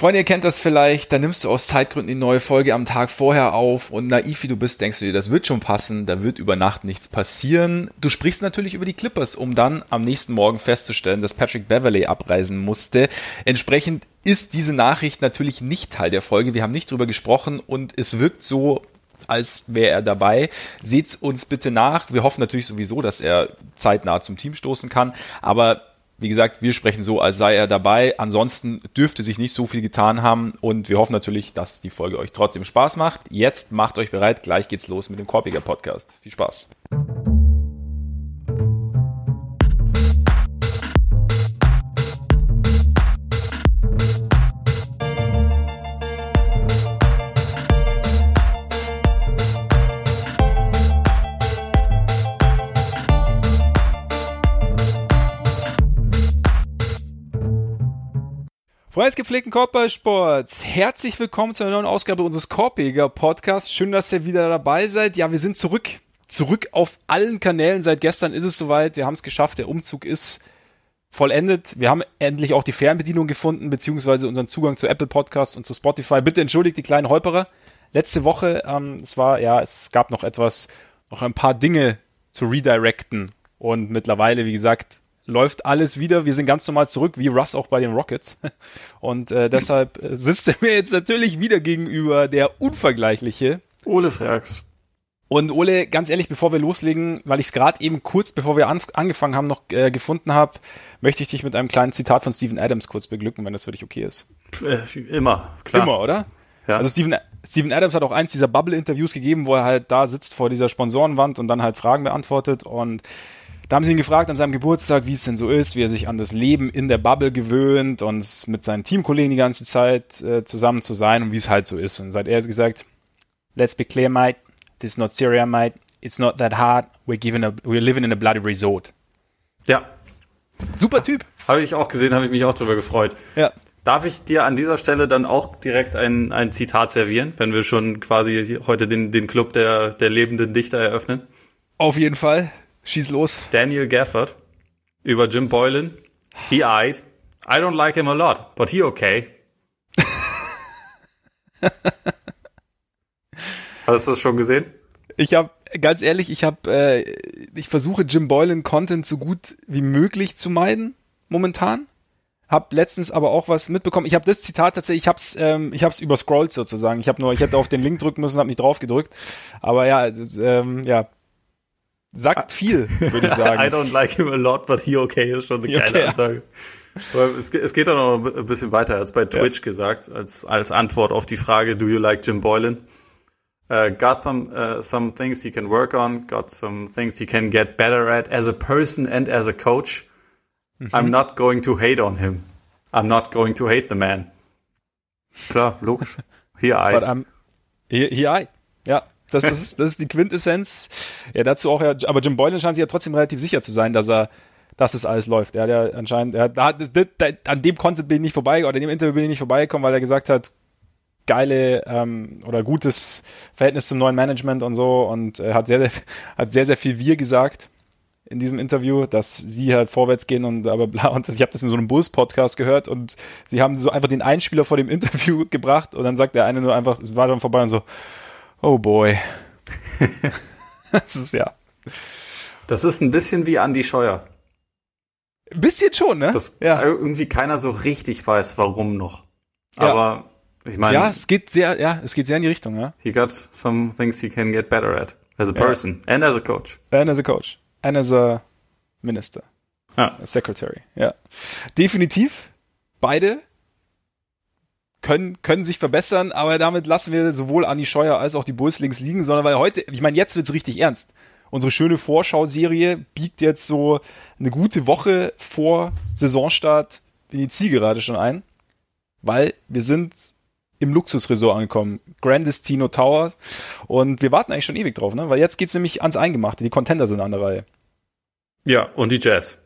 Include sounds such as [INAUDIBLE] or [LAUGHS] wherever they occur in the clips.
Freunde, ihr kennt das vielleicht, da nimmst du aus Zeitgründen die neue Folge am Tag vorher auf und naiv wie du bist, denkst du dir, das wird schon passen, da wird über Nacht nichts passieren. Du sprichst natürlich über die Clippers, um dann am nächsten Morgen festzustellen, dass Patrick Beverley abreisen musste. Entsprechend ist diese Nachricht natürlich nicht Teil der Folge. Wir haben nicht drüber gesprochen und es wirkt so, als wäre er dabei. Seht's uns bitte nach. Wir hoffen natürlich sowieso, dass er zeitnah zum Team stoßen kann, aber wie gesagt, wir sprechen so, als sei er dabei. Ansonsten dürfte sich nicht so viel getan haben und wir hoffen natürlich, dass die Folge euch trotzdem Spaß macht. Jetzt macht euch bereit, gleich geht's los mit dem Korpiger Podcast. Viel Spaß. Freunde gepflegten Korbballsports, herzlich willkommen zu einer neuen Ausgabe unseres Korbjäger Podcasts. Schön, dass ihr wieder dabei seid. Ja, wir sind zurück. Zurück auf allen Kanälen. Seit gestern ist es soweit. Wir haben es geschafft. Der Umzug ist vollendet. Wir haben endlich auch die Fernbedienung gefunden, beziehungsweise unseren Zugang zu Apple Podcasts und zu Spotify. Bitte entschuldigt die kleinen Holperer. Letzte Woche, ähm, es war, ja, es gab noch etwas, noch ein paar Dinge zu redirecten. Und mittlerweile, wie gesagt, läuft alles wieder. Wir sind ganz normal zurück, wie Russ auch bei den Rockets. [LAUGHS] Und äh, deshalb sitzt er mir jetzt natürlich wieder gegenüber der unvergleichliche Ole Frags. Und Ole, ganz ehrlich, bevor wir loslegen, weil ich es gerade eben kurz, bevor wir an, angefangen haben, noch äh, gefunden habe, möchte ich dich mit einem kleinen Zitat von Steven Adams kurz beglücken, wenn das für dich okay ist. Äh, immer, klar. Immer, oder? Ja. Also Steven, Steven Adams hat auch eins dieser Bubble-Interviews gegeben, wo er halt da sitzt vor dieser Sponsorenwand und dann halt Fragen beantwortet und da haben sie ihn gefragt an seinem Geburtstag, wie es denn so ist, wie er sich an das Leben in der Bubble gewöhnt und mit seinen Teamkollegen die ganze Zeit äh, zusammen zu sein und wie es halt so ist. Und seit er gesagt, let's be clear, mate, this is not Syria, mate, it's not that hard, we're, given a, we're living in a bloody resort. Ja. Super Typ. Habe ich auch gesehen, habe ich mich auch drüber gefreut. Ja. Darf ich dir an dieser Stelle dann auch direkt ein, ein Zitat servieren, wenn wir schon quasi heute den, den Club der, der lebenden Dichter eröffnen? Auf jeden Fall. Schieß los. Daniel Gafford über Jim Boylan. He eyed. I don't like him a lot, but he okay. [LAUGHS] Hast du das schon gesehen? Ich habe ganz ehrlich, ich habe, äh, ich versuche Jim Boylan Content so gut wie möglich zu meiden momentan. Hab letztens aber auch was mitbekommen. Ich habe das Zitat tatsächlich, ich hab's, ähm, ich hab's überscrollt sozusagen. Ich habe nur, ich hätte auf den Link drücken müssen, habe nicht drauf gedrückt. Aber ja, also, ähm, ja, sagt viel, würde ich [LAUGHS] sagen. I don't like him a lot, but he okay ist schon eine [LAUGHS] geile okay, Ansage. Aber es, es, geht dann noch ein bisschen weiter, als bei Twitch ja. gesagt, als, als Antwort auf die Frage, do you like Jim Boylan? Uh, got some, uh, some things he can work on, got some things he can get better at as a person and as a coach. Mhm. I'm not going to hate on him. I'm not going to hate the man. Klar, logisch. Hier I. But I'm, here, here I. Ja, das ist, das ist die Quintessenz. Ja, dazu auch, ja, aber Jim Boylan scheint sich ja trotzdem relativ sicher zu sein, dass er, dass es alles läuft. Er hat ja anscheinend, er hat, da, das, das, an dem Content bin ich nicht vorbei, oder an dem Interview bin ich nicht vorbeigekommen, weil er gesagt hat, geile ähm, oder gutes Verhältnis zum neuen Management und so und er hat sehr, sehr, [LAUGHS] hat sehr, sehr viel wir gesagt in diesem Interview, dass sie halt vorwärts gehen und aber bla und ich habe das in so einem Bulls-Podcast gehört und sie haben so einfach den Einspieler vor dem Interview [LAUGHS] gebracht und dann sagt der eine nur einfach, es war dann vorbei und so, Oh boy. [LAUGHS] das ist ja. Das ist ein bisschen wie Andy Scheuer. Ein bisschen schon, ne? Dass ja. irgendwie keiner so richtig weiß, warum noch. Aber ja. ich meine. Ja, es geht sehr, ja, es geht sehr in die Richtung, ja. He got some things he can get better at. As a person ja. and as a coach. And as a coach. And as a minister. Ja. A secretary, ja. Definitiv. Beide können, können sich verbessern, aber damit lassen wir sowohl Anni Scheuer als auch die Bulls links liegen, sondern weil heute, ich meine, jetzt wird's richtig ernst. Unsere schöne Vorschauserie biegt jetzt so eine gute Woche vor Saisonstart in die Zielgerade schon ein, weil wir sind im Luxusresort angekommen. Grandest Tino Tower. Und wir warten eigentlich schon ewig drauf, ne? Weil jetzt geht's nämlich ans Eingemachte. Die Contender sind an der Reihe. Ja, und die Jazz.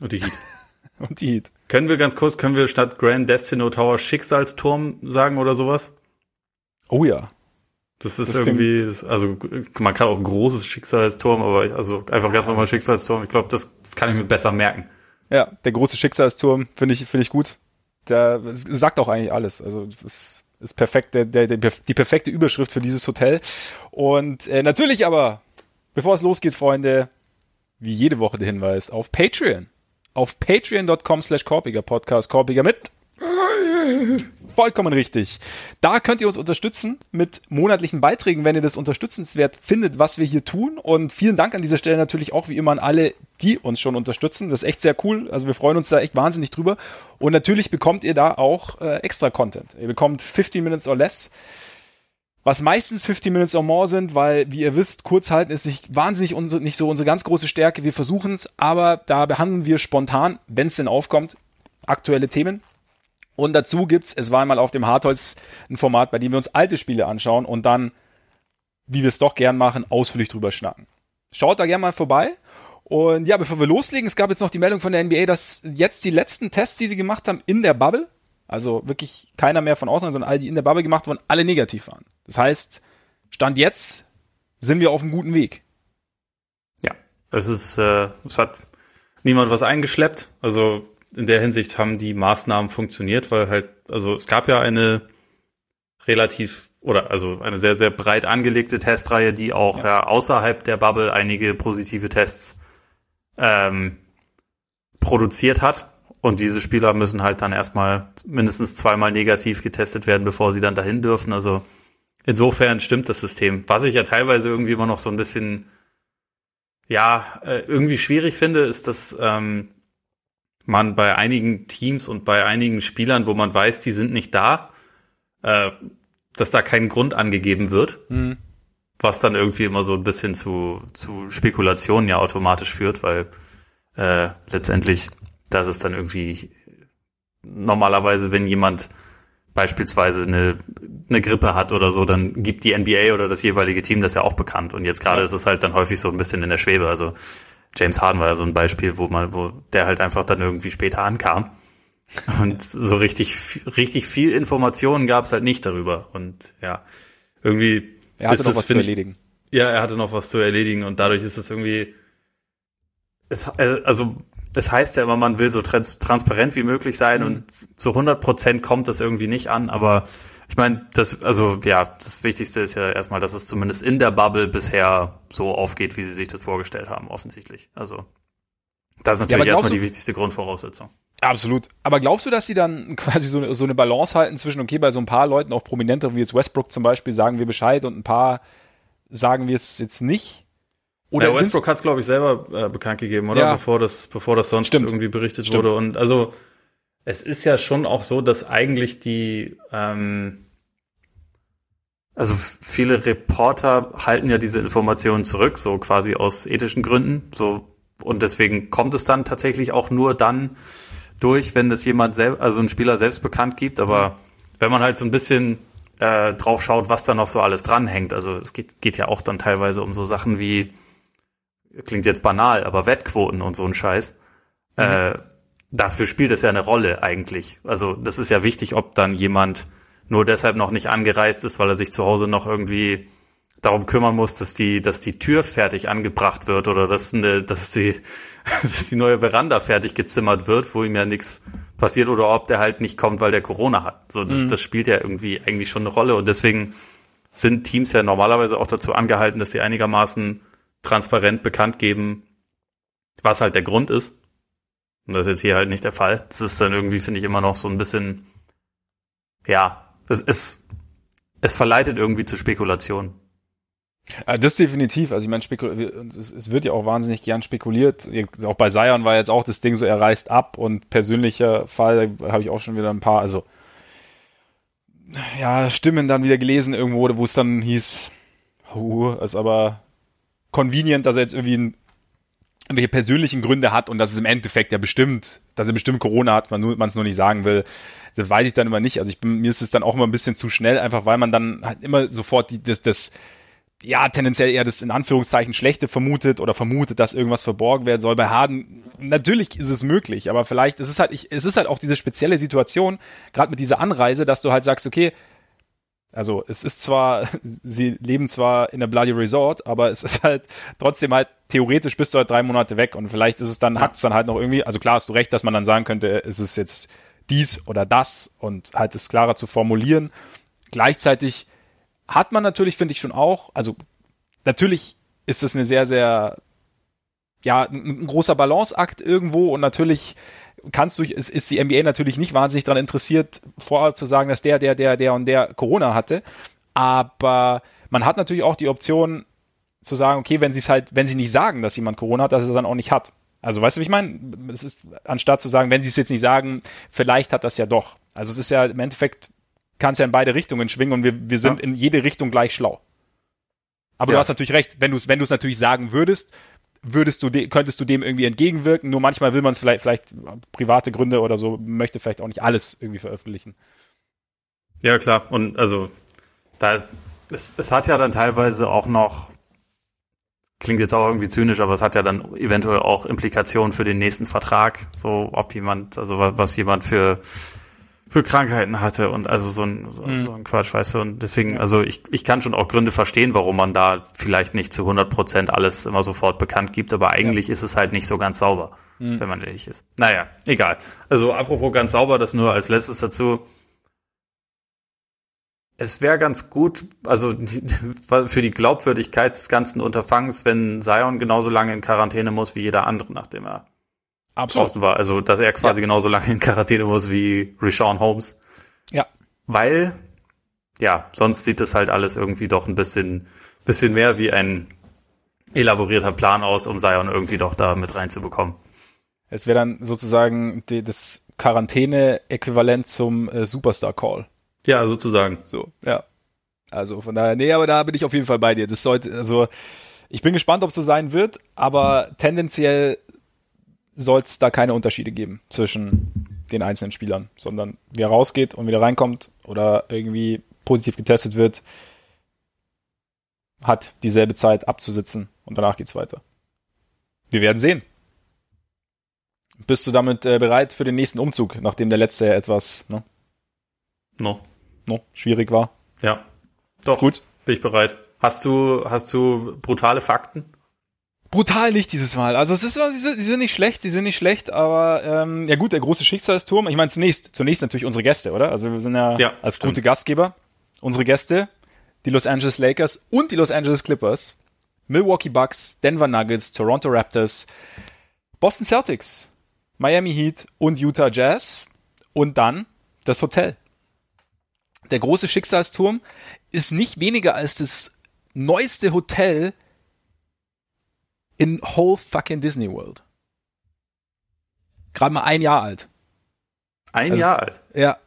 Und die Heat. [LAUGHS] [LAUGHS] und die Heat. Können wir ganz kurz, können wir statt Grand Destino Tower Schicksalsturm sagen oder sowas? Oh ja. Das ist das irgendwie, das, also man kann auch ein großes Schicksalsturm, aber also einfach ganz normal Schicksalsturm. Ich glaube, das, das kann ich mir besser merken. Ja, der große Schicksalsturm finde ich finde ich gut. der sagt auch eigentlich alles. Also das ist perfekt, der, der, der, die perfekte Überschrift für dieses Hotel. Und äh, natürlich aber, bevor es losgeht, Freunde, wie jede Woche der Hinweis auf Patreon. Auf patreon.com slash Korpiger Podcast, Korpiger mit Vollkommen richtig. Da könnt ihr uns unterstützen mit monatlichen Beiträgen, wenn ihr das unterstützenswert findet, was wir hier tun. Und vielen Dank an dieser Stelle natürlich auch wie immer an alle, die uns schon unterstützen. Das ist echt sehr cool. Also wir freuen uns da echt wahnsinnig drüber. Und natürlich bekommt ihr da auch äh, extra Content. Ihr bekommt 15 Minutes or less was meistens 15 Minutes or more sind, weil, wie ihr wisst, kurz halten ist nicht wahnsinnig unsere, nicht so unsere ganz große Stärke. Wir versuchen es, aber da behandeln wir spontan, wenn es denn aufkommt, aktuelle Themen. Und dazu gibt's, es war einmal auf dem Hartholz ein Format, bei dem wir uns alte Spiele anschauen und dann, wie wir es doch gern machen, ausführlich drüber schnacken. Schaut da gerne mal vorbei. Und ja, bevor wir loslegen, es gab jetzt noch die Meldung von der NBA, dass jetzt die letzten Tests, die sie gemacht haben, in der Bubble, also wirklich keiner mehr von außen, sondern alle, die in der Bubble gemacht wurden, alle negativ waren. Das heißt, Stand jetzt sind wir auf einem guten Weg. Ja, es ist, äh, es hat niemand was eingeschleppt. Also in der Hinsicht haben die Maßnahmen funktioniert, weil halt, also es gab ja eine relativ oder also eine sehr, sehr breit angelegte Testreihe, die auch ja. ja außerhalb der Bubble einige positive Tests ähm, produziert hat. Und diese Spieler müssen halt dann erstmal mindestens zweimal negativ getestet werden, bevor sie dann dahin dürfen. Also insofern stimmt das System. Was ich ja teilweise irgendwie immer noch so ein bisschen, ja, äh, irgendwie schwierig finde, ist, dass ähm, man bei einigen Teams und bei einigen Spielern, wo man weiß, die sind nicht da, äh, dass da kein Grund angegeben wird. Mhm. Was dann irgendwie immer so ein bisschen zu, zu Spekulationen ja automatisch führt, weil äh, letztendlich, das ist dann irgendwie normalerweise, wenn jemand beispielsweise eine, eine Grippe hat oder so, dann gibt die NBA oder das jeweilige Team das ja auch bekannt. Und jetzt gerade ja. ist es halt dann häufig so ein bisschen in der Schwebe. Also James Harden war ja so ein Beispiel, wo man, wo der halt einfach dann irgendwie später ankam. Und so richtig, richtig viel Informationen gab es halt nicht darüber. Und ja, irgendwie. Er hatte noch was zu erledigen. Ich, ja, er hatte noch was zu erledigen und dadurch ist es irgendwie. Es, äh, also, es heißt ja immer, man will so trans transparent wie möglich sein mhm. und zu 100 Prozent kommt das irgendwie nicht an, aber ich meine, das, also ja, das Wichtigste ist ja erstmal, dass es zumindest in der Bubble bisher so aufgeht, wie sie sich das vorgestellt haben, offensichtlich. Also das ist natürlich ja, erstmal die wichtigste Grundvoraussetzung. Absolut. Aber glaubst du, dass sie dann [LAUGHS] quasi so, so eine Balance halten zwischen, okay, bei so ein paar Leuten, auch prominenter wie jetzt Westbrook zum Beispiel, sagen wir Bescheid und ein paar sagen wir es jetzt nicht? Oder ja, Westbrook hat es, glaube ich, selber äh, bekannt gegeben, oder? Ja. Bevor das, bevor das sonst Stimmt. irgendwie berichtet Stimmt. wurde. Und also es ist ja schon auch so, dass eigentlich die, ähm, also viele Reporter halten ja diese Informationen zurück, so quasi aus ethischen Gründen, so und deswegen kommt es dann tatsächlich auch nur dann durch, wenn das jemand selbst, also ein Spieler selbst bekannt gibt. Aber wenn man halt so ein bisschen äh, drauf schaut, was da noch so alles dranhängt, also es geht, geht ja auch dann teilweise um so Sachen wie, klingt jetzt banal, aber Wettquoten und so ein Scheiß. Mhm. Äh, dafür spielt es ja eine Rolle eigentlich. Also das ist ja wichtig, ob dann jemand nur deshalb noch nicht angereist ist, weil er sich zu Hause noch irgendwie darum kümmern muss, dass die, dass die Tür fertig angebracht wird oder dass, eine, dass, die, [LAUGHS] dass die neue Veranda fertig gezimmert wird, wo ihm ja nichts passiert oder ob der halt nicht kommt, weil der Corona hat. So, das, mhm. das spielt ja irgendwie eigentlich schon eine Rolle und deswegen sind Teams ja normalerweise auch dazu angehalten, dass sie einigermaßen transparent bekannt geben, was halt der Grund ist. Und das ist jetzt hier halt nicht der Fall. Das ist dann irgendwie, finde ich, immer noch so ein bisschen, ja, es, es, es verleitet irgendwie zu Spekulation. Ja, das definitiv. Also ich meine, es wird ja auch wahnsinnig gern spekuliert. Auch bei Sion war jetzt auch das Ding so, er reißt ab und persönlicher Fall habe ich auch schon wieder ein paar, also ja, Stimmen dann wieder gelesen irgendwo, wo es dann hieß, uh, ist aber convenient, dass er jetzt irgendwie ein irgendwelche persönlichen Gründe hat und dass es im Endeffekt ja bestimmt, dass er bestimmt Corona hat, man es nur nicht sagen will, das weiß ich dann immer nicht. Also ich bin, mir ist es dann auch immer ein bisschen zu schnell, einfach weil man dann halt immer sofort die, das, das, ja, tendenziell eher das in Anführungszeichen Schlechte vermutet oder vermutet, dass irgendwas verborgen werden soll. Bei Harden, natürlich ist es möglich, aber vielleicht, es ist halt, ich, es ist halt auch diese spezielle Situation, gerade mit dieser Anreise, dass du halt sagst, okay, also es ist zwar, [LAUGHS] sie leben zwar in der Bloody Resort, aber es ist halt trotzdem halt, theoretisch bist du halt drei Monate weg und vielleicht ist es dann, ja. hat es dann halt noch irgendwie, also klar hast du recht, dass man dann sagen könnte, es ist jetzt dies oder das und halt es klarer zu formulieren. Gleichzeitig hat man natürlich, finde ich schon auch, also natürlich ist es eine sehr, sehr, ja, ein, großer Balanceakt irgendwo und natürlich kannst du, ist, ist die NBA natürlich nicht wahnsinnig daran interessiert, vorher zu sagen, dass der, der, der, der und der Corona hatte. Aber man hat natürlich auch die Option zu sagen, okay, wenn sie es halt, wenn sie nicht sagen, dass jemand Corona hat, dass er es dann auch nicht hat. Also weißt du, wie ich meine? Es ist, anstatt zu sagen, wenn sie es jetzt nicht sagen, vielleicht hat das ja doch. Also es ist ja im Endeffekt, kann es ja in beide Richtungen schwingen und wir, wir sind ja. in jede Richtung gleich schlau. Aber ja. du hast natürlich recht, wenn du es wenn du es natürlich sagen würdest, würdest du könntest du dem irgendwie entgegenwirken. Nur manchmal will man es vielleicht, vielleicht private Gründe oder so, möchte vielleicht auch nicht alles irgendwie veröffentlichen. Ja, klar. Und also da ist, es, es hat ja dann teilweise auch noch klingt jetzt auch irgendwie zynisch, aber es hat ja dann eventuell auch Implikationen für den nächsten Vertrag, so ob jemand, also was, was jemand für für Krankheiten hatte und also so ein, so, mhm. so ein Quatsch, weißt du, und deswegen, also ich, ich kann schon auch Gründe verstehen, warum man da vielleicht nicht zu 100 Prozent alles immer sofort bekannt gibt, aber eigentlich ja. ist es halt nicht so ganz sauber, mhm. wenn man ehrlich ist. Naja, egal. Also apropos ganz sauber, das nur als letztes dazu es wäre ganz gut, also [LAUGHS] für die Glaubwürdigkeit des ganzen Unterfangs, wenn Zion genauso lange in Quarantäne muss wie jeder andere, nachdem er Absolut. draußen war. Also, dass er quasi ja. genauso lange in Quarantäne muss wie Rashawn Holmes. Ja. Weil, ja, sonst sieht das halt alles irgendwie doch ein bisschen, bisschen mehr wie ein elaborierter Plan aus, um Zion irgendwie doch da mit reinzubekommen. Es wäre dann sozusagen die, das Quarantäne-Äquivalent zum äh, Superstar-Call. Ja, sozusagen. So, ja. Also von daher, nee, aber da bin ich auf jeden Fall bei dir. Das sollte, also ich bin gespannt, ob es so sein wird, aber tendenziell soll es da keine Unterschiede geben zwischen den einzelnen Spielern, sondern wer rausgeht und wieder reinkommt oder irgendwie positiv getestet wird, hat dieselbe Zeit abzusitzen und danach geht's weiter. Wir werden sehen. Bist du damit äh, bereit für den nächsten Umzug, nachdem der letzte ja etwas, ne? No no, schwierig war. Ja. Doch. Gut. Bin ich bereit. Hast du, hast du brutale Fakten? Brutal nicht dieses Mal. Also es ist, sie sind, nicht schlecht, sie sind nicht schlecht, aber ähm, ja gut, der große Schicksalsturm. Ich meine zunächst, zunächst natürlich unsere Gäste, oder? Also wir sind ja, ja als stimmt. gute Gastgeber. Unsere Gäste, die Los Angeles Lakers und die Los Angeles Clippers, Milwaukee Bucks, Denver Nuggets, Toronto Raptors, Boston Celtics, Miami Heat und Utah Jazz und dann das Hotel der große Schicksalsturm ist nicht weniger als das neueste Hotel in whole fucking Disney World. Gerade mal ein Jahr alt. Ein also Jahr alt? Ja.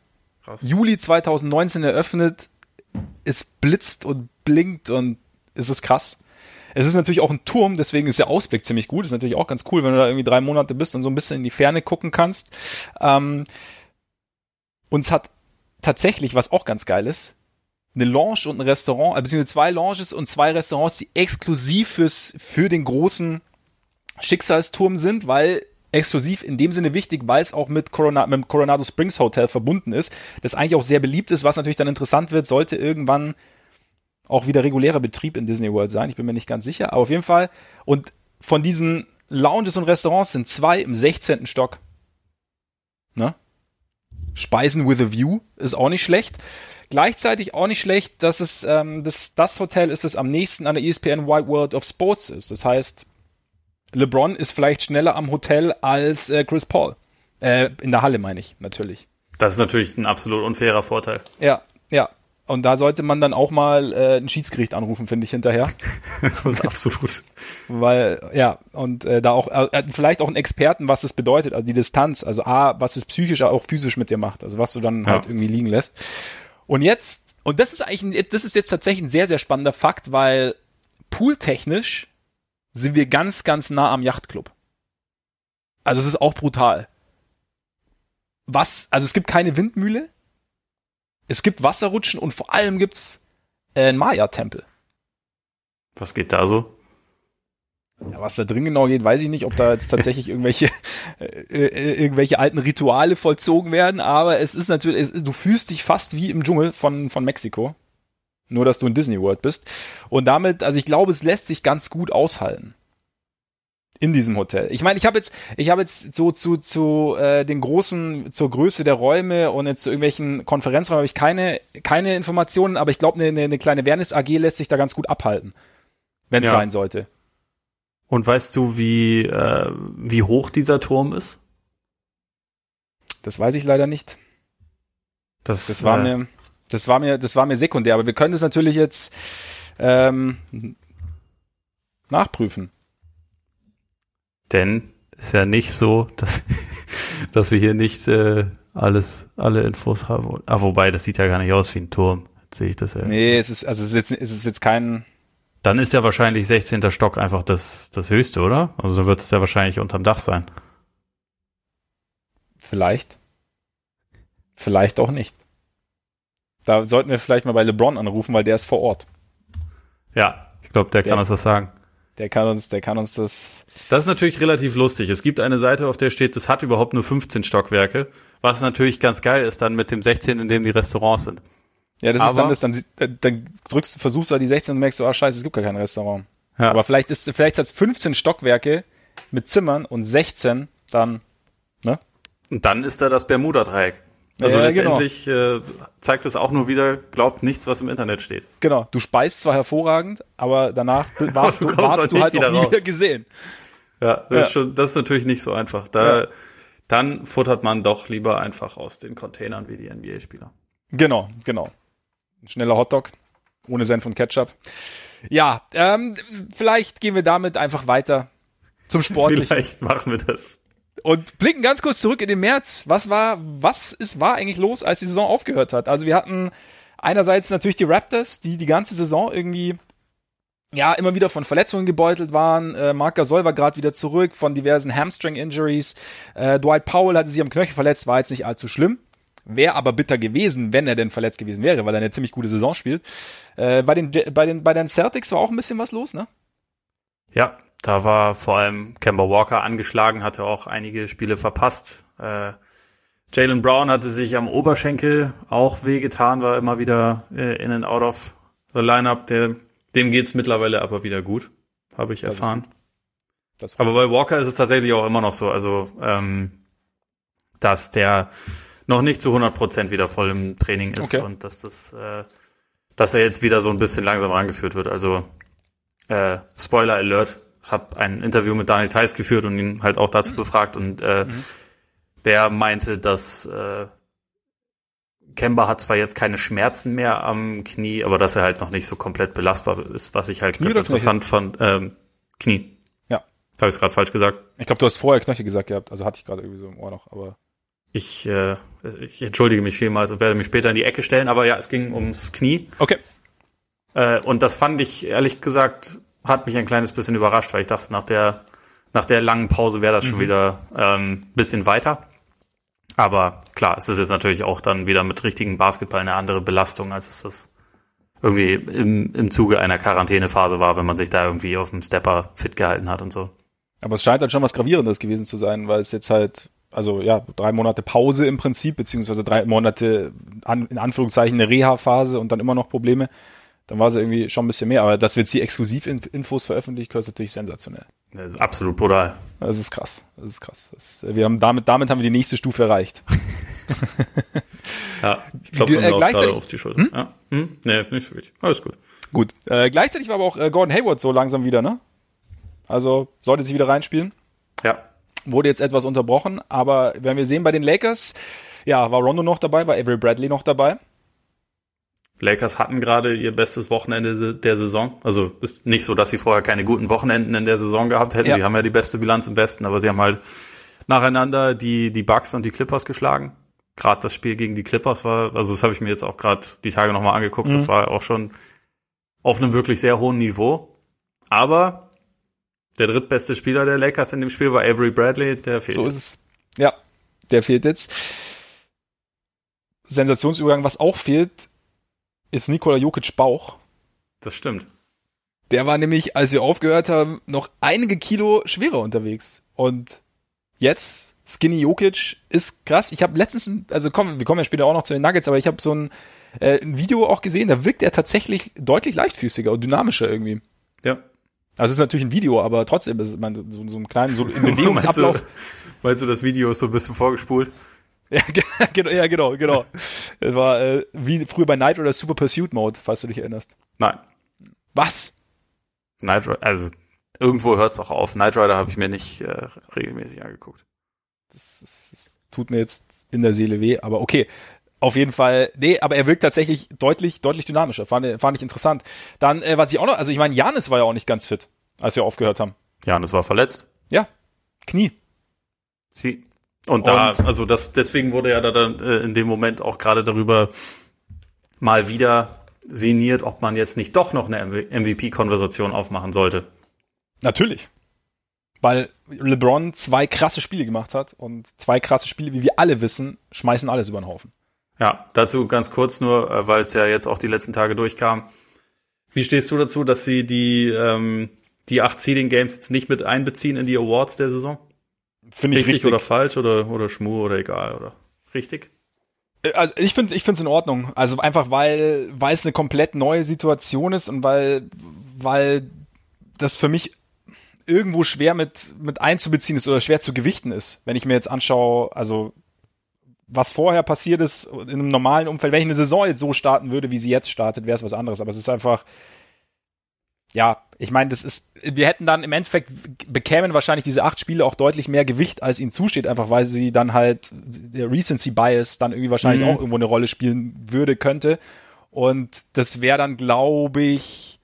Krass. Juli 2019 eröffnet. Es blitzt und blinkt und es ist krass. Es ist natürlich auch ein Turm, deswegen ist der Ausblick ziemlich gut. Ist natürlich auch ganz cool, wenn du da irgendwie drei Monate bist und so ein bisschen in die Ferne gucken kannst. Ähm, uns hat tatsächlich, was auch ganz geil ist, eine Lounge und ein Restaurant, äh, beziehungsweise zwei Lounges und zwei Restaurants, die exklusiv fürs, für den großen Schicksalsturm sind, weil exklusiv in dem Sinne wichtig, weil es auch mit, Corona, mit dem Coronado Springs Hotel verbunden ist, das eigentlich auch sehr beliebt ist, was natürlich dann interessant wird, sollte irgendwann auch wieder regulärer Betrieb in Disney World sein. Ich bin mir nicht ganz sicher, aber auf jeden Fall. Und von diesen Lounges und Restaurants sind zwei im 16. Stock. Ne? Speisen with a View ist auch nicht schlecht. Gleichzeitig auch nicht schlecht, dass es ähm, das, das Hotel ist, das am nächsten an der ESPN Wide World of Sports ist. Das heißt, LeBron ist vielleicht schneller am Hotel als äh, Chris Paul. Äh, in der Halle meine ich, natürlich. Das ist natürlich ein absolut unfairer Vorteil. Ja, ja. Und da sollte man dann auch mal äh, ein Schiedsgericht anrufen, finde ich, hinterher. [LAUGHS] Absolut. Weil, ja, und äh, da auch, äh, vielleicht auch einen Experten, was es bedeutet, also die Distanz, also A, was es psychisch, auch physisch mit dir macht, also was du dann ja. halt irgendwie liegen lässt. Und jetzt, und das ist eigentlich, das ist jetzt tatsächlich ein sehr, sehr spannender Fakt, weil pooltechnisch sind wir ganz, ganz nah am Yachtclub. Also es ist auch brutal. Was, also es gibt keine Windmühle, es gibt Wasserrutschen und vor allem gibt's äh, einen Maya-Tempel. Was geht da so? Ja, was da drin genau geht, weiß ich nicht, ob da jetzt tatsächlich irgendwelche [LAUGHS] äh, äh, irgendwelche alten Rituale vollzogen werden, aber es ist natürlich, es, du fühlst dich fast wie im Dschungel von von Mexiko, nur dass du in Disney World bist und damit, also ich glaube, es lässt sich ganz gut aushalten. in diesem Hotel. Ich meine, ich habe jetzt, ich habe jetzt so zu zu äh, den großen, zur Größe der Räume und jetzt zu irgendwelchen Konferenzräumen habe ich keine keine Informationen, aber ich glaube, eine, eine kleine Wernis AG lässt sich da ganz gut abhalten, wenn es ja. sein sollte. Und weißt du, wie äh, wie hoch dieser Turm ist? Das weiß ich leider nicht. Das, das war äh, mir, das war mir, das war mir sekundär. Aber wir können es natürlich jetzt ähm, nachprüfen. Denn ist ja nicht so, dass, [LAUGHS] dass wir hier nicht äh, alles, alle Infos haben. Ah, wobei, das sieht ja gar nicht aus wie ein Turm. Jetzt sehe ich das ja. Nee, es ist, also es ist jetzt, es ist jetzt kein. Dann ist ja wahrscheinlich 16. Stock einfach das, das höchste, oder? Also dann wird es ja wahrscheinlich unterm Dach sein. Vielleicht. Vielleicht auch nicht. Da sollten wir vielleicht mal bei LeBron anrufen, weil der ist vor Ort. Ja, ich glaube, der, der kann uns das sagen. Der kann uns, der kann uns das. Das ist natürlich relativ lustig. Es gibt eine Seite, auf der steht, das hat überhaupt nur 15 Stockwerke, was natürlich ganz geil ist dann mit dem 16, in dem die Restaurants sind. Ja, das Aber, ist dann das, dann, dann drückst, versuchst du die 16 und merkst du, ah, scheiße, es gibt gar kein Restaurant. Ja. Aber vielleicht ist, vielleicht hat es 15 Stockwerke mit Zimmern und 16 dann, ne? Und dann ist da das Bermuda-Dreieck. Also ja, genau. letztendlich genau. äh, zeigt es auch nur wieder, glaubt nichts, was im Internet steht. Genau, du speist zwar hervorragend, aber danach [LAUGHS] warst du, warst halt du halt wieder, nie wieder gesehen. Ja, das, ja. Ist schon, das ist natürlich nicht so einfach. Da, ja. Dann futtert man doch lieber einfach aus den Containern wie die NBA-Spieler. Genau, genau. Ein schneller Hotdog, ohne Senf und Ketchup. Ja, ähm, vielleicht gehen wir damit einfach weiter zum Sport. Vielleicht machen wir das. Und blicken ganz kurz zurück in den März. Was war, was ist, war eigentlich los, als die Saison aufgehört hat? Also wir hatten einerseits natürlich die Raptors, die die ganze Saison irgendwie ja, immer wieder von Verletzungen gebeutelt waren. Äh, Marc Gasol war gerade wieder zurück von diversen Hamstring-Injuries. Äh, Dwight Powell hatte sich am Knöchel verletzt, war jetzt nicht allzu schlimm. Wäre aber bitter gewesen, wenn er denn verletzt gewesen wäre, weil er eine ziemlich gute Saison spielt. Äh, bei, den, bei, den, bei den Celtics war auch ein bisschen was los, ne? Ja, da war vor allem Kemba Walker angeschlagen, hatte auch einige Spiele verpasst. Äh, Jalen Brown hatte sich am Oberschenkel auch wehgetan, war immer wieder äh, in and out of the lineup. Der, dem geht's mittlerweile aber wieder gut, habe ich das erfahren. aber bei Walker ist es tatsächlich auch immer noch so, also ähm, dass der noch nicht zu 100 Prozent wieder voll im Training ist okay. und dass das, äh, dass er jetzt wieder so ein bisschen langsam angeführt wird. Also äh, Spoiler Alert, habe ein Interview mit Daniel Theiss geführt und ihn halt auch dazu mhm. befragt und äh, mhm. der meinte, dass äh, Kemba hat zwar jetzt keine Schmerzen mehr am Knie, aber dass er halt noch nicht so komplett belastbar ist, was ich halt Knie ganz interessant Knöchel? fand. Ähm, Knie. Ja. Habe ich es gerade falsch gesagt? Ich glaube, du hast vorher Knöchel gesagt gehabt, also hatte ich gerade irgendwie so im Ohr noch, aber. Ich, äh, ich entschuldige mich vielmals und werde mich später in die Ecke stellen, aber ja, es ging ums Knie. Okay. Äh, und das fand ich ehrlich gesagt hat mich ein kleines bisschen überrascht, weil ich dachte, nach der, nach der langen Pause wäre das mhm. schon wieder ähm, bisschen weiter. Aber klar, es ist jetzt natürlich auch dann wieder mit richtigen Basketball eine andere Belastung, als es das irgendwie im, im Zuge einer Quarantänephase war, wenn man sich da irgendwie auf dem Stepper fit gehalten hat und so. Aber es scheint halt schon was Gravierendes gewesen zu sein, weil es jetzt halt, also ja, drei Monate Pause im Prinzip, beziehungsweise drei Monate an, in Anführungszeichen eine Reha-Phase und dann immer noch Probleme dann war es irgendwie schon ein bisschen mehr. Aber dass wir jetzt hier Exklusivinfos veröffentlichen können, ist natürlich sensationell. Absolut brutal. Das ist krass. Das ist krass. Das, wir haben damit, damit haben wir die nächste Stufe erreicht. [LAUGHS] ja, ich glaube, äh, gleichzeitig auf die Schulter. Hm? Ja. Hm? Nee, nicht wirklich. Alles gut. Gut. Äh, gleichzeitig war aber auch äh, Gordon Hayward so langsam wieder, ne? Also sollte sich wieder reinspielen. Ja. Wurde jetzt etwas unterbrochen, aber wenn wir sehen bei den Lakers, ja, war Rondo noch dabei, war Avery Bradley noch dabei. Lakers hatten gerade ihr bestes Wochenende der Saison. Also ist nicht so, dass sie vorher keine guten Wochenenden in der Saison gehabt hätten. Ja. Sie haben ja die beste Bilanz im Westen, aber sie haben halt nacheinander die, die Bucks und die Clippers geschlagen. Gerade das Spiel gegen die Clippers war, also das habe ich mir jetzt auch gerade die Tage nochmal angeguckt, mhm. das war auch schon auf einem wirklich sehr hohen Niveau. Aber der drittbeste Spieler der Lakers in dem Spiel war Avery Bradley, der fehlt. So ist es. Ja, der fehlt jetzt. Sensationsübergang, was auch fehlt, ist Nikola Jokic Bauch. Das stimmt. Der war nämlich, als wir aufgehört haben, noch einige Kilo schwerer unterwegs. Und jetzt, Skinny Jokic ist krass. Ich habe letztens, also komm, wir kommen ja später auch noch zu den Nuggets, aber ich habe so ein, äh, ein Video auch gesehen, da wirkt er tatsächlich deutlich leichtfüßiger und dynamischer irgendwie. Ja. Also es ist natürlich ein Video, aber trotzdem ist man so, so einen kleinen so Bewegungsablauf. [LAUGHS] meinst, du, meinst du, das Video ist so ein bisschen vorgespult? Ja, [LAUGHS] genau, ja, genau, genau. Es war äh, wie früher bei Night oder Super Pursuit Mode, falls du dich erinnerst. Nein. Was? Night Rider, also irgendwo hört es auch auf. Knight Rider habe ich mir nicht äh, regelmäßig angeguckt. Das, das, das tut mir jetzt in der Seele weh, aber okay. Auf jeden Fall, nee, aber er wirkt tatsächlich deutlich, deutlich dynamischer. Fand, fand ich interessant. Dann, äh, was ich auch noch, also ich meine, Janis war ja auch nicht ganz fit, als wir aufgehört haben. Janis war verletzt. Ja, Knie. Sie. Und da, Und, also das, deswegen wurde ja da dann äh, in dem Moment auch gerade darüber mal wieder sinniert, ob man jetzt nicht doch noch eine MVP-Konversation aufmachen sollte. Natürlich. Weil LeBron zwei krasse Spiele gemacht hat und zwei krasse Spiele, wie wir alle wissen, schmeißen alles über den Haufen. Ja, dazu ganz kurz nur, äh, weil es ja jetzt auch die letzten Tage durchkam. Wie stehst du dazu, dass sie die, ähm, die acht Seeding Games jetzt nicht mit einbeziehen in die Awards der Saison? Finde ich richtig, richtig. oder falsch oder, oder schmu oder egal oder richtig? Äh, also ich finde ich finde es in Ordnung. Also einfach weil weil es eine komplett neue Situation ist und weil weil das für mich irgendwo schwer mit mit einzubeziehen ist oder schwer zu gewichten ist. Wenn ich mir jetzt anschaue, also was vorher passiert ist in einem normalen Umfeld, wenn ich eine Saison jetzt so starten würde, wie sie jetzt startet, wäre es was anderes. Aber es ist einfach, ja, ich meine, das ist, wir hätten dann im Endeffekt bekämen wahrscheinlich diese acht Spiele auch deutlich mehr Gewicht, als ihnen zusteht, einfach weil sie dann halt der Recency Bias dann irgendwie wahrscheinlich mhm. auch irgendwo eine Rolle spielen würde, könnte. Und das wäre dann, glaube ich,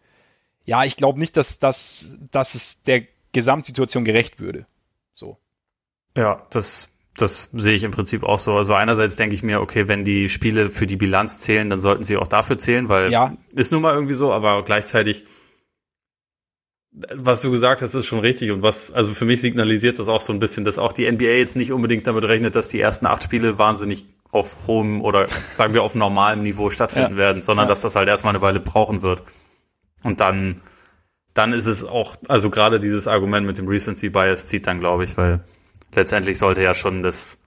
ja, ich glaube nicht, dass, dass, dass es der Gesamtsituation gerecht würde. So. Ja, das das sehe ich im Prinzip auch so. Also einerseits denke ich mir, okay, wenn die Spiele für die Bilanz zählen, dann sollten sie auch dafür zählen, weil ja. ist nun mal irgendwie so, aber gleichzeitig, was du gesagt hast, ist schon richtig und was, also für mich signalisiert das auch so ein bisschen, dass auch die NBA jetzt nicht unbedingt damit rechnet, dass die ersten acht Spiele wahnsinnig auf hohem oder [LAUGHS] sagen wir auf normalem Niveau stattfinden ja. werden, sondern ja. dass das halt erstmal eine Weile brauchen wird. Und dann, dann ist es auch, also gerade dieses Argument mit dem Recency Bias zieht dann, glaube ich, weil letztendlich sollte ja schon das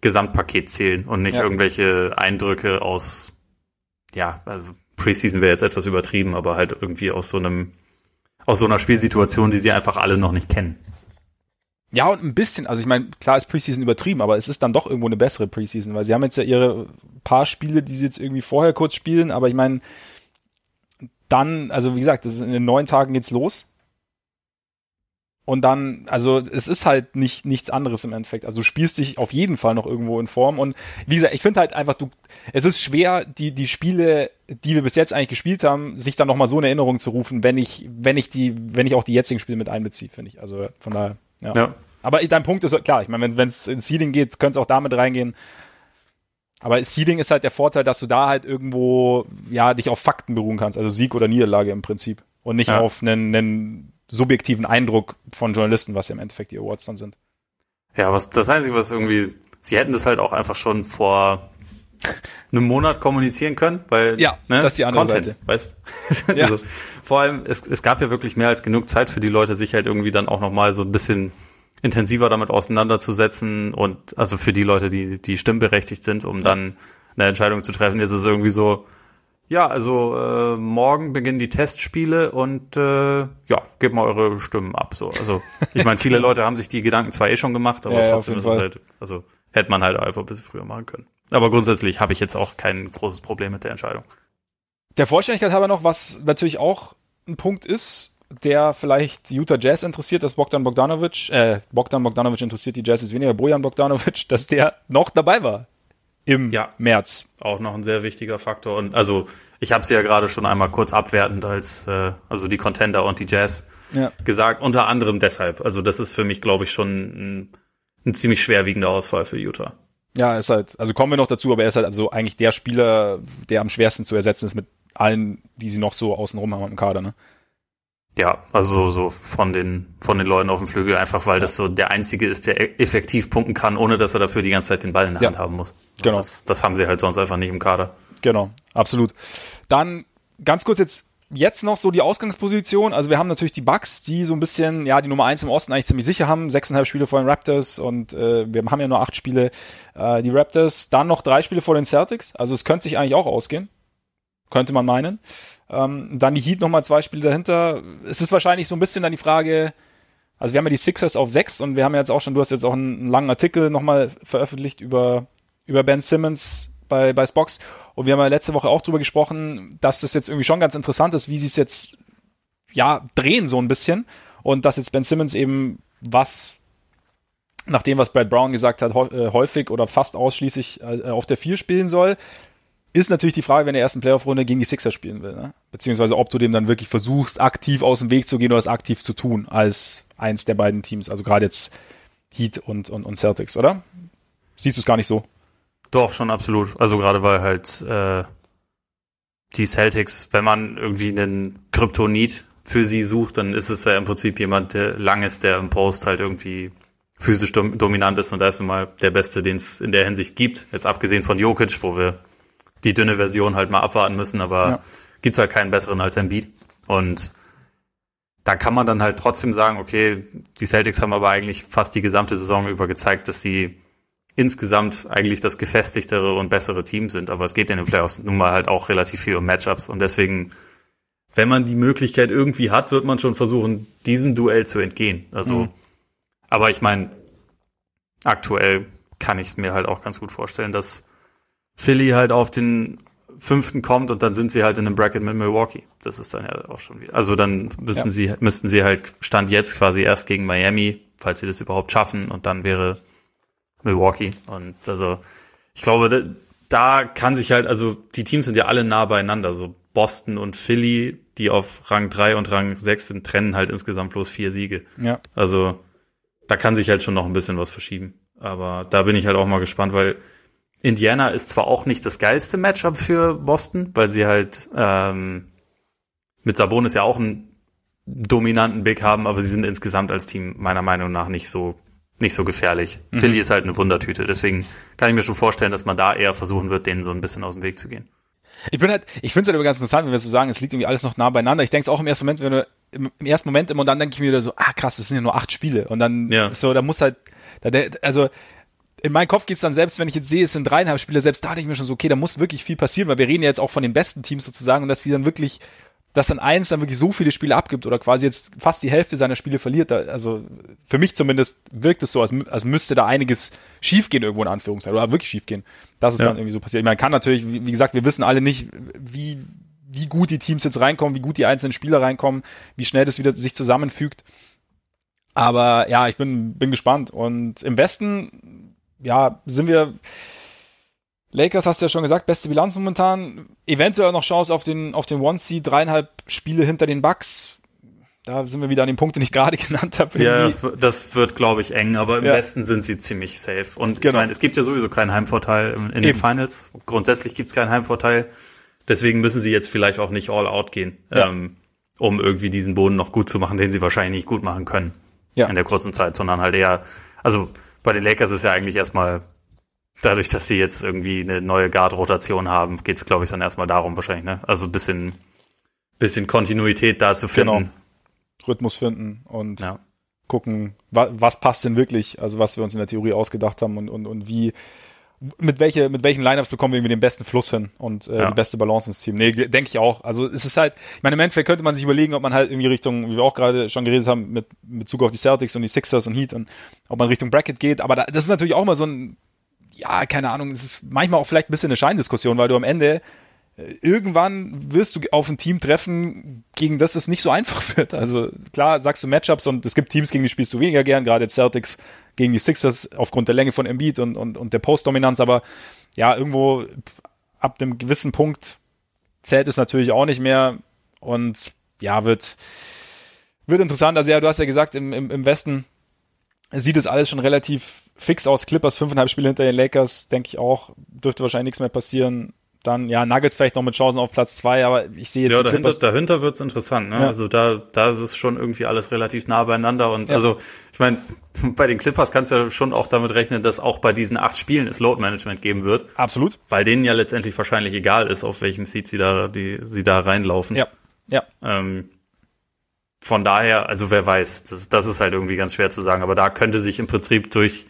Gesamtpaket zählen und nicht ja. irgendwelche Eindrücke aus, ja, also Preseason wäre jetzt etwas übertrieben, aber halt irgendwie aus so einem, aus so einer Spielsituation, die sie einfach alle noch nicht kennen. Ja, und ein bisschen, also ich meine, klar ist Preseason übertrieben, aber es ist dann doch irgendwo eine bessere Preseason, weil sie haben jetzt ja ihre paar Spiele, die sie jetzt irgendwie vorher kurz spielen, aber ich meine, dann, also wie gesagt, das ist in den neun Tagen geht's los. Und dann, also es ist halt nicht nichts anderes im Endeffekt. Also du spielst dich auf jeden Fall noch irgendwo in Form. Und wie gesagt, ich finde halt einfach, du, es ist schwer, die, die Spiele, die wir bis jetzt eigentlich gespielt haben, sich dann nochmal so in Erinnerung zu rufen, wenn ich, wenn ich die, wenn ich auch die jetzigen Spiele mit einbeziehe, finde ich. Also von daher, ja. ja. Aber dein Punkt ist klar, ich meine, wenn es ins Seeding geht, könnte es auch damit reingehen. Aber Seeding ist halt der Vorteil, dass du da halt irgendwo, ja, dich auf Fakten beruhen kannst, also Sieg oder Niederlage im Prinzip. Und nicht ja. auf einen, einen subjektiven Eindruck von Journalisten, was ja im Endeffekt die Awards dann sind. Ja, was das Einzige, was irgendwie, sie hätten das halt auch einfach schon vor einem Monat kommunizieren können, weil ja, ne, das ist die andere Content, Seite. Weißt? [LAUGHS] ja. also, vor allem, es, es gab ja wirklich mehr als genug Zeit für die Leute, sich halt irgendwie dann auch nochmal so ein bisschen intensiver damit auseinanderzusetzen und also für die Leute, die, die stimmberechtigt sind, um dann eine Entscheidung zu treffen. Ist es irgendwie so, ja, also äh, morgen beginnen die Testspiele und äh, ja, gebt mal eure Stimmen ab. So, also ich meine, viele Leute haben sich die Gedanken zwar eh schon gemacht, aber ja, trotzdem ist es halt, also hätte man halt einfach ein bisschen früher machen können. Aber grundsätzlich habe ich jetzt auch kein großes Problem mit der Entscheidung. Der Vollständigkeit aber noch, was natürlich auch ein Punkt ist, der vielleicht Utah Jazz interessiert, dass Bogdan Bogdanovic, äh, Bogdan Bogdanovic interessiert die Jazz ist weniger, Bojan Bogdanovic, [LAUGHS] dass der noch dabei war im ja, März. Auch noch ein sehr wichtiger Faktor. Und also ich habe sie ja gerade schon einmal kurz abwertend als äh, also die Contender und die Jazz ja. gesagt. Unter anderem deshalb. Also das ist für mich, glaube ich, schon ein, ein ziemlich schwerwiegender Ausfall für Utah. Ja, ist halt, also kommen wir noch dazu, aber er ist halt also eigentlich der Spieler, der am schwersten zu ersetzen ist mit allen, die sie noch so außenrum haben im Kader, ne? Ja, also so von den von den Leuten auf dem Flügel einfach, weil das so der einzige ist, der e- effektiv punkten kann, ohne dass er dafür die ganze Zeit den Ball in der ja. Hand haben muss. Genau. Das, das haben sie halt sonst einfach nicht im Kader. Genau, absolut. Dann ganz kurz jetzt jetzt noch so die Ausgangsposition. Also wir haben natürlich die Bucks, die so ein bisschen, ja, die Nummer eins im Osten eigentlich ziemlich sicher haben. Sechseinhalb Spiele vor den Raptors und äh, wir haben ja nur acht Spiele. Äh, die Raptors, dann noch drei Spiele vor den Celtics. Also es könnte sich eigentlich auch ausgehen. Könnte man meinen. Ähm, dann die Heat nochmal zwei Spiele dahinter. Es ist wahrscheinlich so ein bisschen dann die Frage, also wir haben ja die Sixers auf sechs und wir haben jetzt auch schon, du hast jetzt auch einen, einen langen Artikel nochmal veröffentlicht über, über Ben Simmons bei, bei Spox. Und wir haben ja letzte Woche auch drüber gesprochen, dass das jetzt irgendwie schon ganz interessant ist, wie sie es jetzt, ja, drehen so ein bisschen. Und dass jetzt Ben Simmons eben was, nach dem, was Brad Brown gesagt hat, äh, häufig oder fast ausschließlich äh, auf der vier spielen soll. Ist natürlich die Frage, wenn er ersten Playoff-Runde gegen die Sixers spielen will. Ne? Beziehungsweise ob du dem dann wirklich versuchst, aktiv aus dem Weg zu gehen oder es aktiv zu tun, als eins der beiden Teams. Also gerade jetzt Heat und, und, und Celtics, oder? Siehst du es gar nicht so? Doch, schon absolut. Also gerade weil halt äh, die Celtics, wenn man irgendwie einen Kryptonit für sie sucht, dann ist es ja im Prinzip jemand, der lang ist, der im Post halt irgendwie physisch dom dominant ist und da ist nun mal der Beste, den es in der Hinsicht gibt. Jetzt abgesehen von Jokic, wo wir die dünne Version halt mal abwarten müssen, aber ja. gibt's halt keinen besseren als Embiid. Und da kann man dann halt trotzdem sagen, okay, die Celtics haben aber eigentlich fast die gesamte Saison über gezeigt, dass sie insgesamt eigentlich das gefestigtere und bessere Team sind. Aber es geht in den Playoffs nun mal halt auch relativ viel um Matchups. Und deswegen, wenn man die Möglichkeit irgendwie hat, wird man schon versuchen, diesem Duell zu entgehen. Also, mhm. aber ich meine, aktuell kann ich es mir halt auch ganz gut vorstellen, dass Philly halt auf den fünften kommt und dann sind sie halt in einem Bracket mit Milwaukee. Das ist dann ja auch schon wieder. Also dann müssen ja. sie, müssten sie halt Stand jetzt quasi erst gegen Miami, falls sie das überhaupt schaffen, und dann wäre Milwaukee. Und also, ich glaube, da kann sich halt, also die Teams sind ja alle nah beieinander. So Boston und Philly, die auf Rang 3 und Rang 6 sind, trennen halt insgesamt bloß vier Siege. Ja. Also da kann sich halt schon noch ein bisschen was verschieben. Aber da bin ich halt auch mal gespannt, weil Indiana ist zwar auch nicht das geilste Matchup für Boston, weil sie halt ähm, mit Sabonis ja auch einen dominanten Big haben, aber sie sind insgesamt als Team meiner Meinung nach nicht so nicht so gefährlich. Mhm. Philly ist halt eine Wundertüte, deswegen kann ich mir schon vorstellen, dass man da eher versuchen wird, denen so ein bisschen aus dem Weg zu gehen. Ich bin halt, ich finde es halt aber ganz interessant, wenn wir so sagen, es liegt irgendwie alles noch nah beieinander. Ich denke es auch im ersten Moment, wenn du im, im ersten Moment immer und dann denke ich mir wieder so, ah krass, das sind ja nur acht Spiele und dann ja. so, da muss halt, da, also in meinem Kopf geht's dann selbst, wenn ich jetzt sehe, es sind dreieinhalb Spiele, selbst da dachte ich mir schon so, okay, da muss wirklich viel passieren, weil wir reden ja jetzt auch von den besten Teams sozusagen und dass die dann wirklich, dass dann eins dann wirklich so viele Spiele abgibt oder quasi jetzt fast die Hälfte seiner Spiele verliert. Also für mich zumindest wirkt es so, als, als müsste da einiges schiefgehen irgendwo in Anführungszeichen oder wirklich schiefgehen. Das ist ja. dann irgendwie so passiert. Ich meine, kann natürlich, wie, wie gesagt, wir wissen alle nicht, wie, wie gut die Teams jetzt reinkommen, wie gut die einzelnen Spieler reinkommen, wie schnell das wieder sich zusammenfügt. Aber ja, ich bin, bin gespannt. Und im Westen ja, sind wir. Lakers hast du ja schon gesagt, beste Bilanz momentan. Eventuell noch Chance auf den, auf den One-Seed, dreieinhalb Spiele hinter den Bucks. Da sind wir wieder an den Punkt, den ich gerade [LAUGHS] genannt habe. Ja, das, das wird, glaube ich, eng, aber im ja. Westen sind sie ziemlich safe. Und genau. ich meine, es gibt ja sowieso keinen Heimvorteil in, in den Finals. Grundsätzlich gibt es keinen Heimvorteil. Deswegen müssen sie jetzt vielleicht auch nicht all out gehen, ja. ähm, um irgendwie diesen Boden noch gut zu machen, den sie wahrscheinlich nicht gut machen können ja. in der kurzen Zeit, sondern halt eher, also bei den Lakers ist ja eigentlich erstmal, dadurch, dass sie jetzt irgendwie eine neue Guard-Rotation haben, geht es, glaube ich, dann erstmal darum wahrscheinlich, ne? Also ein bisschen, bisschen Kontinuität da zu finden. Genau. Rhythmus finden und ja. gucken, wa was passt denn wirklich, also was wir uns in der Theorie ausgedacht haben und, und, und wie, mit, welche, mit welchen Lineups bekommen wir irgendwie den besten Fluss hin und äh, ja. die beste Balance ins Team. Nee, denke ich auch. Also es ist halt, ich meine, im Endeffekt könnte man sich überlegen, ob man halt irgendwie Richtung, wie wir auch gerade schon geredet haben, mit, mit Bezug auf die Celtics und die Sixers und Heat und ob man Richtung Bracket geht. Aber da, das ist natürlich auch mal so ein, ja, keine Ahnung, es ist manchmal auch vielleicht ein bisschen eine Scheindiskussion, weil du am Ende irgendwann wirst du auf ein Team treffen, gegen das es nicht so [LAUGHS] einfach wird. Also klar sagst du Matchups und es gibt Teams, gegen die spielst du weniger gern, gerade Celtics gegen die Sixers aufgrund der Länge von Embiid und, und, und der Postdominanz, aber ja, irgendwo ab einem gewissen Punkt zählt es natürlich auch nicht mehr und ja, wird, wird interessant. Also ja, du hast ja gesagt, im, im, im Westen sieht es alles schon relativ fix aus. Clippers fünfeinhalb Spiele hinter den Lakers, denke ich auch, dürfte wahrscheinlich nichts mehr passieren. Dann, ja, Nuggets vielleicht noch mit Chancen auf Platz zwei, aber ich sehe jetzt. Ja, dahinter, dahinter wird's interessant, ne? Ja. Also da, da ist es schon irgendwie alles relativ nah beieinander. Und ja. also, ich meine, [LAUGHS] bei den Clippers kannst du ja schon auch damit rechnen, dass auch bei diesen acht Spielen es Load Management geben wird. Absolut. Weil denen ja letztendlich wahrscheinlich egal ist, auf welchem Seed sie da, die, sie da reinlaufen. Ja. Ja. Ähm, von daher, also wer weiß, das, das ist halt irgendwie ganz schwer zu sagen, aber da könnte sich im Prinzip durch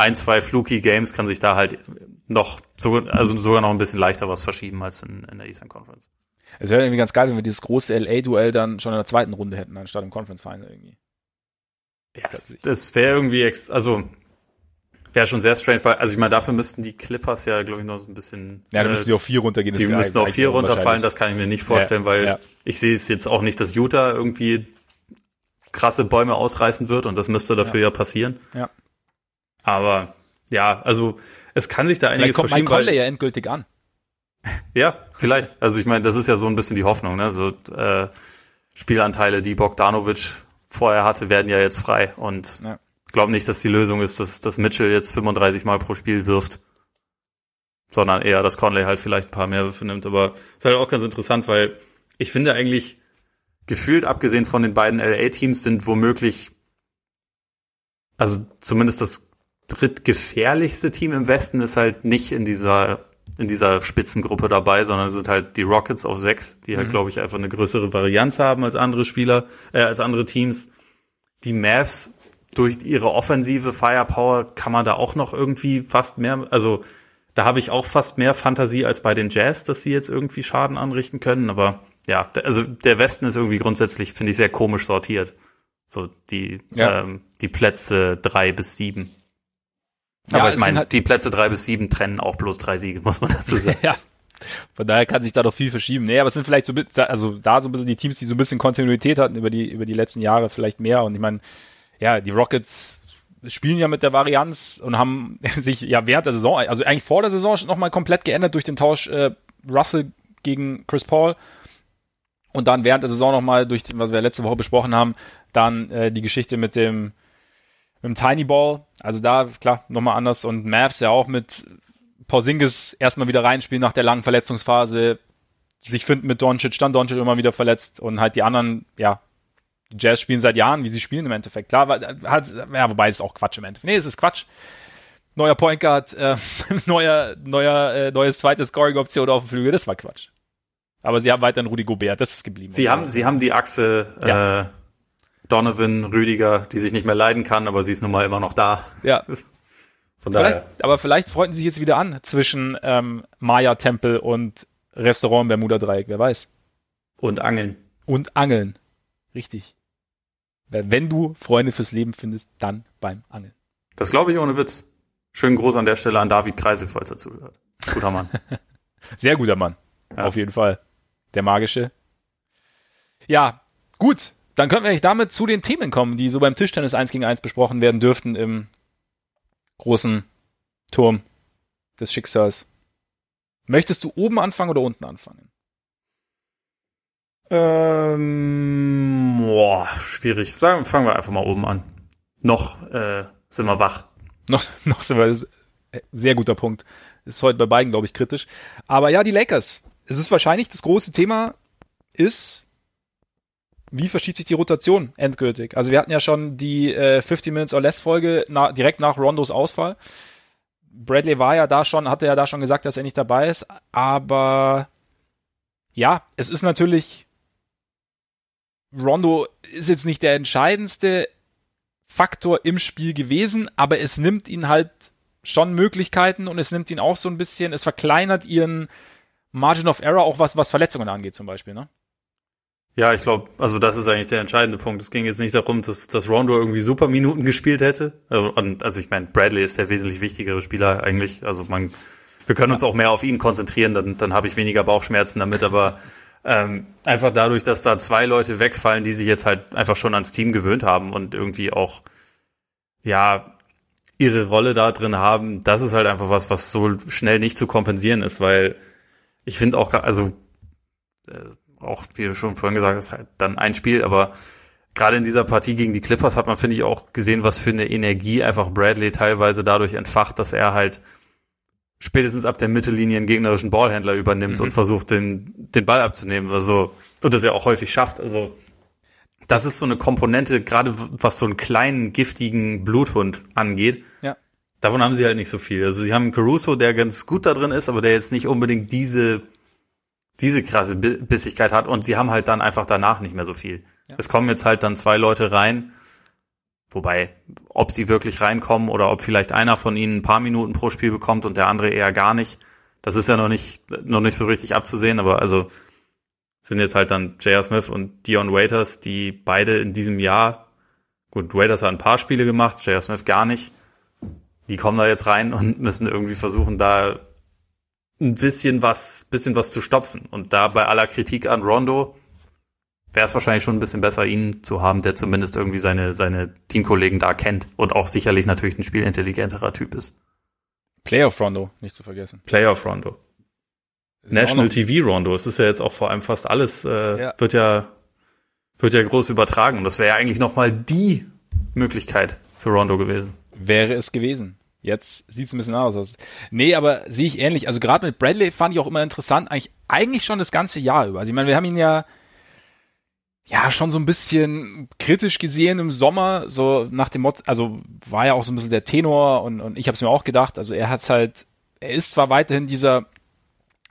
ein, zwei fluky Games kann sich da halt noch, so, also sogar noch ein bisschen leichter was verschieben als in, in der Eastern Conference. Es wäre irgendwie ganz geil, wenn wir dieses große LA-Duell dann schon in der zweiten Runde hätten, anstatt im Conference Final irgendwie. Ja, das, das wäre irgendwie, ex also wäre schon sehr strange, weil, also ich meine, dafür müssten die Clippers ja, glaube ich, noch so ein bisschen. Ja, dann müssten sie auf vier runtergehen. Die müssten auf vier runterfallen, das kann ich mir nicht vorstellen, ja, weil ja. ich sehe es jetzt auch nicht, dass Utah irgendwie krasse Bäume ausreißen wird und das müsste dafür ja, ja passieren. Ja. Aber ja, also es kann sich da einiges Vielleicht kommt verschieben. Mein ja endgültig an. Ja, vielleicht. Also ich meine, das ist ja so ein bisschen die Hoffnung. Ne? So, äh, Spielanteile, die Bogdanovic vorher hatte, werden ja jetzt frei. Und ja. glaube nicht, dass die Lösung ist, dass, dass Mitchell jetzt 35 Mal pro Spiel wirft. Sondern eher, dass Conley halt vielleicht ein paar mehr Würfe nimmt. Aber ist halt auch ganz interessant, weil ich finde eigentlich, gefühlt, abgesehen von den beiden LA-Teams, sind womöglich, also zumindest das drittgefährlichste Team im Westen ist halt nicht in dieser in dieser Spitzengruppe dabei, sondern sind halt die Rockets auf sechs, die halt, mhm. glaube ich, einfach eine größere Varianz haben als andere Spieler, äh, als andere Teams. Die Mavs durch ihre offensive Firepower kann man da auch noch irgendwie fast mehr, also da habe ich auch fast mehr Fantasie als bei den Jazz, dass sie jetzt irgendwie Schaden anrichten können. Aber ja, also der Westen ist irgendwie grundsätzlich, finde ich, sehr komisch sortiert. So die, ja. ähm, die Plätze drei bis sieben. Aber ja, ich meine, halt die Plätze drei bis sieben trennen auch bloß drei Siege, muss man dazu [LAUGHS] sagen. ja. Von daher kann sich da doch viel verschieben. Nee, aber es sind vielleicht so, also da so ein bisschen die Teams, die so ein bisschen Kontinuität hatten über die, über die letzten Jahre vielleicht mehr. Und ich meine, ja, die Rockets spielen ja mit der Varianz und haben [LAUGHS] sich ja während der Saison, also eigentlich vor der Saison nochmal komplett geändert durch den Tausch äh, Russell gegen Chris Paul. Und dann während der Saison nochmal durch, was wir letzte Woche besprochen haben, dann äh, die Geschichte mit dem mit dem Tiny Ball. Also da, klar, nochmal anders. Und Mavs ja auch mit Porzingis erstmal wieder reinspielen nach der langen Verletzungsphase, sich finden mit Doncic, dann Doncic immer wieder verletzt und halt die anderen, ja, Jazz spielen seit Jahren, wie sie spielen im Endeffekt. Klar, hat, ja, wobei es auch Quatsch im Endeffekt. Nee, es ist Quatsch. Neuer Point Guard, äh, [LAUGHS] neuer, neuer, äh, neues zweites Scoring-Option auf dem Flügel, das war Quatsch. Aber sie haben weiterhin Rudi Gobert, das ist geblieben. Sie haben, sie haben die Achse, ja. äh, Donovan, Rüdiger, die sich nicht mehr leiden kann, aber sie ist nun mal immer noch da. Ja. [LAUGHS] Von daher. Vielleicht, aber vielleicht freunden sie sich jetzt wieder an zwischen ähm, Maya-Tempel und Restaurant Bermuda-Dreieck, wer weiß. Und Angeln. Und Angeln. Richtig. Wenn du Freunde fürs Leben findest, dann beim Angeln. Das glaube ich ohne Witz. Schönen Gruß an der Stelle an David Kreisel, falls er zuhört. Guter Mann. [LAUGHS] Sehr guter Mann. Ja. Auf jeden Fall. Der magische. Ja, gut. Dann könnten wir eigentlich damit zu den Themen kommen, die so beim Tischtennis 1 gegen 1 besprochen werden dürften im großen Turm des Schicksals. Möchtest du oben anfangen oder unten anfangen? Ähm, boah, schwierig. Sagen, fangen wir einfach mal oben an. Noch äh, sind wir wach. [LAUGHS] Noch, noch sind wir. Sehr guter Punkt. Ist heute bei beiden, glaube ich, kritisch. Aber ja, die Lakers. Es ist wahrscheinlich das große Thema ist, wie verschiebt sich die Rotation endgültig? Also wir hatten ja schon die äh, 50 Minutes or Less Folge na, direkt nach Rondos Ausfall. Bradley war ja da schon, hatte ja da schon gesagt, dass er nicht dabei ist, aber ja, es ist natürlich Rondo ist jetzt nicht der entscheidendste Faktor im Spiel gewesen, aber es nimmt ihn halt schon Möglichkeiten und es nimmt ihn auch so ein bisschen, es verkleinert ihren Margin of Error, auch was, was Verletzungen angeht zum Beispiel, ne? Ja, ich glaube, also das ist eigentlich der entscheidende Punkt. Es ging jetzt nicht darum, dass, dass Rondo irgendwie super Minuten gespielt hätte. Also, also ich meine, Bradley ist der wesentlich wichtigere Spieler eigentlich. Also man, wir können uns auch mehr auf ihn konzentrieren, dann, dann habe ich weniger Bauchschmerzen damit. Aber ähm, einfach dadurch, dass da zwei Leute wegfallen, die sich jetzt halt einfach schon ans Team gewöhnt haben und irgendwie auch ja ihre Rolle da drin haben, das ist halt einfach was, was so schnell nicht zu kompensieren ist, weil ich finde auch, also äh, auch, wie du schon vorhin gesagt hast, halt dann ein Spiel, aber gerade in dieser Partie gegen die Clippers hat man, finde ich, auch gesehen, was für eine Energie einfach Bradley teilweise dadurch entfacht, dass er halt spätestens ab der Mittellinie einen gegnerischen Ballhändler übernimmt mhm. und versucht, den, den Ball abzunehmen. Also, und das ja auch häufig schafft. Also, das ist so eine Komponente, gerade was so einen kleinen, giftigen Bluthund angeht. Ja. Davon haben sie halt nicht so viel. Also, sie haben Caruso, der ganz gut da drin ist, aber der jetzt nicht unbedingt diese diese krasse Bissigkeit hat und sie haben halt dann einfach danach nicht mehr so viel. Ja. Es kommen jetzt halt dann zwei Leute rein Wobei, ob sie wirklich reinkommen oder ob vielleicht einer von ihnen ein paar Minuten pro Spiel bekommt und der andere eher gar nicht, das ist ja noch nicht, noch nicht so richtig abzusehen, aber also sind jetzt halt dann J.R. Smith und Dion Waiters, die beide in diesem Jahr, gut, Waiters hat ein paar Spiele gemacht, J.R. Smith gar nicht, die kommen da jetzt rein und [LAUGHS] müssen irgendwie versuchen, da ein bisschen was, bisschen was zu stopfen. Und da bei aller Kritik an Rondo wäre es wahrscheinlich schon ein bisschen besser, ihn zu haben, der zumindest irgendwie seine, seine Teamkollegen da kennt und auch sicherlich natürlich ein spielintelligenterer Typ ist. Playoff Rondo, nicht zu vergessen. Playoff Rondo. Ist National TV Rondo. Es ist ja jetzt auch vor allem fast alles, äh, ja. wird ja, wird ja groß übertragen. Und das wäre ja eigentlich nochmal die Möglichkeit für Rondo gewesen. Wäre es gewesen. Jetzt sieht es ein bisschen anders aus. Nee, aber sehe ich ähnlich. Also gerade mit Bradley fand ich auch immer interessant, eigentlich, eigentlich schon das ganze Jahr über. Also ich meine, wir haben ihn ja ja schon so ein bisschen kritisch gesehen im Sommer, so nach dem Motto, also war ja auch so ein bisschen der Tenor und, und ich habe es mir auch gedacht, also er hat's halt, er ist zwar weiterhin dieser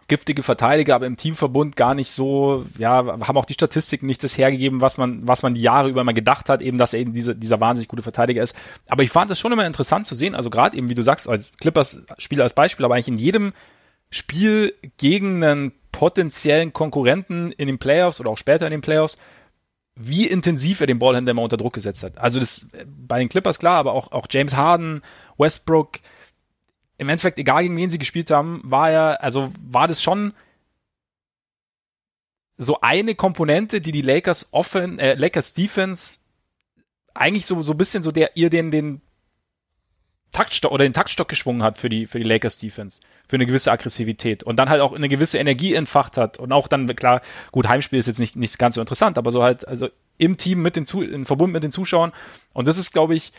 giftige Verteidiger, aber im Teamverbund gar nicht so, ja, haben auch die Statistiken nicht das hergegeben, was man, was man die Jahre über immer gedacht hat, eben, dass er eben diese, dieser wahnsinnig gute Verteidiger ist. Aber ich fand es schon immer interessant zu sehen, also gerade eben, wie du sagst, als Clippers-Spieler als Beispiel, aber eigentlich in jedem Spiel gegen einen potenziellen Konkurrenten in den Playoffs oder auch später in den Playoffs, wie intensiv er den Ballhändler immer unter Druck gesetzt hat. Also das bei den Clippers klar, aber auch, auch James Harden, Westbrook, im Endeffekt, egal gegen wen sie gespielt haben, war er, also war das schon so eine Komponente, die die Lakers offen, äh, Lakers Defense eigentlich so, so ein bisschen so der, ihr den, den Taktstock oder den Taktstock geschwungen hat für die, für die Lakers Defense. Für eine gewisse Aggressivität und dann halt auch eine gewisse Energie entfacht hat und auch dann, klar, gut, Heimspiel ist jetzt nicht, nicht ganz so interessant, aber so halt, also im Team mit den, Zu in Verbund mit den Zuschauern und das ist, glaube ich,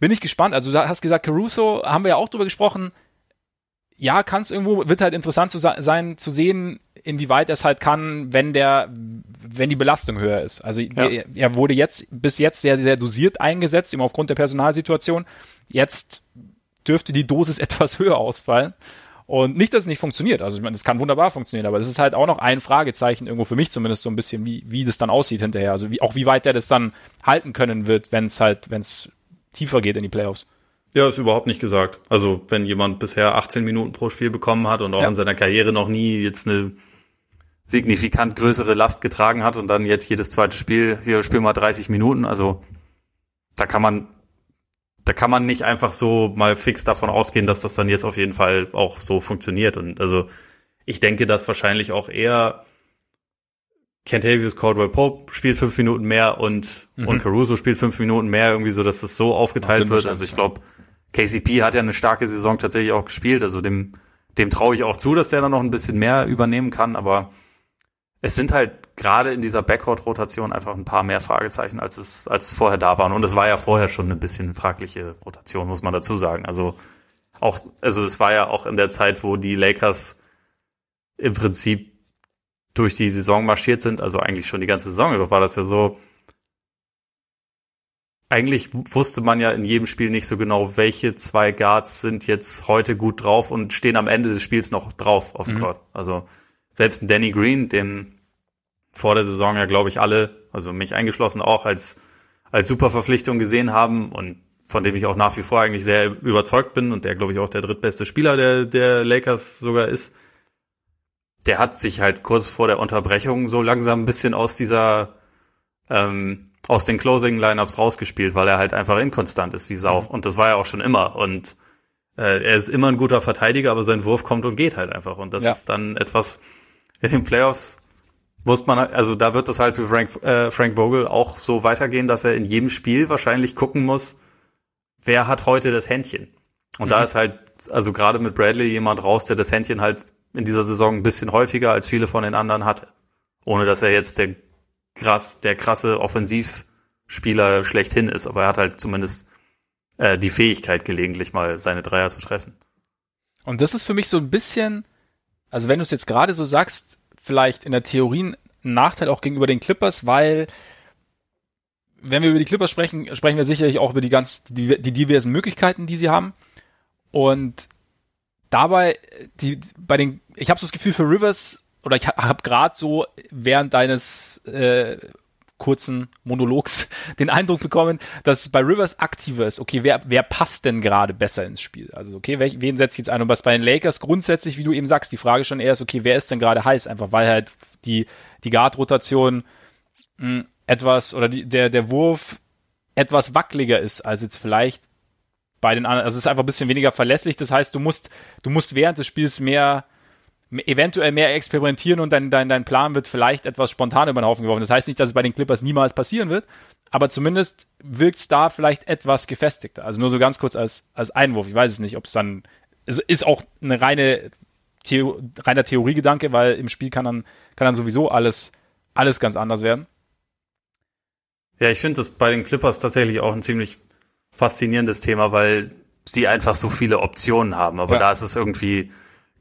bin ich gespannt. Also du hast gesagt, Caruso, haben wir ja auch drüber gesprochen. Ja, kann es irgendwo, wird halt interessant zu sein, zu sehen, inwieweit er es halt kann, wenn der, wenn die Belastung höher ist. Also ja. er, er, wurde jetzt bis jetzt sehr, sehr dosiert eingesetzt, immer aufgrund der Personalsituation. Jetzt dürfte die Dosis [LAUGHS] etwas höher ausfallen. Und nicht, dass es nicht funktioniert. Also ich meine, es kann wunderbar funktionieren, aber es ist halt auch noch ein Fragezeichen, irgendwo für mich zumindest so ein bisschen, wie, wie das dann aussieht hinterher. Also wie, auch wie weit er das dann halten können wird, wenn es halt, wenn es tiefer geht in die Playoffs. Ja, ist überhaupt nicht gesagt. Also wenn jemand bisher 18 Minuten pro Spiel bekommen hat und auch ja. in seiner Karriere noch nie jetzt eine signifikant größere Last getragen hat und dann jetzt jedes zweite Spiel, hier spielen wir 30 Minuten, also da kann man da kann man nicht einfach so mal fix davon ausgehen, dass das dann jetzt auf jeden Fall auch so funktioniert und also ich denke, dass wahrscheinlich auch eher Kentavious Caldwell Pope spielt fünf Minuten mehr und, mhm. und Caruso spielt fünf Minuten mehr, irgendwie so, dass das so aufgeteilt wird. Also ich glaube, KCP hat ja eine starke Saison tatsächlich auch gespielt. Also dem, dem traue ich auch zu, dass der dann noch ein bisschen mehr übernehmen kann. Aber es sind halt gerade in dieser Backcourt-Rotation einfach ein paar mehr Fragezeichen, als es, als es vorher da waren. Und es war ja vorher schon ein bisschen fragliche Rotation, muss man dazu sagen. Also auch, also es war ja auch in der Zeit, wo die Lakers im Prinzip durch die Saison marschiert sind, also eigentlich schon die ganze Saison über, war das ja so, eigentlich wusste man ja in jedem Spiel nicht so genau, welche zwei Guards sind jetzt heute gut drauf und stehen am Ende des Spiels noch drauf auf dem mhm. Court. Also selbst ein Danny Green, den vor der Saison ja, glaube ich, alle, also mich eingeschlossen auch als, als super Verpflichtung gesehen haben und von dem ich auch nach wie vor eigentlich sehr überzeugt bin und der, glaube ich, auch der drittbeste Spieler der, der Lakers sogar ist der hat sich halt kurz vor der Unterbrechung so langsam ein bisschen aus dieser, ähm, aus den Closing-Lineups rausgespielt, weil er halt einfach inkonstant ist wie Sau. Mhm. Und das war er auch schon immer. Und äh, er ist immer ein guter Verteidiger, aber sein Wurf kommt und geht halt einfach. Und das ja. ist dann etwas, in den Playoffs muss man, also da wird das halt für Frank, äh, Frank Vogel auch so weitergehen, dass er in jedem Spiel wahrscheinlich gucken muss, wer hat heute das Händchen. Und mhm. da ist halt, also gerade mit Bradley jemand raus, der das Händchen halt in dieser Saison ein bisschen häufiger als viele von den anderen hatte. Ohne dass er jetzt der krass, der krasse Offensivspieler schlechthin ist, aber er hat halt zumindest äh, die Fähigkeit, gelegentlich mal seine Dreier zu treffen. Und das ist für mich so ein bisschen, also wenn du es jetzt gerade so sagst, vielleicht in der Theorie ein Nachteil auch gegenüber den Clippers, weil wenn wir über die Clippers sprechen, sprechen wir sicherlich auch über die ganz die, die diversen Möglichkeiten, die sie haben. Und dabei, die, bei den, ich habe so das Gefühl für Rivers, oder ich habe gerade so während deines äh, kurzen Monologs [LAUGHS] den Eindruck bekommen, dass bei Rivers aktiver ist. Okay, wer, wer passt denn gerade besser ins Spiel? Also, okay, wen, wen setze ich jetzt ein? Und was bei den Lakers grundsätzlich, wie du eben sagst, die Frage schon eher ist, okay, wer ist denn gerade heiß? Einfach weil halt die, die Guard-Rotation hm, etwas oder die, der, der Wurf etwas wackeliger ist als jetzt vielleicht bei den anderen. Also es ist einfach ein bisschen weniger verlässlich. Das heißt, du musst, du musst während des Spiels mehr, eventuell mehr experimentieren und dein, dein, dein Plan wird vielleicht etwas spontan über den Haufen geworfen. Das heißt nicht, dass es bei den Clippers niemals passieren wird, aber zumindest wirkt es da vielleicht etwas gefestigter. Also nur so ganz kurz als, als Einwurf. Ich weiß es nicht, ob es dann, es ist auch eine reine Theo, reiner Theoriegedanke, weil im Spiel kann dann, kann dann sowieso alles, alles ganz anders werden. Ja, ich finde das bei den Clippers tatsächlich auch ein ziemlich faszinierendes Thema, weil sie einfach so viele Optionen haben. Aber ja. da ist es irgendwie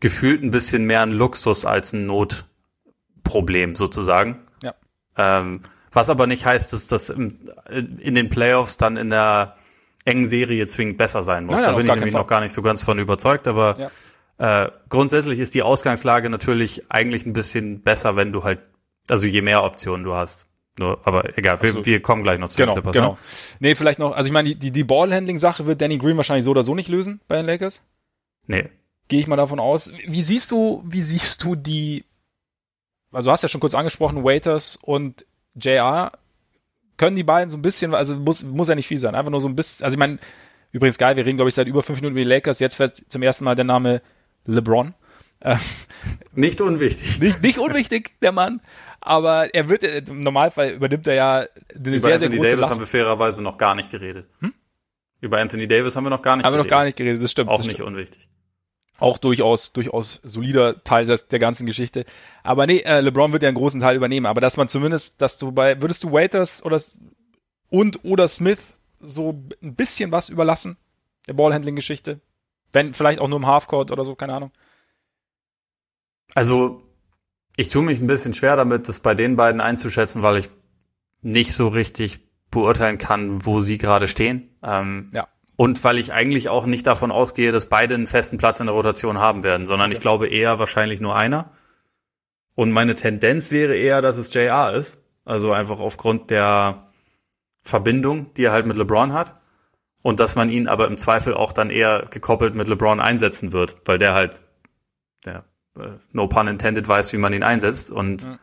gefühlt ein bisschen mehr ein Luxus als ein Notproblem sozusagen. Ja. Ähm, was aber nicht heißt, dass das in den Playoffs dann in der engen Serie zwingend besser sein muss. Nein, nein, da bin ich nämlich noch gar nicht so ganz von überzeugt, aber ja. äh, grundsätzlich ist die Ausgangslage natürlich eigentlich ein bisschen besser, wenn du halt, also je mehr Optionen du hast. Nur, aber egal, wir, wir, kommen gleich noch zu genau, den Clippers. Genau. Ne? Nee, vielleicht noch, also ich meine, die, die, die Ballhandling-Sache wird Danny Green wahrscheinlich so oder so nicht lösen bei den Lakers. Nee. Gehe ich mal davon aus. Wie siehst du, wie siehst du die, also du hast ja schon kurz angesprochen, Waiters und JR, können die beiden so ein bisschen, also muss, muss ja nicht viel sein, einfach nur so ein bisschen, also ich meine, übrigens geil, wir reden glaube ich seit über fünf Minuten über die Lakers, jetzt wird zum ersten Mal der Name LeBron. nicht unwichtig. Nicht, nicht unwichtig, der Mann. Aber er wird, äh, im Normalfall übernimmt er ja eine Über sehr, Anthony sehr große Davis Last. haben wir fairerweise noch gar nicht geredet. Hm? Über Anthony Davis haben wir noch gar nicht haben geredet. Haben wir noch gar nicht geredet, das stimmt. Auch das nicht stimmt. unwichtig. Auch durchaus, durchaus solider Teil der ganzen Geschichte. Aber nee, äh, LeBron wird ja einen großen Teil übernehmen. Aber dass man zumindest, dass du bei, würdest du Waiters oder und oder Smith so ein bisschen was überlassen? Der Ballhandling-Geschichte? Wenn, vielleicht auch nur im Halfcourt oder so, keine Ahnung. Also, ich tue mich ein bisschen schwer damit, das bei den beiden einzuschätzen, weil ich nicht so richtig beurteilen kann, wo sie gerade stehen. Ähm, ja. Und weil ich eigentlich auch nicht davon ausgehe, dass beide einen festen Platz in der Rotation haben werden, sondern ich glaube eher wahrscheinlich nur einer. Und meine Tendenz wäre eher, dass es JR ist. Also einfach aufgrund der Verbindung, die er halt mit LeBron hat. Und dass man ihn aber im Zweifel auch dann eher gekoppelt mit LeBron einsetzen wird, weil der halt der no pun intended, weiß, wie man ihn einsetzt. Und ja.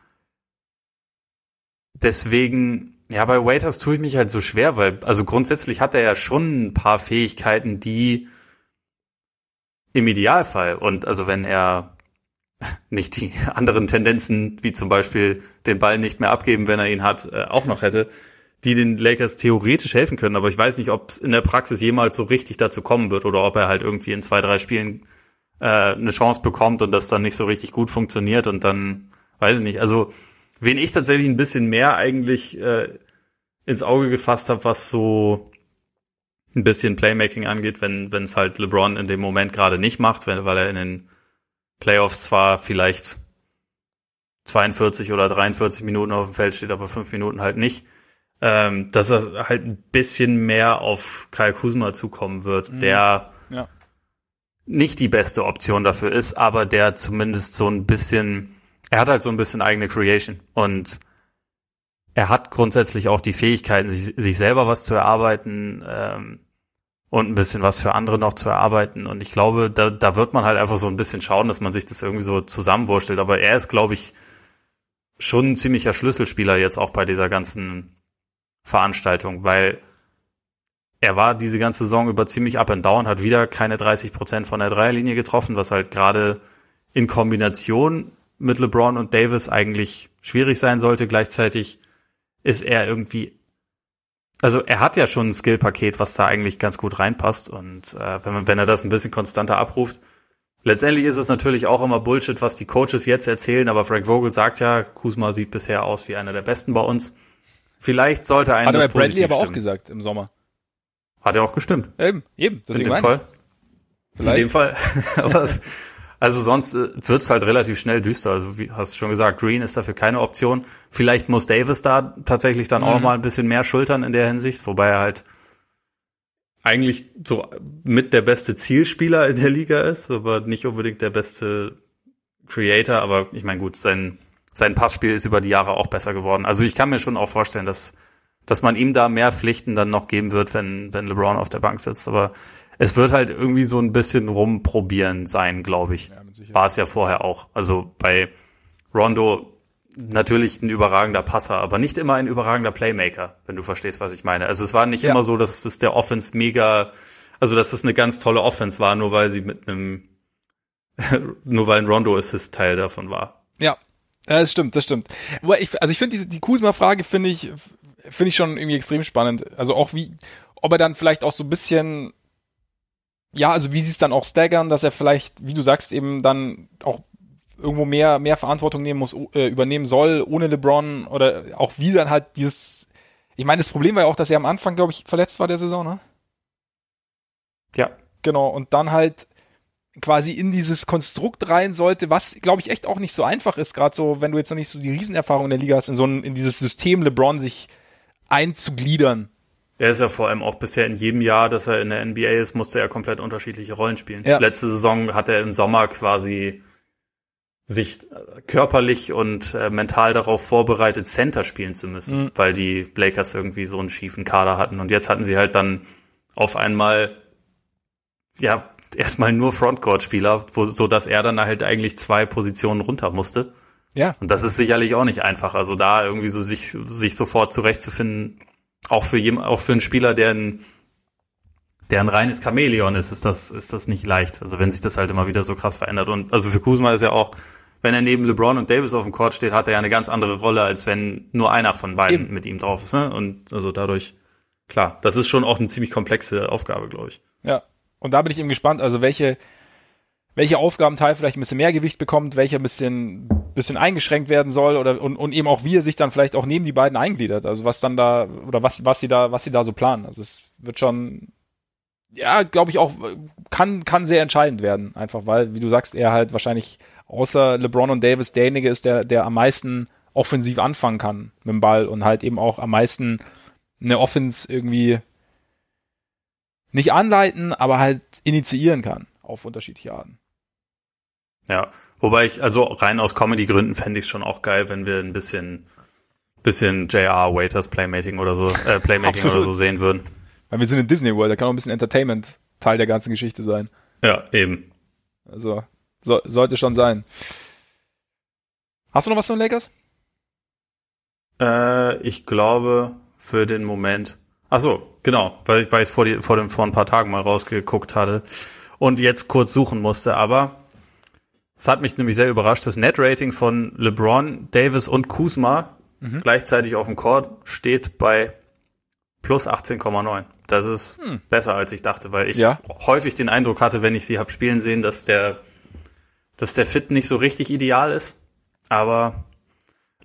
deswegen, ja, bei Waiters tue ich mich halt so schwer, weil, also grundsätzlich hat er ja schon ein paar Fähigkeiten, die im Idealfall und also wenn er [LAUGHS] nicht die anderen Tendenzen, wie zum Beispiel den Ball nicht mehr abgeben, wenn er ihn hat, äh, auch noch hätte, die den Lakers theoretisch helfen können. Aber ich weiß nicht, ob es in der Praxis jemals so richtig dazu kommen wird oder ob er halt irgendwie in zwei, drei Spielen äh, eine Chance bekommt und das dann nicht so richtig gut funktioniert und dann, weiß ich nicht, also wen ich tatsächlich ein bisschen mehr eigentlich äh, ins Auge gefasst habe, was so ein bisschen Playmaking angeht, wenn wenn es halt LeBron in dem Moment gerade nicht macht, weil, weil er in den Playoffs zwar vielleicht 42 oder 43 Minuten auf dem Feld steht, aber fünf Minuten halt nicht, ähm, dass er halt ein bisschen mehr auf Kyle Kuzma zukommen wird, mhm. der ja nicht die beste Option dafür ist, aber der zumindest so ein bisschen, er hat halt so ein bisschen eigene Creation und er hat grundsätzlich auch die Fähigkeiten, sich, sich selber was zu erarbeiten ähm, und ein bisschen was für andere noch zu erarbeiten. Und ich glaube, da, da wird man halt einfach so ein bisschen schauen, dass man sich das irgendwie so zusammenwurschtelt. Aber er ist, glaube ich, schon ein ziemlicher Schlüsselspieler jetzt auch bei dieser ganzen Veranstaltung, weil er war diese ganze Saison über ziemlich up and down, hat wieder keine 30 Prozent von der Dreierlinie getroffen, was halt gerade in Kombination mit LeBron und Davis eigentlich schwierig sein sollte. Gleichzeitig ist er irgendwie, also er hat ja schon ein Skillpaket, was da eigentlich ganz gut reinpasst und äh, wenn, man, wenn er das ein bisschen konstanter abruft, letztendlich ist es natürlich auch immer Bullshit, was die Coaches jetzt erzählen, aber Frank Vogel sagt ja, Kuzma sieht bisher aus wie einer der Besten bei uns. Vielleicht sollte einer. Hat er bei Bradley aber stimmen. auch gesagt im Sommer. Hat ja auch gestimmt. Eben, eben. In dem Fall. Vielleicht. In dem Fall. [LAUGHS] Aber also sonst äh, wird's halt relativ schnell düster. Also wie hast du schon gesagt, Green ist dafür keine Option. Vielleicht muss Davis da tatsächlich dann mhm. auch mal ein bisschen mehr schultern in der Hinsicht, wobei er halt eigentlich so mit der beste Zielspieler in der Liga ist, aber nicht unbedingt der beste Creator. Aber ich meine, gut, sein sein Passspiel ist über die Jahre auch besser geworden. Also ich kann mir schon auch vorstellen, dass, dass man ihm da mehr Pflichten dann noch geben wird, wenn, wenn LeBron auf der Bank sitzt. Aber es wird halt irgendwie so ein bisschen rumprobieren sein, glaube ich. Ja, War es ja vorher auch. Also bei Rondo natürlich ein überragender Passer, aber nicht immer ein überragender Playmaker, wenn du verstehst, was ich meine. Also es war nicht ja. immer so, dass das der Offense mega, also dass das eine ganz tolle Offense war, nur weil sie mit einem, [LAUGHS] nur weil ein Rondo-Assist Teil davon war. Ja, das stimmt, das stimmt. Also ich finde die, die Kuzma-Frage finde ich, finde ich schon irgendwie extrem spannend. Also auch wie, ob er dann vielleicht auch so ein bisschen ja, also wie sie es dann auch staggern, dass er vielleicht, wie du sagst, eben dann auch irgendwo mehr, mehr Verantwortung nehmen muss, äh, übernehmen soll, ohne LeBron oder auch wie dann halt dieses, ich meine, das Problem war ja auch, dass er am Anfang, glaube ich, verletzt war der Saison, ne? Ja. Genau, und dann halt quasi in dieses Konstrukt rein sollte, was, glaube ich, echt auch nicht so einfach ist, gerade so, wenn du jetzt noch nicht so die Riesenerfahrung in der Liga hast, in so ein, in dieses System LeBron sich einzugliedern. Er ist ja vor allem auch bisher in jedem Jahr, dass er in der NBA ist, musste er komplett unterschiedliche Rollen spielen. Ja. Letzte Saison hat er im Sommer quasi sich körperlich und äh, mental darauf vorbereitet, Center spielen zu müssen, mhm. weil die Lakers irgendwie so einen schiefen Kader hatten. Und jetzt hatten sie halt dann auf einmal, ja, erstmal nur Frontcourt-Spieler, so dass er dann halt eigentlich zwei Positionen runter musste. Ja. Und das ist sicherlich auch nicht einfach. Also da irgendwie so sich, sich sofort zurechtzufinden, auch für jem, auch für einen Spieler, der ein, der ein reines Chamäleon ist, ist das, ist das nicht leicht. Also wenn sich das halt immer wieder so krass verändert. Und also für Kuzma ist ja auch, wenn er neben LeBron und Davis auf dem Court steht, hat er ja eine ganz andere Rolle, als wenn nur einer von beiden Eben. mit ihm drauf ist. Ne? Und also dadurch, klar, das ist schon auch eine ziemlich komplexe Aufgabe, glaube ich. Ja. Und da bin ich eben gespannt, also welche, welche Aufgabenteil vielleicht ein bisschen mehr Gewicht bekommt, welcher ein bisschen, bisschen eingeschränkt werden soll oder und, und eben auch wie er sich dann vielleicht auch neben die beiden eingliedert. Also was dann da oder was, was sie da, was sie da so planen. Also es wird schon, ja, glaube ich auch, kann, kann sehr entscheidend werden. Einfach weil, wie du sagst, er halt wahrscheinlich außer LeBron und Davis derjenige ist, der, der am meisten offensiv anfangen kann mit dem Ball und halt eben auch am meisten eine Offense irgendwie nicht anleiten, aber halt initiieren kann auf unterschiedliche Arten. Ja, wobei ich, also rein aus Comedy-Gründen fände ich es schon auch geil, wenn wir ein bisschen, bisschen JR Waiters Playmaking oder so, äh, Playmaking oder so sehen würden. Weil wir sind in Disney World, da kann auch ein bisschen Entertainment Teil der ganzen Geschichte sein. Ja, eben. Also, so, sollte schon sein. Hast du noch was von Lakers? Äh, ich glaube, für den Moment. Ach so, genau, weil ich, weil ich vor, die, vor, dem, vor ein paar Tagen mal rausgeguckt hatte und jetzt kurz suchen musste, aber es hat mich nämlich sehr überrascht. Das Net-Rating von LeBron, Davis und Kuzma mhm. gleichzeitig auf dem Court steht bei plus 18,9. Das ist hm. besser als ich dachte, weil ich ja. häufig den Eindruck hatte, wenn ich sie hab spielen sehen, dass der, dass der Fit nicht so richtig ideal ist. Aber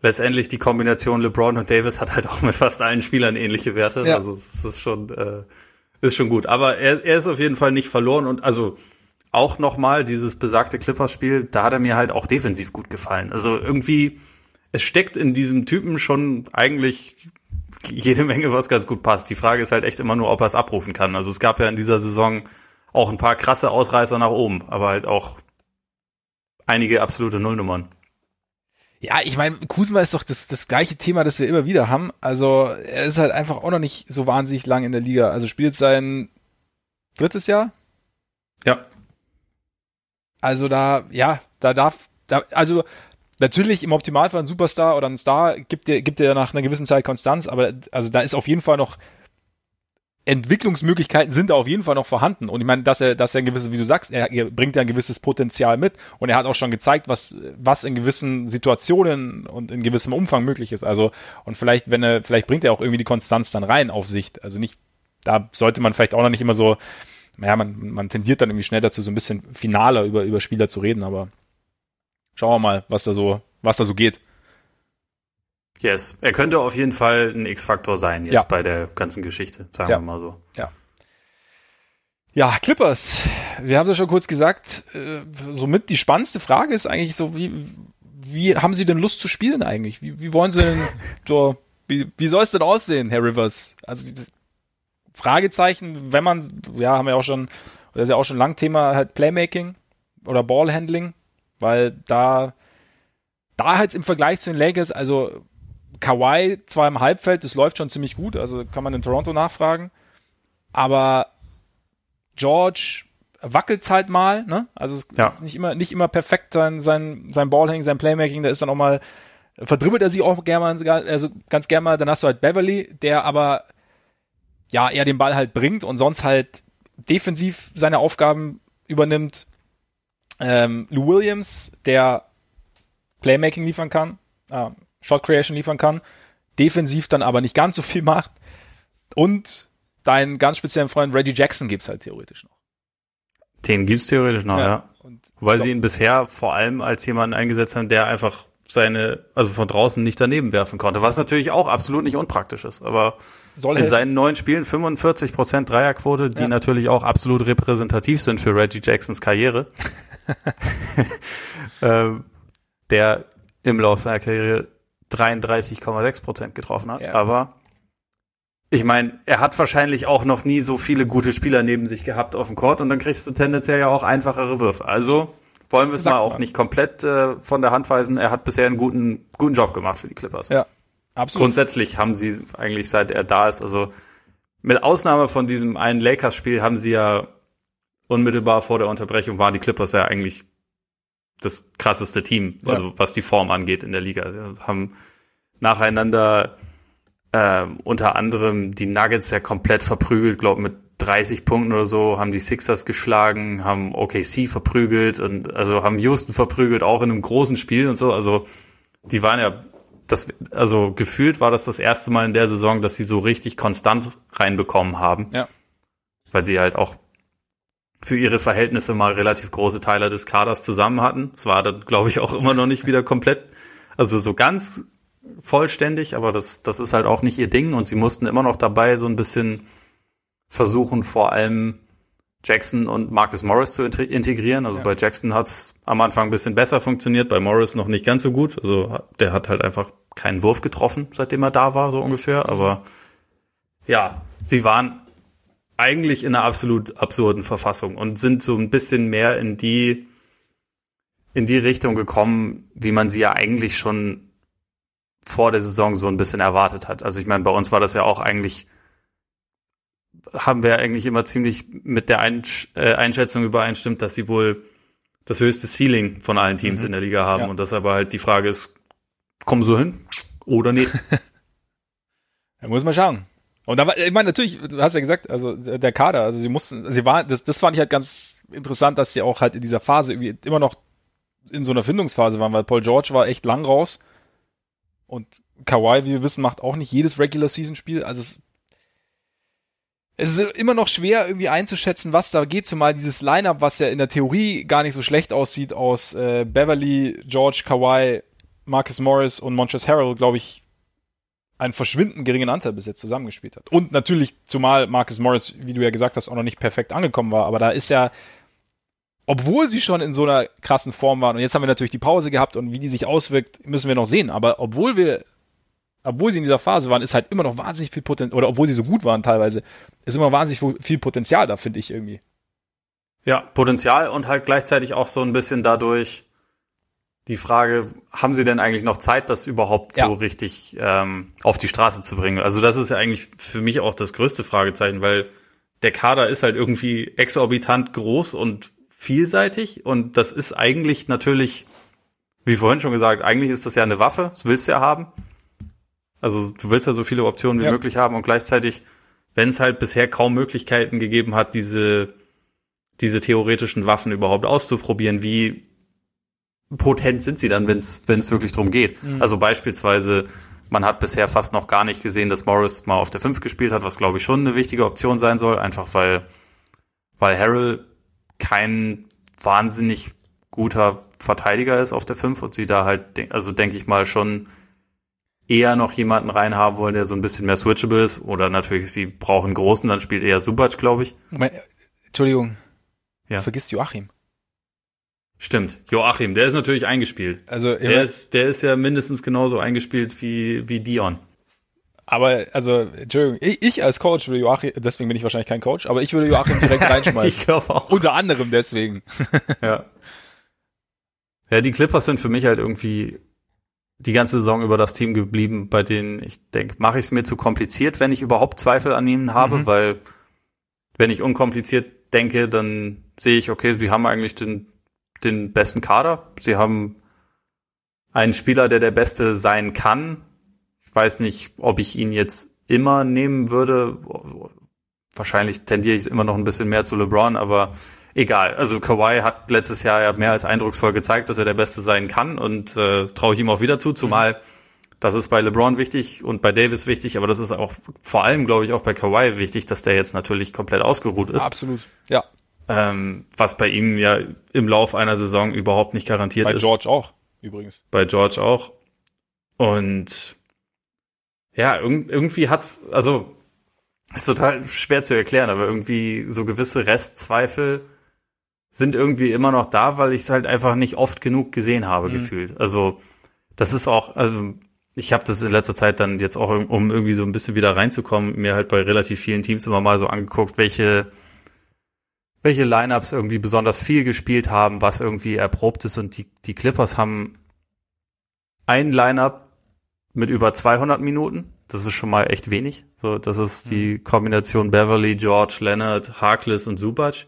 letztendlich die Kombination LeBron und Davis hat halt auch mit fast allen Spielern ähnliche Werte. Ja. Also es ist schon, äh, ist schon gut. Aber er, er ist auf jeden Fall nicht verloren und also auch nochmal dieses besagte Clippers-Spiel, da hat er mir halt auch defensiv gut gefallen. Also irgendwie, es steckt in diesem Typen schon eigentlich jede Menge, was ganz gut passt. Die Frage ist halt echt immer nur, ob er es abrufen kann. Also es gab ja in dieser Saison auch ein paar krasse Ausreißer nach oben, aber halt auch einige absolute Nullnummern. Ja, ich meine, Kuzma ist doch das, das gleiche Thema, das wir immer wieder haben. Also er ist halt einfach auch noch nicht so wahnsinnig lang in der Liga. Also spielt sein drittes Jahr. Ja. Also da, ja, da darf, da, also natürlich im Optimalfall ein Superstar oder ein Star gibt dir, gibt dir nach einer gewissen Zeit Konstanz, aber also da ist auf jeden Fall noch Entwicklungsmöglichkeiten sind da auf jeden Fall noch vorhanden. Und ich meine, dass er, dass er ein gewisses, wie du sagst, er, er bringt ja ein gewisses Potenzial mit und er hat auch schon gezeigt, was, was in gewissen Situationen und in gewissem Umfang möglich ist. Also, und vielleicht, wenn er, vielleicht bringt er auch irgendwie die Konstanz dann rein auf Sicht. Also nicht, da sollte man vielleicht auch noch nicht immer so, naja, man, man tendiert dann irgendwie schnell dazu, so ein bisschen finaler über, über Spieler zu reden, aber schauen wir mal, was da so, was da so geht. Yes, er könnte auf jeden Fall ein X-Faktor sein jetzt ja. bei der ganzen Geschichte, sagen ja. wir mal so. Ja. Ja, Clippers. Wir haben es ja schon kurz gesagt. Äh, somit die spannendste Frage ist eigentlich so, wie, wie haben Sie denn Lust zu spielen eigentlich? Wie, wie wollen Sie denn [LAUGHS] so, wie, wie soll es denn aussehen, Herr Rivers? Also Fragezeichen, wenn man, ja, haben wir auch schon, das ist ja auch schon lang Thema halt Playmaking oder Ballhandling, weil da da halt im Vergleich zu den Lakers, also Kawhi zwar im Halbfeld, das läuft schon ziemlich gut, also kann man in Toronto nachfragen, aber George wackelt halt mal, ne? Also es ja. ist nicht immer, nicht immer perfekt sein, sein, sein Ballhang, sein Playmaking, da ist dann auch mal, verdribbelt er sich auch gerne mal, also ganz gerne mal, dann hast du halt Beverly, der aber ja eher den Ball halt bringt und sonst halt defensiv seine Aufgaben übernimmt. Ähm, Lou Williams, der Playmaking liefern kann, äh, Shot Creation liefern kann, defensiv dann aber nicht ganz so viel macht. Und deinen ganz speziellen Freund Reggie Jackson gibt's halt theoretisch noch. Den gibt's theoretisch noch, ja. ja. Weil sie ihn bisher vor allem als jemanden eingesetzt haben, der einfach seine, also von draußen nicht daneben werfen konnte, was natürlich auch absolut nicht unpraktisch ist. Aber Soll in helfen. seinen neuen Spielen 45 Prozent Dreierquote, die ja. natürlich auch absolut repräsentativ sind für Reggie Jacksons Karriere, [LAUGHS] ähm, der im Lauf seiner Karriere 33,6 Prozent getroffen hat. Ja. Aber ich meine, er hat wahrscheinlich auch noch nie so viele gute Spieler neben sich gehabt auf dem Court und dann kriegst du tendenziell ja auch einfachere Würfe. Also wollen wir es mal auch nicht komplett äh, von der Hand weisen. Er hat bisher einen guten, guten Job gemacht für die Clippers. Ja, absolut. Grundsätzlich haben sie eigentlich, seit er da ist, also mit Ausnahme von diesem einen Lakers-Spiel haben sie ja unmittelbar vor der Unterbrechung waren die Clippers ja eigentlich das krasseste Team, also ja. was die Form angeht in der Liga. Sie haben nacheinander äh, unter anderem die Nuggets ja komplett verprügelt, glaube mit 30 Punkten oder so, haben die Sixers geschlagen, haben OKC verprügelt und also haben Houston verprügelt, auch in einem großen Spiel und so. Also die waren ja, das, also gefühlt war das das erste Mal in der Saison, dass sie so richtig konstant reinbekommen haben. Ja. Weil sie halt auch für ihre Verhältnisse mal relativ große Teile des Kaders zusammen hatten. Es war dann, glaube ich, auch immer noch nicht wieder komplett, also so ganz vollständig, aber das, das ist halt auch nicht ihr Ding und sie mussten immer noch dabei so ein bisschen versuchen, vor allem Jackson und Marcus Morris zu integrieren. Also ja. bei Jackson hat's am Anfang ein bisschen besser funktioniert, bei Morris noch nicht ganz so gut. Also der hat halt einfach keinen Wurf getroffen, seitdem er da war, so ungefähr. Aber ja, sie waren eigentlich in einer absolut absurden Verfassung und sind so ein bisschen mehr in die in die Richtung gekommen, wie man sie ja eigentlich schon vor der Saison so ein bisschen erwartet hat. Also ich meine, bei uns war das ja auch eigentlich, haben wir eigentlich immer ziemlich mit der Einsch äh, Einschätzung übereinstimmt, dass sie wohl das höchste Ceiling von allen Teams mhm. in der Liga haben. Ja. Und das aber halt die Frage ist, kommen so hin oder nicht? [LAUGHS] da muss man schauen. Und da war, ich meine, natürlich, du hast ja gesagt, also der Kader, also sie mussten, sie waren, das, das fand ich halt ganz interessant, dass sie auch halt in dieser Phase irgendwie immer noch in so einer Findungsphase waren, weil Paul George war echt lang raus und Kawhi, wie wir wissen, macht auch nicht jedes Regular Season Spiel. Also es, es ist immer noch schwer irgendwie einzuschätzen, was da geht, zumal dieses Lineup, was ja in der Theorie gar nicht so schlecht aussieht, aus äh, Beverly, George, Kawhi, Marcus Morris und Montrezl Harrell, glaube ich, einen verschwindend geringen Anteil bis jetzt zusammengespielt hat. Und natürlich, zumal Marcus Morris, wie du ja gesagt hast, auch noch nicht perfekt angekommen war, aber da ist ja obwohl sie schon in so einer krassen Form waren, und jetzt haben wir natürlich die Pause gehabt und wie die sich auswirkt, müssen wir noch sehen. Aber obwohl wir, obwohl sie in dieser Phase waren, ist halt immer noch wahnsinnig viel Potenzial, oder obwohl sie so gut waren teilweise, ist immer wahnsinnig viel Potenzial da, finde ich irgendwie. Ja, Potenzial und halt gleichzeitig auch so ein bisschen dadurch die Frage, haben sie denn eigentlich noch Zeit, das überhaupt ja. so richtig ähm, auf die Straße zu bringen? Also das ist ja eigentlich für mich auch das größte Fragezeichen, weil der Kader ist halt irgendwie exorbitant groß und vielseitig und das ist eigentlich natürlich, wie vorhin schon gesagt, eigentlich ist das ja eine Waffe, das willst du ja haben. Also du willst ja so viele Optionen wie ja. möglich haben und gleichzeitig, wenn es halt bisher kaum Möglichkeiten gegeben hat, diese, diese theoretischen Waffen überhaupt auszuprobieren, wie potent sind sie dann, wenn es wirklich darum geht. Mhm. Also beispielsweise, man hat bisher fast noch gar nicht gesehen, dass Morris mal auf der 5 gespielt hat, was glaube ich schon eine wichtige Option sein soll, einfach weil, weil Harrell kein wahnsinnig guter Verteidiger ist auf der 5 und sie da halt, also denke ich mal schon eher noch jemanden reinhaben wollen, der so ein bisschen mehr switchable ist. Oder natürlich, sie brauchen großen, dann spielt eher Subac, glaube ich. Entschuldigung. Ja. Du vergisst Joachim. Stimmt. Joachim, der ist natürlich eingespielt. Also, der ist, der ist ja mindestens genauso eingespielt wie, wie Dion. Aber, also, Entschuldigung, ich, ich als Coach würde Joachim, deswegen bin ich wahrscheinlich kein Coach, aber ich würde Joachim direkt [LAUGHS] reinschmeißen. ich glaube auch. Unter anderem deswegen. ja. Ja, die Clippers sind für mich halt irgendwie die ganze Saison über das Team geblieben, bei denen ich denke, mache ich es mir zu kompliziert, wenn ich überhaupt Zweifel an ihnen habe, mhm. weil wenn ich unkompliziert denke, dann sehe ich, okay, sie haben eigentlich den, den besten Kader. Sie haben einen Spieler, der der Beste sein kann. Ich weiß nicht, ob ich ihn jetzt immer nehmen würde. Wahrscheinlich tendiere ich es immer noch ein bisschen mehr zu LeBron, aber egal. Also Kawhi hat letztes Jahr ja mehr als eindrucksvoll gezeigt, dass er der Beste sein kann und äh, traue ich ihm auch wieder zu, zumal mhm. das ist bei LeBron wichtig und bei Davis wichtig, aber das ist auch vor allem, glaube ich, auch bei Kawhi wichtig, dass der jetzt natürlich komplett ausgeruht ist. Absolut, ja. Ähm, was bei ihm ja im Lauf einer Saison überhaupt nicht garantiert bei ist. Bei George auch, übrigens. Bei George auch. Und ja, irgendwie hat's, also ist total schwer zu erklären, aber irgendwie so gewisse Restzweifel sind irgendwie immer noch da, weil ich es halt einfach nicht oft genug gesehen habe, mhm. gefühlt. Also das ist auch, also ich habe das in letzter Zeit dann jetzt auch, um irgendwie so ein bisschen wieder reinzukommen, mir halt bei relativ vielen Teams immer mal so angeguckt, welche welche Lineups irgendwie besonders viel gespielt haben, was irgendwie erprobt ist und die die Clippers haben ein Lineup mit über 200 Minuten. Das ist schon mal echt wenig. So, das ist die mhm. Kombination Beverly, George, Leonard, Harkless und Zubac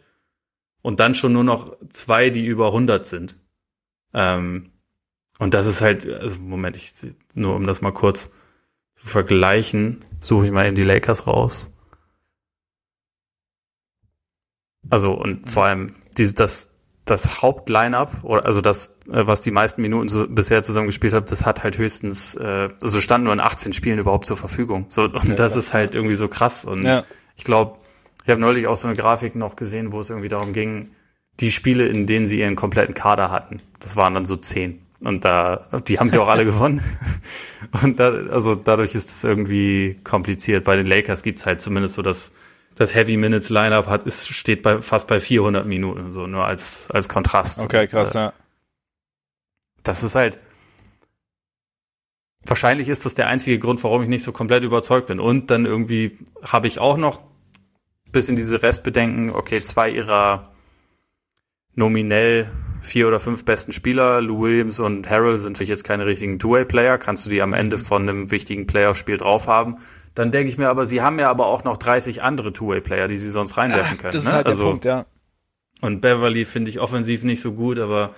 und dann schon nur noch zwei, die über 100 sind. Ähm, und das ist halt, also Moment, ich, nur um das mal kurz zu vergleichen, suche ich mal eben die Lakers raus. Also und vor allem diese, das, das Hauptline-up, oder also das, äh, was die meisten Minuten so bisher zusammengespielt hat, das hat halt höchstens, äh, also stand nur in 18 Spielen überhaupt zur Verfügung. So, und ja, das ja. ist halt irgendwie so krass. Und ja. ich glaube, ich habe neulich auch so eine Grafik noch gesehen, wo es irgendwie darum ging, die Spiele, in denen sie ihren kompletten Kader hatten. Das waren dann so zehn. Und da, die haben sie auch alle [LAUGHS] gewonnen. Und da, also dadurch ist es irgendwie kompliziert. Bei den Lakers gibt's halt zumindest so das, das Heavy Minutes Lineup hat, ist, steht bei, fast bei 400 Minuten, so nur als, als Kontrast. Okay, krass, ja. Das ist halt, wahrscheinlich ist das der einzige Grund, warum ich nicht so komplett überzeugt bin. Und dann irgendwie habe ich auch noch bisschen diese Restbedenken, okay, zwei ihrer nominell vier oder fünf besten Spieler, Lou Williams und Harrell, sind für jetzt keine richtigen Two-Way-Player, kannst du die am Ende von einem wichtigen Playoff-Spiel drauf haben. Dann denke ich mir aber, sie haben ja aber auch noch 30 andere Two-Way-Player, die sie sonst reinwerfen können. Das ist ne? halt also, der Punkt, ja. Und Beverly finde ich offensiv nicht so gut, aber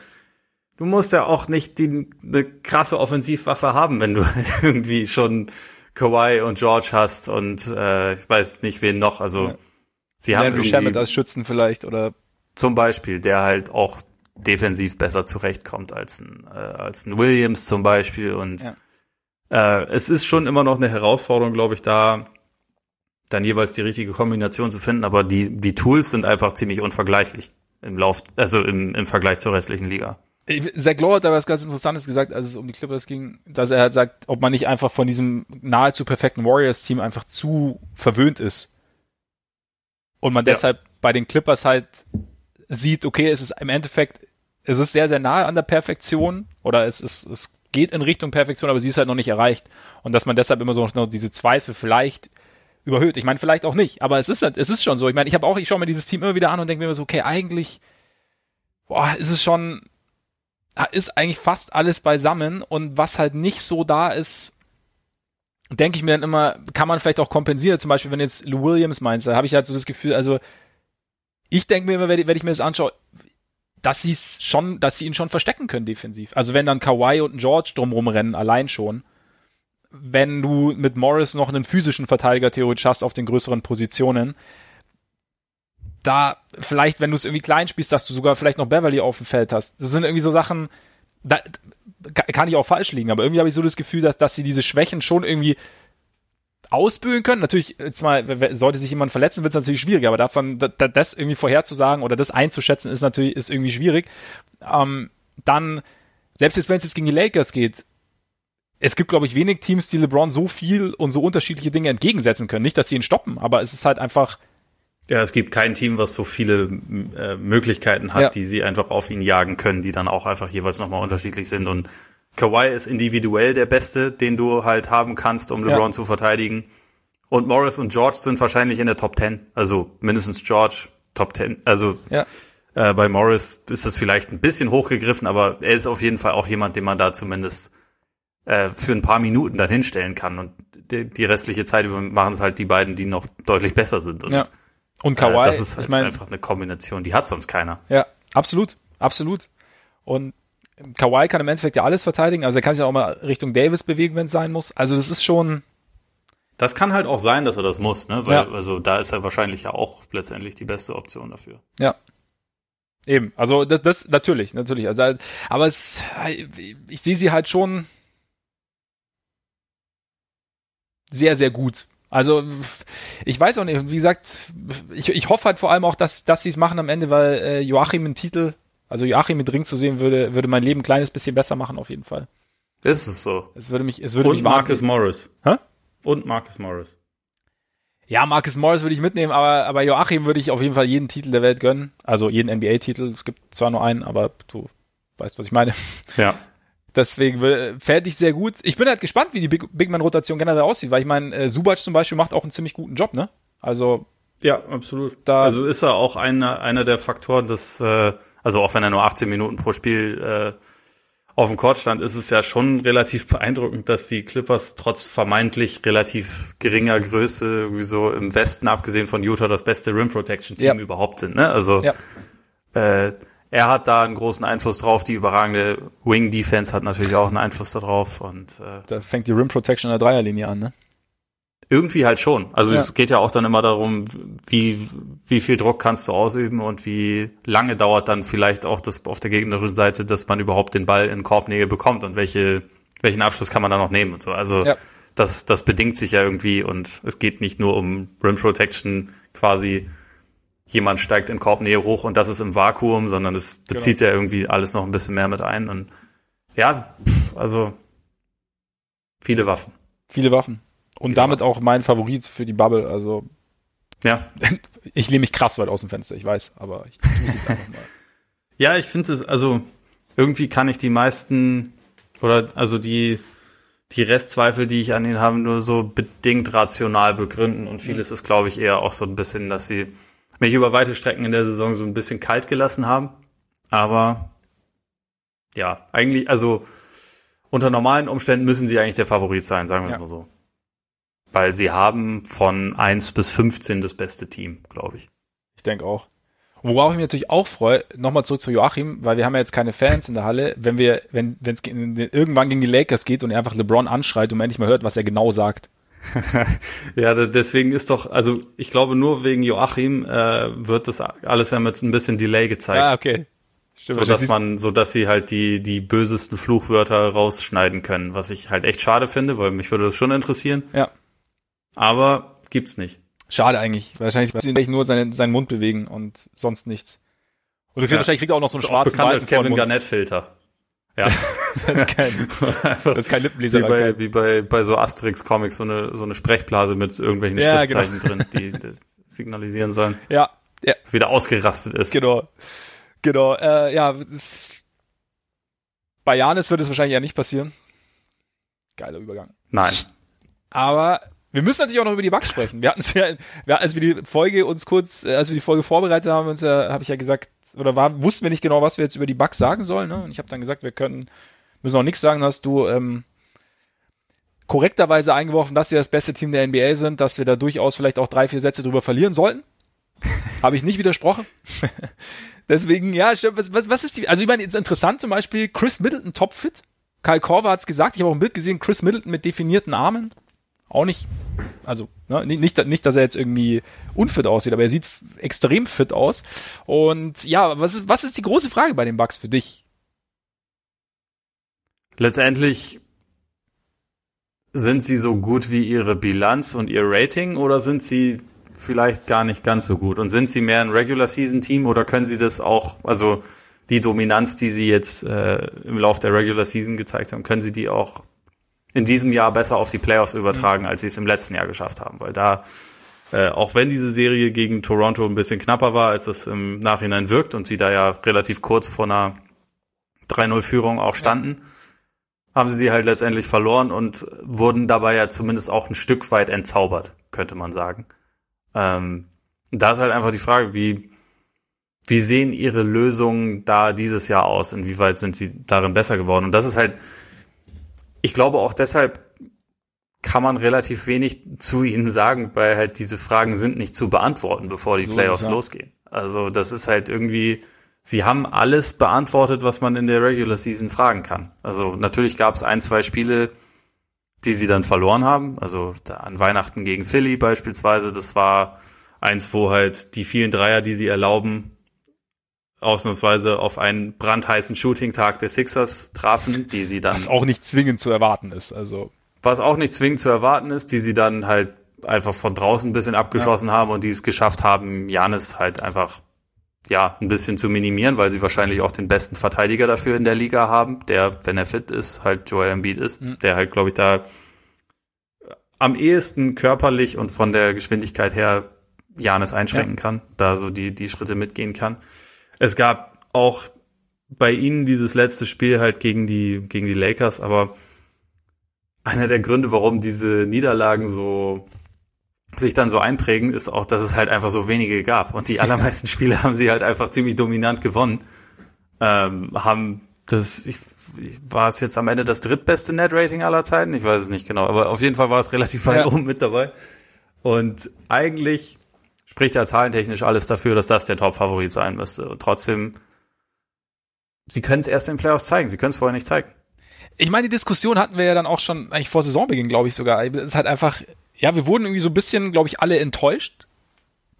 du musst ja auch nicht die, eine krasse Offensivwaffe haben, wenn du [LAUGHS] halt irgendwie schon Kawhi und George hast und äh, ich weiß nicht wen noch. Also ja. Sie haben Shamet als Schützen vielleicht oder zum Beispiel, der halt auch defensiv besser zurechtkommt als ein, äh, als ein Williams zum Beispiel. Und ja. äh, es ist schon immer noch eine Herausforderung, glaube ich, da dann jeweils die richtige Kombination zu finden. Aber die, die Tools sind einfach ziemlich unvergleichlich im Lauf, also im, im Vergleich zur restlichen Liga. Zach Lowe hat da was ganz Interessantes gesagt, als es um die Clippers ging, dass er halt sagt, ob man nicht einfach von diesem nahezu perfekten Warriors-Team einfach zu verwöhnt ist und man ja. deshalb bei den Clippers halt sieht, okay, es ist im Endeffekt, es ist sehr, sehr nahe an der Perfektion oder es ist, es geht in Richtung Perfektion, aber sie ist halt noch nicht erreicht. Und dass man deshalb immer so diese Zweifel vielleicht überhöht. Ich meine, vielleicht auch nicht, aber es ist halt, es ist schon so. Ich meine, ich habe auch, ich schaue mir dieses Team immer wieder an und denke mir so, okay, eigentlich, boah, ist es schon, ist eigentlich fast alles beisammen und was halt nicht so da ist, denke ich mir dann immer, kann man vielleicht auch kompensieren. Zum Beispiel, wenn jetzt Lou Williams meinst, da habe ich halt so das Gefühl, also ich denke mir immer, wenn, wenn ich mir das anschaue, dass sie es schon, dass sie ihn schon verstecken können defensiv. Also wenn dann Kawhi und George drumrum rennen, allein schon. Wenn du mit Morris noch einen physischen Verteidiger theoretisch hast auf den größeren Positionen, da vielleicht, wenn du es irgendwie klein spielst, dass du sogar vielleicht noch Beverly auf dem Feld hast. Das sind irgendwie so Sachen, da, kann ich auch falsch liegen, aber irgendwie habe ich so das Gefühl, dass, dass sie diese Schwächen schon irgendwie ausbügeln können. Natürlich, jetzt mal, sollte sich jemand verletzen, wird es natürlich schwierig, aber davon, das irgendwie vorherzusagen oder das einzuschätzen, ist natürlich, ist irgendwie schwierig. Ähm, dann, selbst jetzt, wenn es jetzt gegen die Lakers geht, es gibt, glaube ich, wenig Teams, die LeBron so viel und so unterschiedliche Dinge entgegensetzen können. Nicht, dass sie ihn stoppen, aber es ist halt einfach, ja, es gibt kein Team, was so viele äh, Möglichkeiten hat, ja. die sie einfach auf ihn jagen können, die dann auch einfach jeweils nochmal unterschiedlich sind. Und Kawhi ist individuell der Beste, den du halt haben kannst, um LeBron ja. zu verteidigen. Und Morris und George sind wahrscheinlich in der Top 10. Also mindestens George Top 10. Also ja. äh, bei Morris ist das vielleicht ein bisschen hochgegriffen, aber er ist auf jeden Fall auch jemand, den man da zumindest äh, für ein paar Minuten dann hinstellen kann. Und die, die restliche Zeit machen es halt die beiden, die noch deutlich besser sind. Und, ja. Und Kawhi, äh, das ist halt ich mein, einfach eine Kombination, die hat sonst keiner. Ja, absolut, absolut. Und Kawhi kann im Endeffekt ja alles verteidigen, also er kann sich auch mal Richtung Davis bewegen, wenn es sein muss. Also das ist schon. Das kann halt auch sein, dass er das muss, ne? Weil, ja. also da ist er wahrscheinlich ja auch letztendlich die beste Option dafür. Ja. Eben, also das, das natürlich, natürlich. Also, aber es, ich sehe sie halt schon sehr, sehr gut. Also ich weiß auch nicht, wie gesagt, ich, ich hoffe halt vor allem auch, dass, dass sie es machen am Ende, weil äh, Joachim einen Titel also Joachim mit Ring zu sehen, würde, würde mein Leben ein kleines bisschen besser machen, auf jeden Fall. Ist es so? Es würde mich, es würde Und mich Marcus Morris. Hä? Und Marcus Morris. Ja, Marcus Morris würde ich mitnehmen, aber, aber Joachim würde ich auf jeden Fall jeden Titel der Welt gönnen. Also jeden NBA-Titel. Es gibt zwar nur einen, aber du weißt, was ich meine. Ja. Deswegen fände ich sehr gut. Ich bin halt gespannt, wie die Big, Big Man-Rotation generell aussieht, weil ich meine, äh, Subac zum Beispiel macht auch einen ziemlich guten Job, ne? Also. Ja, absolut. Da also ist er auch einer, einer der Faktoren, dass äh, also auch wenn er nur 18 Minuten pro Spiel äh, auf dem Court stand, ist es ja schon relativ beeindruckend, dass die Clippers trotz vermeintlich relativ geringer Größe irgendwie so im Westen, abgesehen von Utah, das beste Rim Protection Team ja. überhaupt sind. Ne? Also ja. äh, er hat da einen großen Einfluss drauf. Die überragende Wing Defense hat natürlich auch einen Einfluss darauf. Und äh, da fängt die Rim Protection in der Dreierlinie an, ne? Irgendwie halt schon. Also ja. es geht ja auch dann immer darum, wie, wie viel Druck kannst du ausüben und wie lange dauert dann vielleicht auch das auf der gegnerischen Seite, dass man überhaupt den Ball in Korbnähe bekommt und welche, welchen Abschluss kann man da noch nehmen und so. Also ja. das, das bedingt sich ja irgendwie und es geht nicht nur um Rim Protection quasi jemand steigt in Korbnähe hoch und das ist im Vakuum, sondern es genau. bezieht genau. ja irgendwie alles noch ein bisschen mehr mit ein und ja, also viele Waffen. Viele Waffen. Und damit auch mein Favorit für die Bubble. Also ja. [LAUGHS] Ich lehne mich krass weit aus dem Fenster, ich weiß, aber ich tue es jetzt einfach mal. [LAUGHS] ja, ich finde es, also irgendwie kann ich die meisten oder also die die Restzweifel, die ich an ihnen habe, nur so bedingt rational begründen. Und vieles mhm. ist, glaube ich, eher auch so ein bisschen, dass sie mich über weite Strecken in der Saison so ein bisschen kalt gelassen haben. Aber ja, eigentlich, also unter normalen Umständen müssen sie eigentlich der Favorit sein, sagen wir ja. mal so. Weil sie haben von 1 bis 15 das beste Team, glaube ich. Ich denke auch. worauf ich mich natürlich auch freue, nochmal zurück zu Joachim, weil wir haben ja jetzt keine Fans in der Halle. Wenn wir, wenn es irgendwann gegen die Lakers geht und er einfach LeBron anschreit und man endlich mal hört, was er genau sagt. [LAUGHS] ja, deswegen ist doch, also ich glaube nur wegen Joachim äh, wird das alles ja mit ein bisschen Delay gezeigt. Ah, okay. Stimmt, so dass man, so dass sie halt die die bösesten Fluchwörter rausschneiden können, was ich halt echt schade finde, weil mich würde das schon interessieren. Ja. Aber gibt's nicht. Schade eigentlich. Wahrscheinlich nur seinen, seinen Mund bewegen und sonst nichts. Und du kriegst, ja. wahrscheinlich kriegt er auch noch so einen schwarzen Balken als Kevin Garnett Filter. Ja. [LAUGHS] das ist kein, das ist kein Lippenleser. Wie bei, wie bei, bei so Asterix Comics, so eine, so eine Sprechblase mit irgendwelchen ja, Schriftzeichen genau. drin, die [LAUGHS] signalisieren sollen. Ja. ja. Wieder ausgerastet ist. Genau. Genau. Äh, ja, es, bei Janis wird es wahrscheinlich ja nicht passieren. Geiler Übergang. Nein. Aber wir müssen natürlich auch noch über die Bugs sprechen. Wir hatten es ja, als wir die Folge uns kurz, äh, als wir die Folge vorbereitet haben, uns ja, habe ich ja gesagt, oder war, wussten wir nicht genau, was wir jetzt über die Bugs sagen sollen. Ne? Und ich habe dann gesagt, wir können, müssen auch nichts sagen, hast du ähm, korrekterweise eingeworfen, dass sie das beste Team der NBA sind, dass wir da durchaus vielleicht auch drei, vier Sätze drüber verlieren sollten. [LAUGHS] habe ich nicht widersprochen. Deswegen, ja, was, was, was ist die, also ich meine, interessant zum Beispiel, Chris Middleton topfit. Kyle Korver hat es gesagt, ich habe auch ein Bild gesehen, Chris Middleton mit definierten Armen auch nicht, also ne, nicht, nicht, dass er jetzt irgendwie unfit aussieht, aber er sieht extrem fit aus. Und ja, was ist, was ist die große Frage bei den Bugs für dich? Letztendlich sind sie so gut wie ihre Bilanz und ihr Rating oder sind sie vielleicht gar nicht ganz so gut? Und sind sie mehr ein Regular Season Team oder können sie das auch, also die Dominanz, die sie jetzt äh, im Lauf der Regular Season gezeigt haben, können sie die auch in diesem Jahr besser auf die Playoffs übertragen, mhm. als sie es im letzten Jahr geschafft haben, weil da äh, auch wenn diese Serie gegen Toronto ein bisschen knapper war, als es im Nachhinein wirkt und sie da ja relativ kurz vor einer 3-0-Führung auch standen, ja. haben sie sie halt letztendlich verloren und wurden dabei ja zumindest auch ein Stück weit entzaubert, könnte man sagen. Ähm, da ist halt einfach die Frage, wie, wie sehen ihre Lösungen da dieses Jahr aus? Inwieweit sind sie darin besser geworden? Und das ist halt ich glaube auch deshalb kann man relativ wenig zu ihnen sagen, weil halt diese Fragen sind nicht zu beantworten, bevor die so Playoffs ja. losgehen. Also das ist halt irgendwie, sie haben alles beantwortet, was man in der Regular Season fragen kann. Also natürlich gab es ein, zwei Spiele, die sie dann verloren haben. Also an Weihnachten gegen Philly beispielsweise, das war eins, wo halt die vielen Dreier, die sie erlauben, ausnahmsweise auf einen brandheißen Shooting-Tag der Sixers trafen, die sie dann. Was auch nicht zwingend zu erwarten ist, also. Was auch nicht zwingend zu erwarten ist, die sie dann halt einfach von draußen ein bisschen abgeschossen ja. haben und die es geschafft haben, Janis halt einfach ja, ein bisschen zu minimieren, weil sie wahrscheinlich auch den besten Verteidiger dafür in der Liga haben, der, wenn er fit ist, halt Joel Embiid ist, mhm. der halt, glaube ich, da am ehesten körperlich und von der Geschwindigkeit her Janis einschränken ja. kann, da so die, die Schritte mitgehen kann. Es gab auch bei ihnen dieses letzte Spiel halt gegen die, gegen die Lakers, aber einer der Gründe, warum diese Niederlagen so sich dann so einprägen, ist auch, dass es halt einfach so wenige gab. Und die [LAUGHS] allermeisten Spiele haben sie halt einfach ziemlich dominant gewonnen. Ähm, haben das, ich, war es jetzt am Ende das drittbeste Net-Rating aller Zeiten? Ich weiß es nicht genau, aber auf jeden Fall war es relativ weit ja. oben mit dabei. Und eigentlich spricht ja zahlentechnisch alles dafür, dass das der Top-Favorit sein müsste. Und trotzdem, sie können es erst in den Playoffs zeigen, sie können es vorher nicht zeigen. Ich meine, die Diskussion hatten wir ja dann auch schon eigentlich vor Saisonbeginn, glaube ich sogar. Es ist halt einfach, ja, wir wurden irgendwie so ein bisschen, glaube ich, alle enttäuscht.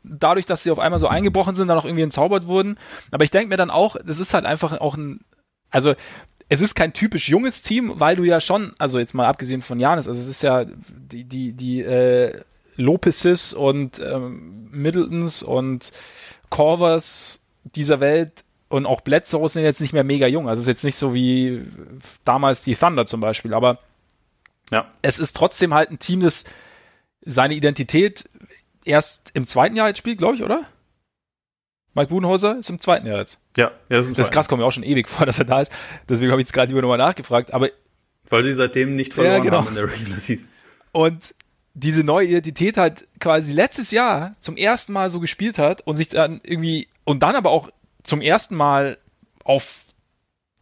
Dadurch, dass sie auf einmal so eingebrochen sind, dann auch irgendwie entzaubert wurden. Aber ich denke mir dann auch, das ist halt einfach auch ein, also es ist kein typisch junges Team, weil du ja schon, also jetzt mal abgesehen von Janis, also es ist ja die, die, die äh, Lopez's und ähm, Middletons und Corvers dieser Welt und auch Bledsoe sind jetzt nicht mehr mega jung. Also es ist jetzt nicht so wie damals die Thunder zum Beispiel, aber ja. es ist trotzdem halt ein Team, das seine Identität erst im zweiten Jahr jetzt spielt, glaube ich, oder? Mike Budenhauser ist im zweiten Jahr jetzt. Ja, ja ist das ist krass, kommt mir auch schon ewig vor, [LAUGHS] dass er da ist. Deswegen habe ich jetzt gerade lieber nochmal nachgefragt. Aber weil sie seitdem nicht verloren ja, genau. haben in der Regular Season. Und diese neue Identität halt quasi letztes Jahr zum ersten Mal so gespielt hat und sich dann irgendwie und dann aber auch zum ersten Mal auf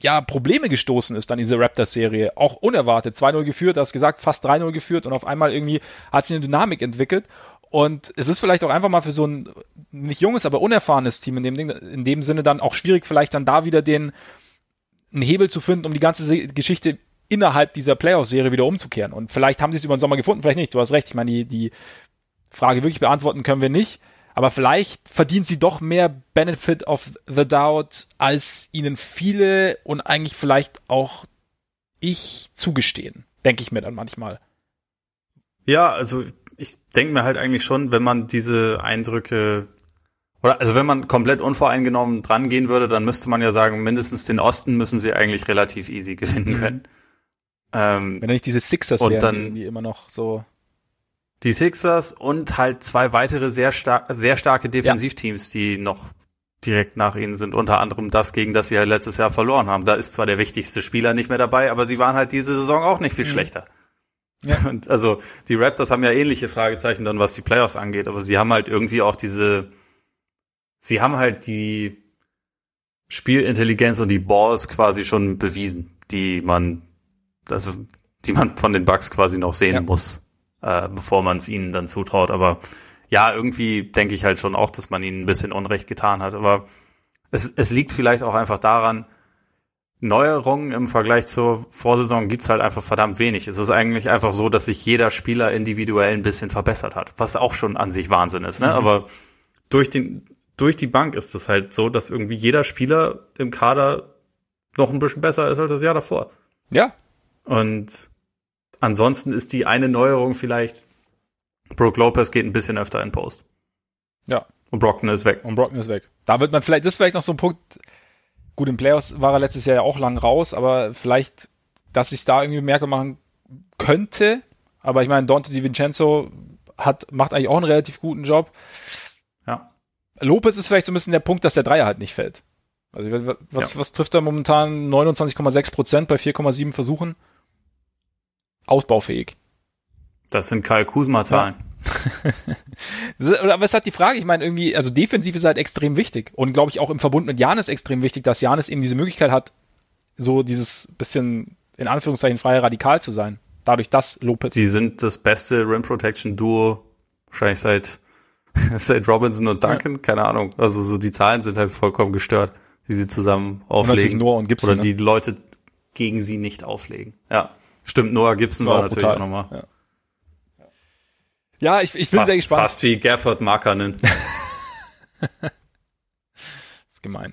ja, Probleme gestoßen ist dann diese Raptors-Serie. Auch unerwartet. 2-0 geführt, hast gesagt, fast 3-0 geführt und auf einmal irgendwie hat sich eine Dynamik entwickelt. Und es ist vielleicht auch einfach mal für so ein nicht junges, aber unerfahrenes Team in dem, Ding, in dem Sinne dann auch schwierig, vielleicht dann da wieder den einen Hebel zu finden, um die ganze Geschichte innerhalb dieser Playoff-Serie wieder umzukehren. Und vielleicht haben sie es über den Sommer gefunden, vielleicht nicht. Du hast recht. Ich meine, die, die Frage wirklich beantworten können wir nicht. Aber vielleicht verdient sie doch mehr Benefit of the Doubt, als ihnen viele und eigentlich vielleicht auch ich zugestehen. Denke ich mir dann manchmal. Ja, also ich denke mir halt eigentlich schon, wenn man diese Eindrücke oder also wenn man komplett unvoreingenommen dran gehen würde, dann müsste man ja sagen, mindestens den Osten müssen sie eigentlich relativ easy gewinnen mhm. Ähm, wenn nicht diese Sixers und wären, dann, die immer noch so die Sixers und halt zwei weitere sehr, star sehr starke Defensivteams, ja. die noch direkt nach ihnen sind. Unter anderem das, gegen das sie halt letztes Jahr verloren haben. Da ist zwar der wichtigste Spieler nicht mehr dabei, aber sie waren halt diese Saison auch nicht viel mhm. schlechter. Ja. [LAUGHS] Und also die Raptors haben ja ähnliche Fragezeichen dann, was die Playoffs angeht, aber sie haben halt irgendwie auch diese, sie haben halt die Spielintelligenz und die Balls quasi schon bewiesen, die man, also die man von den Bucks quasi noch sehen ja. muss äh, bevor man es ihnen dann zutraut. Aber ja, irgendwie denke ich halt schon auch, dass man ihnen ein bisschen Unrecht getan hat. Aber es, es liegt vielleicht auch einfach daran, Neuerungen im Vergleich zur Vorsaison gibt's halt einfach verdammt wenig. Es ist eigentlich einfach so, dass sich jeder Spieler individuell ein bisschen verbessert hat, was auch schon an sich Wahnsinn ist. Ne? Mhm. Aber durch, den, durch die Bank ist es halt so, dass irgendwie jeder Spieler im Kader noch ein bisschen besser ist als das Jahr davor. Ja. Und Ansonsten ist die eine Neuerung vielleicht, Brook Lopez geht ein bisschen öfter in Post. Ja. Und Brockton ist weg. Und Brockton ist weg. Da wird man vielleicht, das ist vielleicht noch so ein Punkt, gut, im Playoffs war er letztes Jahr ja auch lang raus, aber vielleicht, dass sich da irgendwie Merke machen könnte. Aber ich meine, Dante DiVincenzo hat, macht eigentlich auch einen relativ guten Job. Ja. Lopez ist vielleicht so ein bisschen der Punkt, dass der Dreier halt nicht fällt. Also was, ja. was trifft er momentan? 29,6 Prozent bei 4,7 Versuchen ausbaufähig. Das sind Karl Kusma-Zahlen. Ja. [LAUGHS] Aber es ist halt die Frage, ich meine, irgendwie, also defensiv ist halt extrem wichtig. Und glaube ich auch im Verbund mit Janis extrem wichtig, dass Janis eben diese Möglichkeit hat, so dieses bisschen in Anführungszeichen freie Radikal zu sein. Dadurch, dass Lopez. Sie sind das beste Rim Protection Duo wahrscheinlich seit, [LAUGHS] seit Robinson und Duncan, ja. keine Ahnung. Also so die Zahlen sind halt vollkommen gestört, die sie zusammen auflegen. Noah und Gibson, Oder die ne? Leute gegen sie nicht auflegen. Ja. Stimmt, Noah Gibson war, war natürlich brutal. auch nochmal. Ja. Ja, ich, ich bin fast, sehr gespannt. Fast wie Gafford Markanen. [LAUGHS] ist gemein.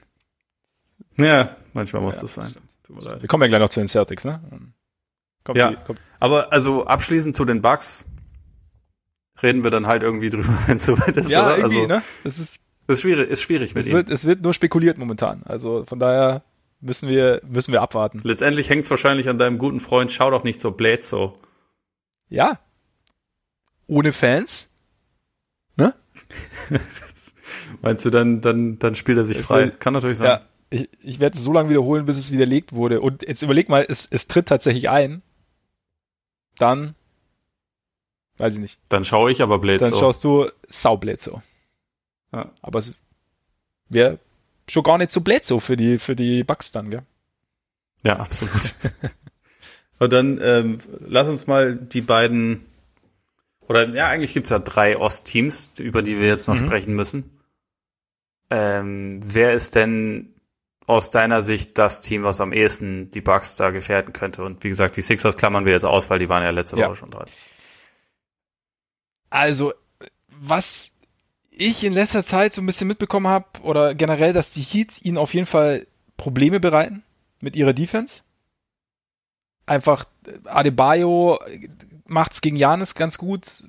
Ja, manchmal muss ja, das sein. Wir kommen ja gleich noch zu den Celtics, ne? Kommt ja, die, aber also abschließend zu den Bugs reden wir dann halt irgendwie drüber, [LAUGHS] wenn es soweit ist. Ja, oder? irgendwie, also, ne? Das ist, das ist schwierig, ist schwierig mit es ihm. Wird, es wird nur spekuliert momentan. Also von daher müssen wir, müssen wir abwarten. Letztendlich hängt es wahrscheinlich an deinem guten Freund, schau doch nicht so blöd so. Ja. Ohne Fans? Ne? [LAUGHS] Meinst du, dann, dann, dann spielt er sich frei? Kann natürlich sein. Ja, ich, ich werde es so lange wiederholen, bis es widerlegt wurde. Und jetzt überleg mal, es, es tritt tatsächlich ein. Dann, weiß ich nicht. Dann schaue ich aber Bledsoe. Dann schaust du Sau Bledsoe. Ja. Aber es wäre schon gar nicht so Bledsoe für die, für die Bugs dann, gell? Ja, absolut. [LAUGHS] Und dann ähm, lass uns mal die beiden, oder ja, eigentlich gibt's ja drei Ostteams, über die wir jetzt noch mhm. sprechen müssen. Ähm, wer ist denn aus deiner Sicht das Team, was am ehesten die Bucks da gefährden könnte? Und wie gesagt, die Sixers klammern wir jetzt aus, weil die waren ja letzte ja. Woche schon dran. Also, was ich in letzter Zeit so ein bisschen mitbekommen habe, oder generell, dass die Heat ihnen auf jeden Fall Probleme bereiten mit ihrer Defense. Einfach Adebayo macht's gegen Janis ganz gut,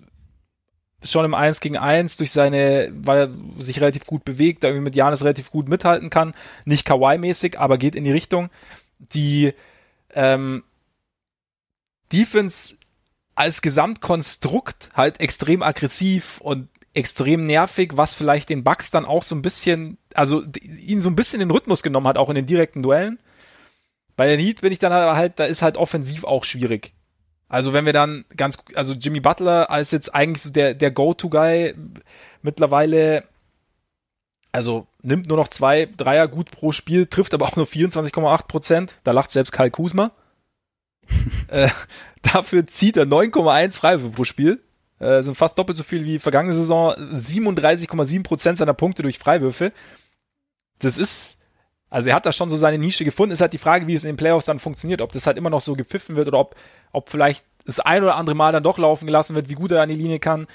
schon im 1 gegen 1 durch seine, weil er sich relativ gut bewegt, da irgendwie mit Janis relativ gut mithalten kann. Nicht Kawaii-mäßig, aber geht in die Richtung. Die ähm, Defense als Gesamtkonstrukt halt extrem aggressiv und extrem nervig, was vielleicht den Bugs dann auch so ein bisschen, also ihn so ein bisschen den Rhythmus genommen hat, auch in den direkten Duellen. Bei den Heat bin ich dann halt, da ist halt offensiv auch schwierig. Also wenn wir dann ganz, also Jimmy Butler als jetzt eigentlich so der, der Go-To-Guy mittlerweile, also nimmt nur noch zwei Dreier gut pro Spiel, trifft aber auch nur 24,8 Prozent. Da lacht selbst Karl Kuzma. [LAUGHS] äh, dafür zieht er 9,1 Freiwürfe pro Spiel. Äh, sind fast doppelt so viel wie vergangene Saison. 37,7 Prozent seiner Punkte durch Freiwürfe. Das ist, also er hat da schon so seine Nische gefunden. Ist halt die Frage, wie es in den Playoffs dann funktioniert, ob das halt immer noch so gepfiffen wird oder ob, ob vielleicht das ein oder andere Mal dann doch laufen gelassen wird, wie gut er an die Linie kann.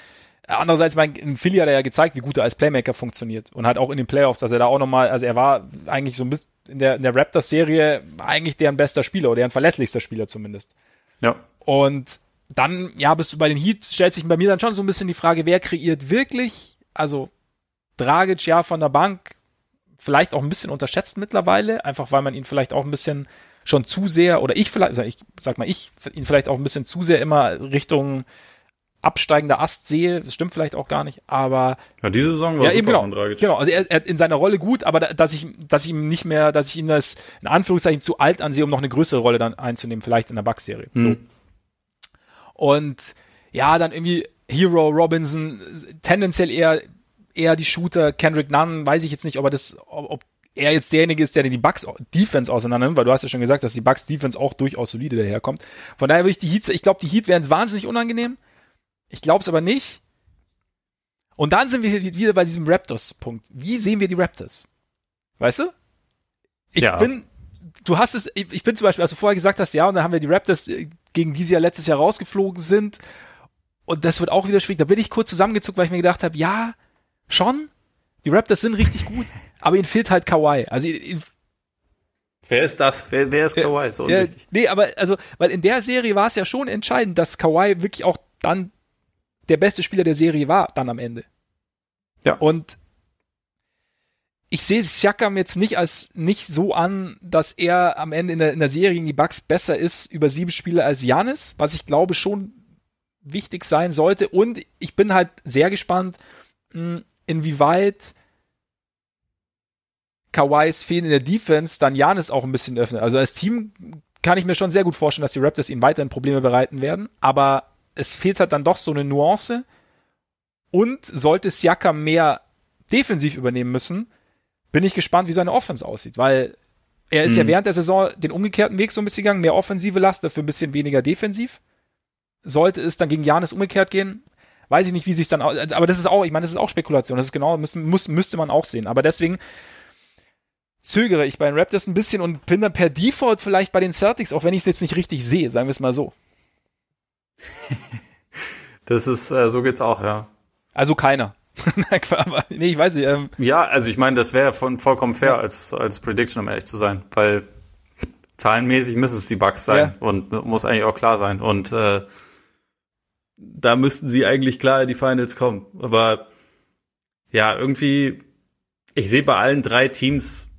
Andererseits, mein, in Philly hat er ja gezeigt, wie gut er als Playmaker funktioniert. Und halt auch in den Playoffs, dass er da auch nochmal, also er war eigentlich so ein bisschen in der, in der Raptors-Serie eigentlich deren bester Spieler oder deren verlässlichster Spieler zumindest. Ja. Und dann, ja, bist du bei den Heat, stellt sich bei mir dann schon so ein bisschen die Frage, wer kreiert wirklich, also Dragic ja von der Bank, vielleicht auch ein bisschen unterschätzt mittlerweile, einfach weil man ihn vielleicht auch ein bisschen schon zu sehr, oder ich vielleicht, ich sag mal, ich ihn vielleicht auch ein bisschen zu sehr immer Richtung absteigender Ast sehe. Das stimmt vielleicht auch gar nicht, aber. Ja, diese Saison war ja, eben genau, genau. Also er, er in seiner Rolle gut, aber da, dass ich, dass ich ihm nicht mehr, dass ich ihn das in Anführungszeichen zu alt ansehe, um noch eine größere Rolle dann einzunehmen, vielleicht in der Bugs-Serie. Hm. So. Und ja, dann irgendwie Hero Robinson, tendenziell eher eher die Shooter, Kendrick Nunn, weiß ich jetzt nicht, ob er das, ob er jetzt derjenige ist, der die Bucks Defense auseinander nimmt, weil du hast ja schon gesagt, dass die Bucks Defense auch durchaus solide daherkommt. Von daher würde ich die Heats, ich glaube, die Heat wären wahnsinnig unangenehm. Ich glaube es aber nicht. Und dann sind wir wieder bei diesem Raptors-Punkt. Wie sehen wir die Raptors? Weißt du? Ich ja. bin, du hast es, ich bin zum Beispiel, als du vorher gesagt hast, ja, und dann haben wir die Raptors, äh, gegen die sie ja letztes Jahr rausgeflogen sind. Und das wird auch wieder schwierig. Da bin ich kurz zusammengezuckt, weil ich mir gedacht habe, ja, schon. Die Raptors sind richtig gut, [LAUGHS] aber ihnen fehlt halt Kawhi. Also Wer ist das? Wer, wer ist Kawhi? So ja, nee, aber also, weil in der Serie war es ja schon entscheidend, dass Kawhi wirklich auch dann der beste Spieler der Serie war, dann am Ende. Ja. Und ich sehe Siakam jetzt nicht als nicht so an, dass er am Ende in der, in der Serie gegen die Bucks besser ist über sieben Spiele als Janis, was ich glaube schon wichtig sein sollte. Und ich bin halt sehr gespannt, hm, inwieweit Kawais Fehlen in der Defense dann Janis auch ein bisschen öffnet. Also als Team kann ich mir schon sehr gut vorstellen, dass die Raptors ihnen weiterhin Probleme bereiten werden, aber es fehlt halt dann doch so eine Nuance. Und sollte Siakam mehr defensiv übernehmen müssen, bin ich gespannt, wie seine Offense aussieht, weil Er ist hm. ja während der Saison den umgekehrten Weg so ein bisschen gegangen, mehr offensive Last, dafür ein bisschen weniger defensiv. Sollte es dann gegen Janis umgekehrt gehen, weiß ich nicht, wie sich dann, aber das ist auch, ich meine, das ist auch Spekulation, das ist genau, müssen, muss, müsste man auch sehen. Aber deswegen zögere ich bei den Raptors ein bisschen und bin dann per Default vielleicht bei den Celtics, auch wenn ich es jetzt nicht richtig sehe, sagen wir es mal so. [LAUGHS] Das ist, äh, so geht's auch, ja. Also keiner. [LAUGHS] aber, nee, ich weiß nicht. Ähm, ja, also ich meine, das wäre von vollkommen fair ja. als, als Prediction, um ehrlich zu sein, weil zahlenmäßig müssen es die Bugs sein ja. und muss eigentlich auch klar sein. Und äh, da müssten sie eigentlich klar in die Finals kommen. Aber ja, irgendwie, ich sehe bei allen drei Teams,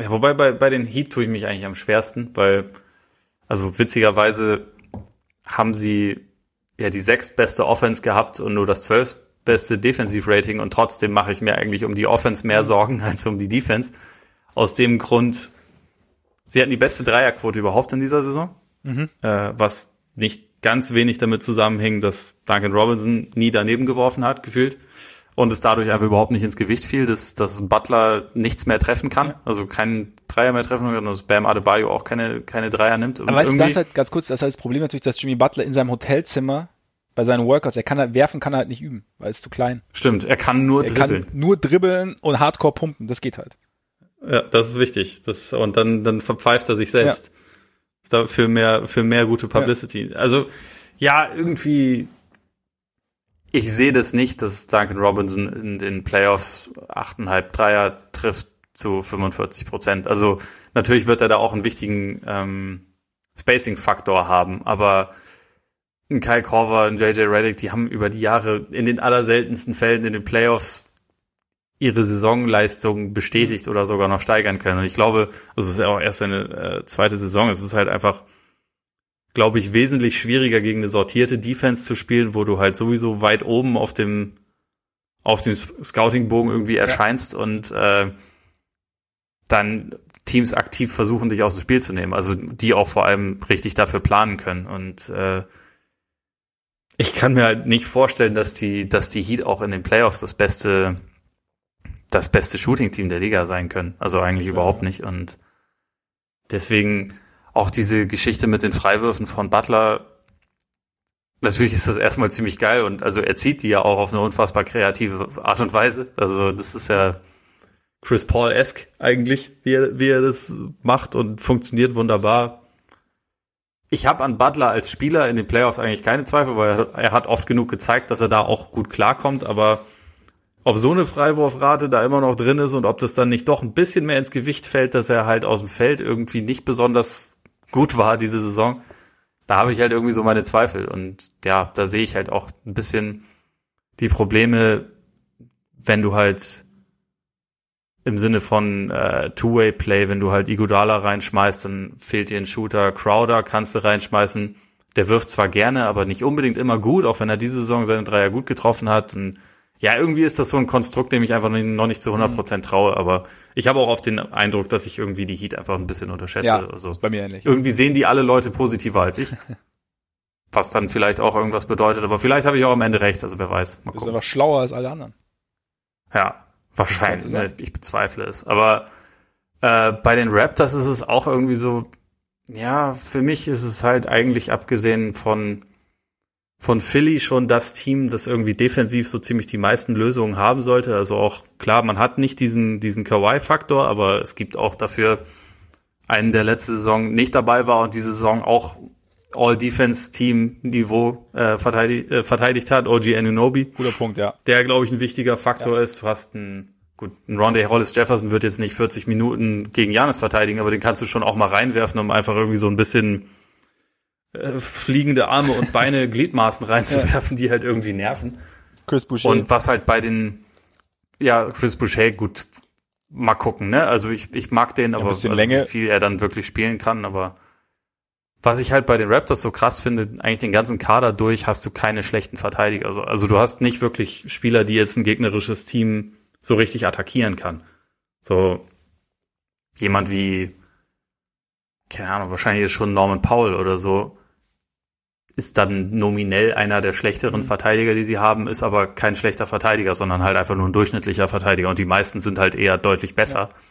ja, wobei bei, bei den Heat tue ich mich eigentlich am schwersten, weil, also witzigerweise haben sie ja die sechstbeste Offense gehabt und nur das zwölfbeste Defensive-Rating und trotzdem mache ich mir eigentlich um die Offense mehr Sorgen [LAUGHS] als um die Defense. Aus dem Grund, sie hatten die beste Dreierquote überhaupt in dieser Saison, mhm. äh, was nicht ganz wenig damit zusammenhing, dass Duncan Robinson nie daneben geworfen hat, gefühlt. Und es dadurch einfach überhaupt nicht ins Gewicht fiel, dass, dass Butler nichts mehr treffen kann, ja. also keinen Dreier mehr treffen kann, und dass Bam Adebayo auch keine, keine Dreier nimmt. Aber weißt du, das halt ganz kurz, das ist halt das Problem natürlich, dass Jimmy Butler in seinem Hotelzimmer bei seinen Workouts, er kann halt werfen, kann er halt nicht üben, weil es zu klein. Stimmt, er kann nur er dribbeln. Kann nur dribbeln und Hardcore pumpen, das geht halt. Ja, das ist wichtig. Das, und dann, dann verpfeift er sich selbst. Ja für mehr, für mehr gute Publicity. Ja. Also, ja, irgendwie, ich sehe das nicht, dass Duncan Robinson in den Playoffs 8,5 Dreier trifft zu 45 Prozent. Also, natürlich wird er da auch einen wichtigen ähm, Spacing-Faktor haben, aber ein Kyle Korver, ein JJ Reddick, die haben über die Jahre in den allerseltensten Fällen in den Playoffs ihre Saisonleistung bestätigt oder sogar noch steigern können. Und ich glaube, also es ist ja auch erst eine äh, zweite Saison, es ist halt einfach, glaube ich, wesentlich schwieriger gegen eine sortierte Defense zu spielen, wo du halt sowieso weit oben auf dem auf dem Scouting-Bogen irgendwie erscheinst ja. und äh, dann Teams aktiv versuchen, dich aus dem Spiel zu nehmen. Also die auch vor allem richtig dafür planen können. Und äh, ich kann mir halt nicht vorstellen, dass die, dass die Heat auch in den Playoffs das beste das beste Shooting-Team der Liga sein können. Also eigentlich ja. überhaupt nicht. Und deswegen auch diese Geschichte mit den Freiwürfen von Butler. Natürlich ist das erstmal ziemlich geil und also er zieht die ja auch auf eine unfassbar kreative Art und Weise. Also das ist ja Chris Paul-esque eigentlich, wie er, wie er das macht und funktioniert wunderbar. Ich habe an Butler als Spieler in den Playoffs eigentlich keine Zweifel, weil er, hat oft genug gezeigt, dass er da auch gut klarkommt, aber ob so eine Freiwurfrate da immer noch drin ist und ob das dann nicht doch ein bisschen mehr ins Gewicht fällt, dass er halt aus dem Feld irgendwie nicht besonders gut war diese Saison, da habe ich halt irgendwie so meine Zweifel. Und ja, da sehe ich halt auch ein bisschen die Probleme, wenn du halt im Sinne von äh, Two-Way-Play, wenn du halt Iguodala reinschmeißt, dann fehlt dir ein Shooter. Crowder kannst du reinschmeißen. Der wirft zwar gerne, aber nicht unbedingt immer gut, auch wenn er diese Saison seine Dreier gut getroffen hat. Und ja, irgendwie ist das so ein Konstrukt, dem ich einfach noch nicht zu 100 Prozent traue, aber ich habe auch oft den Eindruck, dass ich irgendwie die Heat einfach ein bisschen unterschätze. Ja, also, ist bei mir ähnlich. Irgendwie sehen die alle Leute positiver als ich. [LAUGHS] was dann vielleicht auch irgendwas bedeutet, aber vielleicht habe ich auch am Ende recht, also wer weiß. Mal du bist aber schlauer als alle anderen. Ja, wahrscheinlich. Ne? Ich bezweifle es. Aber äh, bei den Raptors ist es auch irgendwie so, ja, für mich ist es halt eigentlich abgesehen von von Philly schon das Team, das irgendwie defensiv so ziemlich die meisten Lösungen haben sollte. Also auch klar, man hat nicht diesen, diesen Kawhi-Faktor, aber es gibt auch dafür einen, der letzte Saison nicht dabei war und diese Saison auch All-Defense-Team-Niveau äh, verteidigt, äh, verteidigt hat, OG Anunobi. Guter Punkt, ja. Der, glaube ich, ein wichtiger Faktor ja. ist. Du hast einen, gut, ein Rondé Hollis Jefferson wird jetzt nicht 40 Minuten gegen Janis verteidigen, aber den kannst du schon auch mal reinwerfen, um einfach irgendwie so ein bisschen äh, fliegende Arme und Beine, [LAUGHS] Gliedmaßen reinzuwerfen, ja. die halt irgendwie nerven. Chris Boucher. Und was halt bei den, ja, Chris Boucher, gut, mal gucken, ne? Also ich, ich mag den, aber also wie viel er dann wirklich spielen kann, aber was ich halt bei den Raptors so krass finde, eigentlich den ganzen Kader durch hast du keine schlechten Verteidiger. Also, also du hast nicht wirklich Spieler, die jetzt ein gegnerisches Team so richtig attackieren kann. So jemand wie, keine Ahnung, wahrscheinlich ist schon Norman Powell oder so, ist dann nominell einer der schlechteren mhm. Verteidiger, die sie haben, ist aber kein schlechter Verteidiger, sondern halt einfach nur ein durchschnittlicher Verteidiger und die meisten sind halt eher deutlich besser. Ja.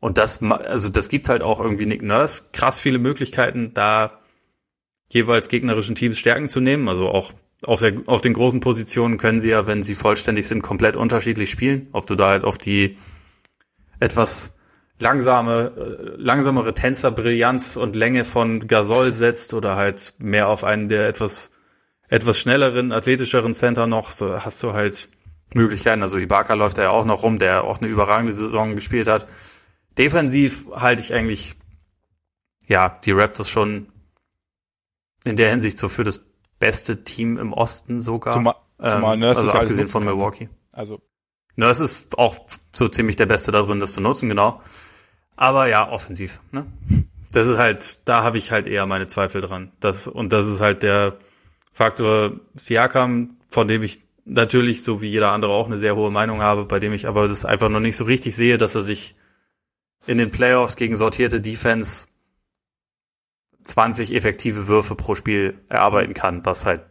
Und das, also das gibt halt auch irgendwie Nick Nurse krass viele Möglichkeiten, da jeweils gegnerischen Teams Stärken zu nehmen. Also auch auf, der, auf den großen Positionen können sie ja, wenn sie vollständig sind, komplett unterschiedlich spielen. Ob du da halt auf die etwas langsame, äh, langsamere Tänzerbrillanz und Länge von Gasol setzt oder halt mehr auf einen der etwas, etwas schnelleren, athletischeren Center noch, so hast du halt Möglichkeiten. Also Ibaka läuft da ja auch noch rum, der auch eine überragende Saison gespielt hat. Defensiv halte ich eigentlich, ja, die Raptors schon in der Hinsicht so für das beste Team im Osten sogar. Zumal, zumal ähm, Nurse also abgesehen von Milwaukee. Also Nurse ist auch so ziemlich der Beste da drin, das zu nutzen, genau. Aber ja, offensiv. Ne? Das ist halt, da habe ich halt eher meine Zweifel dran. Das, und das ist halt der Faktor Siakam, von dem ich natürlich, so wie jeder andere auch, eine sehr hohe Meinung habe, bei dem ich aber das einfach noch nicht so richtig sehe, dass er sich in den Playoffs gegen sortierte Defense 20 effektive Würfe pro Spiel erarbeiten kann, was halt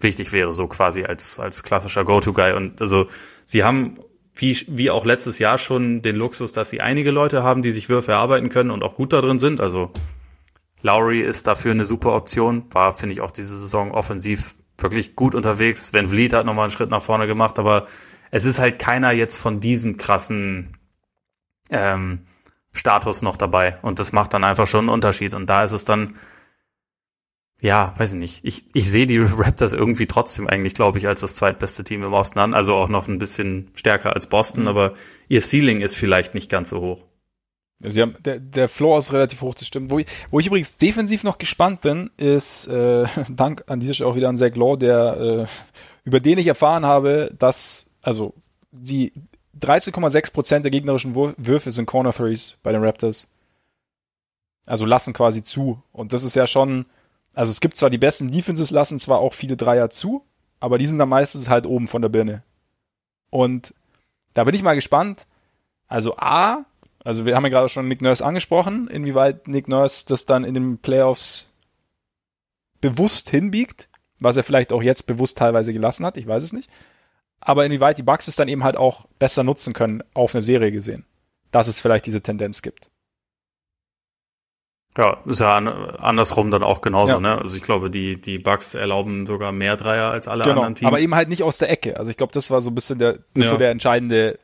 wichtig wäre, so quasi als, als klassischer Go-To-Guy. Und also sie haben, wie, wie auch letztes Jahr schon, den Luxus, dass sie einige Leute haben, die sich Würfe erarbeiten können und auch gut darin sind. Also Lowry ist dafür eine super Option, war, finde ich, auch diese Saison offensiv wirklich gut unterwegs. Van Vliet hat nochmal einen Schritt nach vorne gemacht, aber es ist halt keiner jetzt von diesem krassen ähm, Status noch dabei. Und das macht dann einfach schon einen Unterschied. Und da ist es dann, ja, weiß ich nicht. Ich, ich sehe die [LAUGHS] Raptors irgendwie trotzdem eigentlich, glaube ich, als das zweitbeste Team im Osten an. Also auch noch ein bisschen stärker als Boston, mhm. aber ihr Ceiling ist vielleicht nicht ganz so hoch. Sie haben, der, der Floor ist relativ hoch, das stimmt. Wo ich, wo ich übrigens defensiv noch gespannt bin, ist, äh, [LAUGHS] Dank an dieser Stelle auch wieder an Zach Law, der, äh, über den ich erfahren habe, dass, also, die 13,6% der gegnerischen Würfe sind Corner Threes bei den Raptors. Also lassen quasi zu. Und das ist ja schon, also es gibt zwar die besten Defenses, lassen zwar auch viele Dreier zu, aber die sind dann meistens halt oben von der Birne. Und da bin ich mal gespannt. Also A, also wir haben ja gerade schon Nick Nurse angesprochen, inwieweit Nick Nurse das dann in den Playoffs bewusst hinbiegt, was er vielleicht auch jetzt bewusst teilweise gelassen hat, ich weiß es nicht aber inwieweit die Bugs es dann eben halt auch besser nutzen können, auf eine Serie gesehen. Dass es vielleicht diese Tendenz gibt. Ja, ist ja an, andersrum dann auch genauso, ja. ne? Also ich glaube, die, die Bugs erlauben sogar mehr Dreier als alle genau, anderen Teams. Aber eben halt nicht aus der Ecke. Also ich glaube, das war so ein bisschen der, ja. so der entscheidende,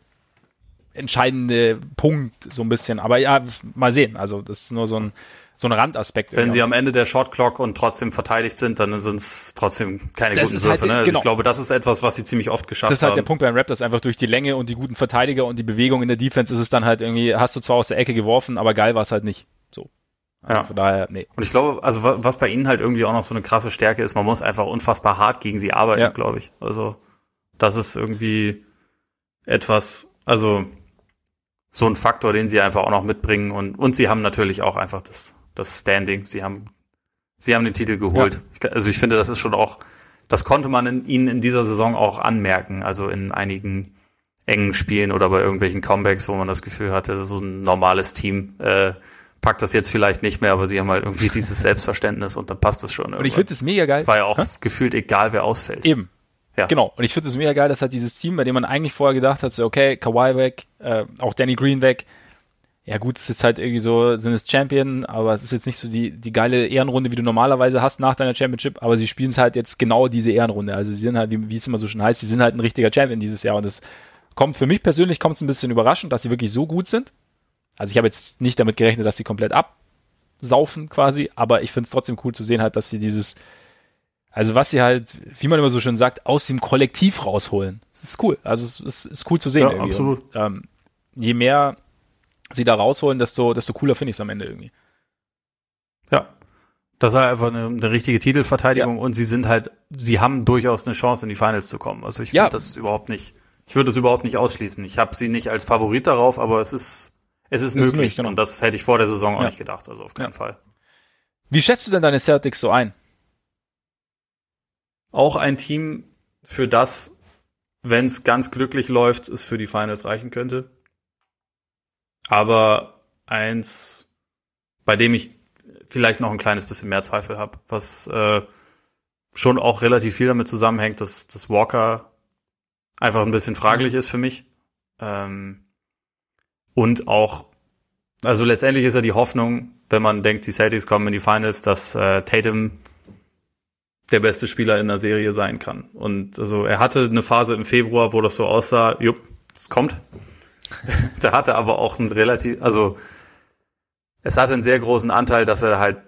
entscheidende Punkt, so ein bisschen. Aber ja, mal sehen. Also das ist nur so ein, so ein Randaspekt. Wenn sie am Ende der Shot Clock und trotzdem verteidigt sind, dann sind es trotzdem keine das guten Würfe. Halt, ne? also genau. Ich glaube, das ist etwas, was sie ziemlich oft geschafft haben. Das ist halt haben. der Punkt beim Raptors, einfach durch die Länge und die guten Verteidiger und die Bewegung in der Defense ist es dann halt irgendwie, hast du zwar aus der Ecke geworfen, aber geil war es halt nicht. So. Also ja. Von daher, nee. Und ich glaube, also was bei ihnen halt irgendwie auch noch so eine krasse Stärke ist, man muss einfach unfassbar hart gegen sie arbeiten, ja. glaube ich. Also das ist irgendwie etwas, also so ein Faktor, den sie einfach auch noch mitbringen und, und sie haben natürlich auch einfach das das Standing. Sie haben, sie haben den Titel geholt. Ja. Also ich finde, das ist schon auch, das konnte man in, ihnen in dieser Saison auch anmerken. Also in einigen engen Spielen oder bei irgendwelchen Comebacks, wo man das Gefühl hatte, so ein normales Team äh, packt das jetzt vielleicht nicht mehr, aber sie haben halt irgendwie [LAUGHS] dieses Selbstverständnis und dann passt das schon. Irgendwann. Und ich finde es mega geil. Es war ja auch Hä? gefühlt egal, wer ausfällt. Eben. Ja. Genau. Und ich finde es mega geil, dass halt dieses Team, bei dem man eigentlich vorher gedacht hat, so okay, Kawhi weg, äh, auch Danny Green weg, ja gut, es ist jetzt halt irgendwie so, sind es Champion, aber es ist jetzt nicht so die, die geile Ehrenrunde, wie du normalerweise hast nach deiner Championship, aber sie spielen es halt jetzt genau diese Ehrenrunde. Also sie sind halt, wie, wie es immer so schön heißt, sie sind halt ein richtiger Champion dieses Jahr und es kommt für mich persönlich kommt es ein bisschen überraschend, dass sie wirklich so gut sind. Also ich habe jetzt nicht damit gerechnet, dass sie komplett absaufen quasi, aber ich finde es trotzdem cool zu sehen halt, dass sie dieses, also was sie halt, wie man immer so schön sagt, aus dem Kollektiv rausholen. Das ist cool. Also es ist, ist cool zu sehen. Ja, absolut. Und, ähm, je mehr sie da rausholen, desto, desto cooler finde ich es am Ende irgendwie. Ja. Das war einfach eine, eine richtige Titelverteidigung ja. und sie sind halt, sie haben durchaus eine Chance, in die Finals zu kommen. Also ich finde ja. das überhaupt nicht, ich würde das überhaupt nicht ausschließen. Ich habe sie nicht als Favorit darauf, aber es ist, es ist, ist möglich. möglich genau. Und das hätte ich vor der Saison auch ja. nicht gedacht, also auf keinen Fall. Wie schätzt du denn deine Celtics so ein? Auch ein Team, für das, wenn es ganz glücklich läuft, es für die Finals reichen könnte aber eins, bei dem ich vielleicht noch ein kleines bisschen mehr Zweifel habe, was äh, schon auch relativ viel damit zusammenhängt, dass, dass Walker einfach ein bisschen fraglich ist für mich. Ähm, und auch Also letztendlich ist ja die Hoffnung, wenn man denkt, die Celtics kommen in die Finals, dass äh, Tatum der beste Spieler in der Serie sein kann. Und also er hatte eine Phase im Februar, wo das so aussah, jupp, es kommt. [LAUGHS] da hatte aber auch ein relativ, also es hatte einen sehr großen Anteil, dass er halt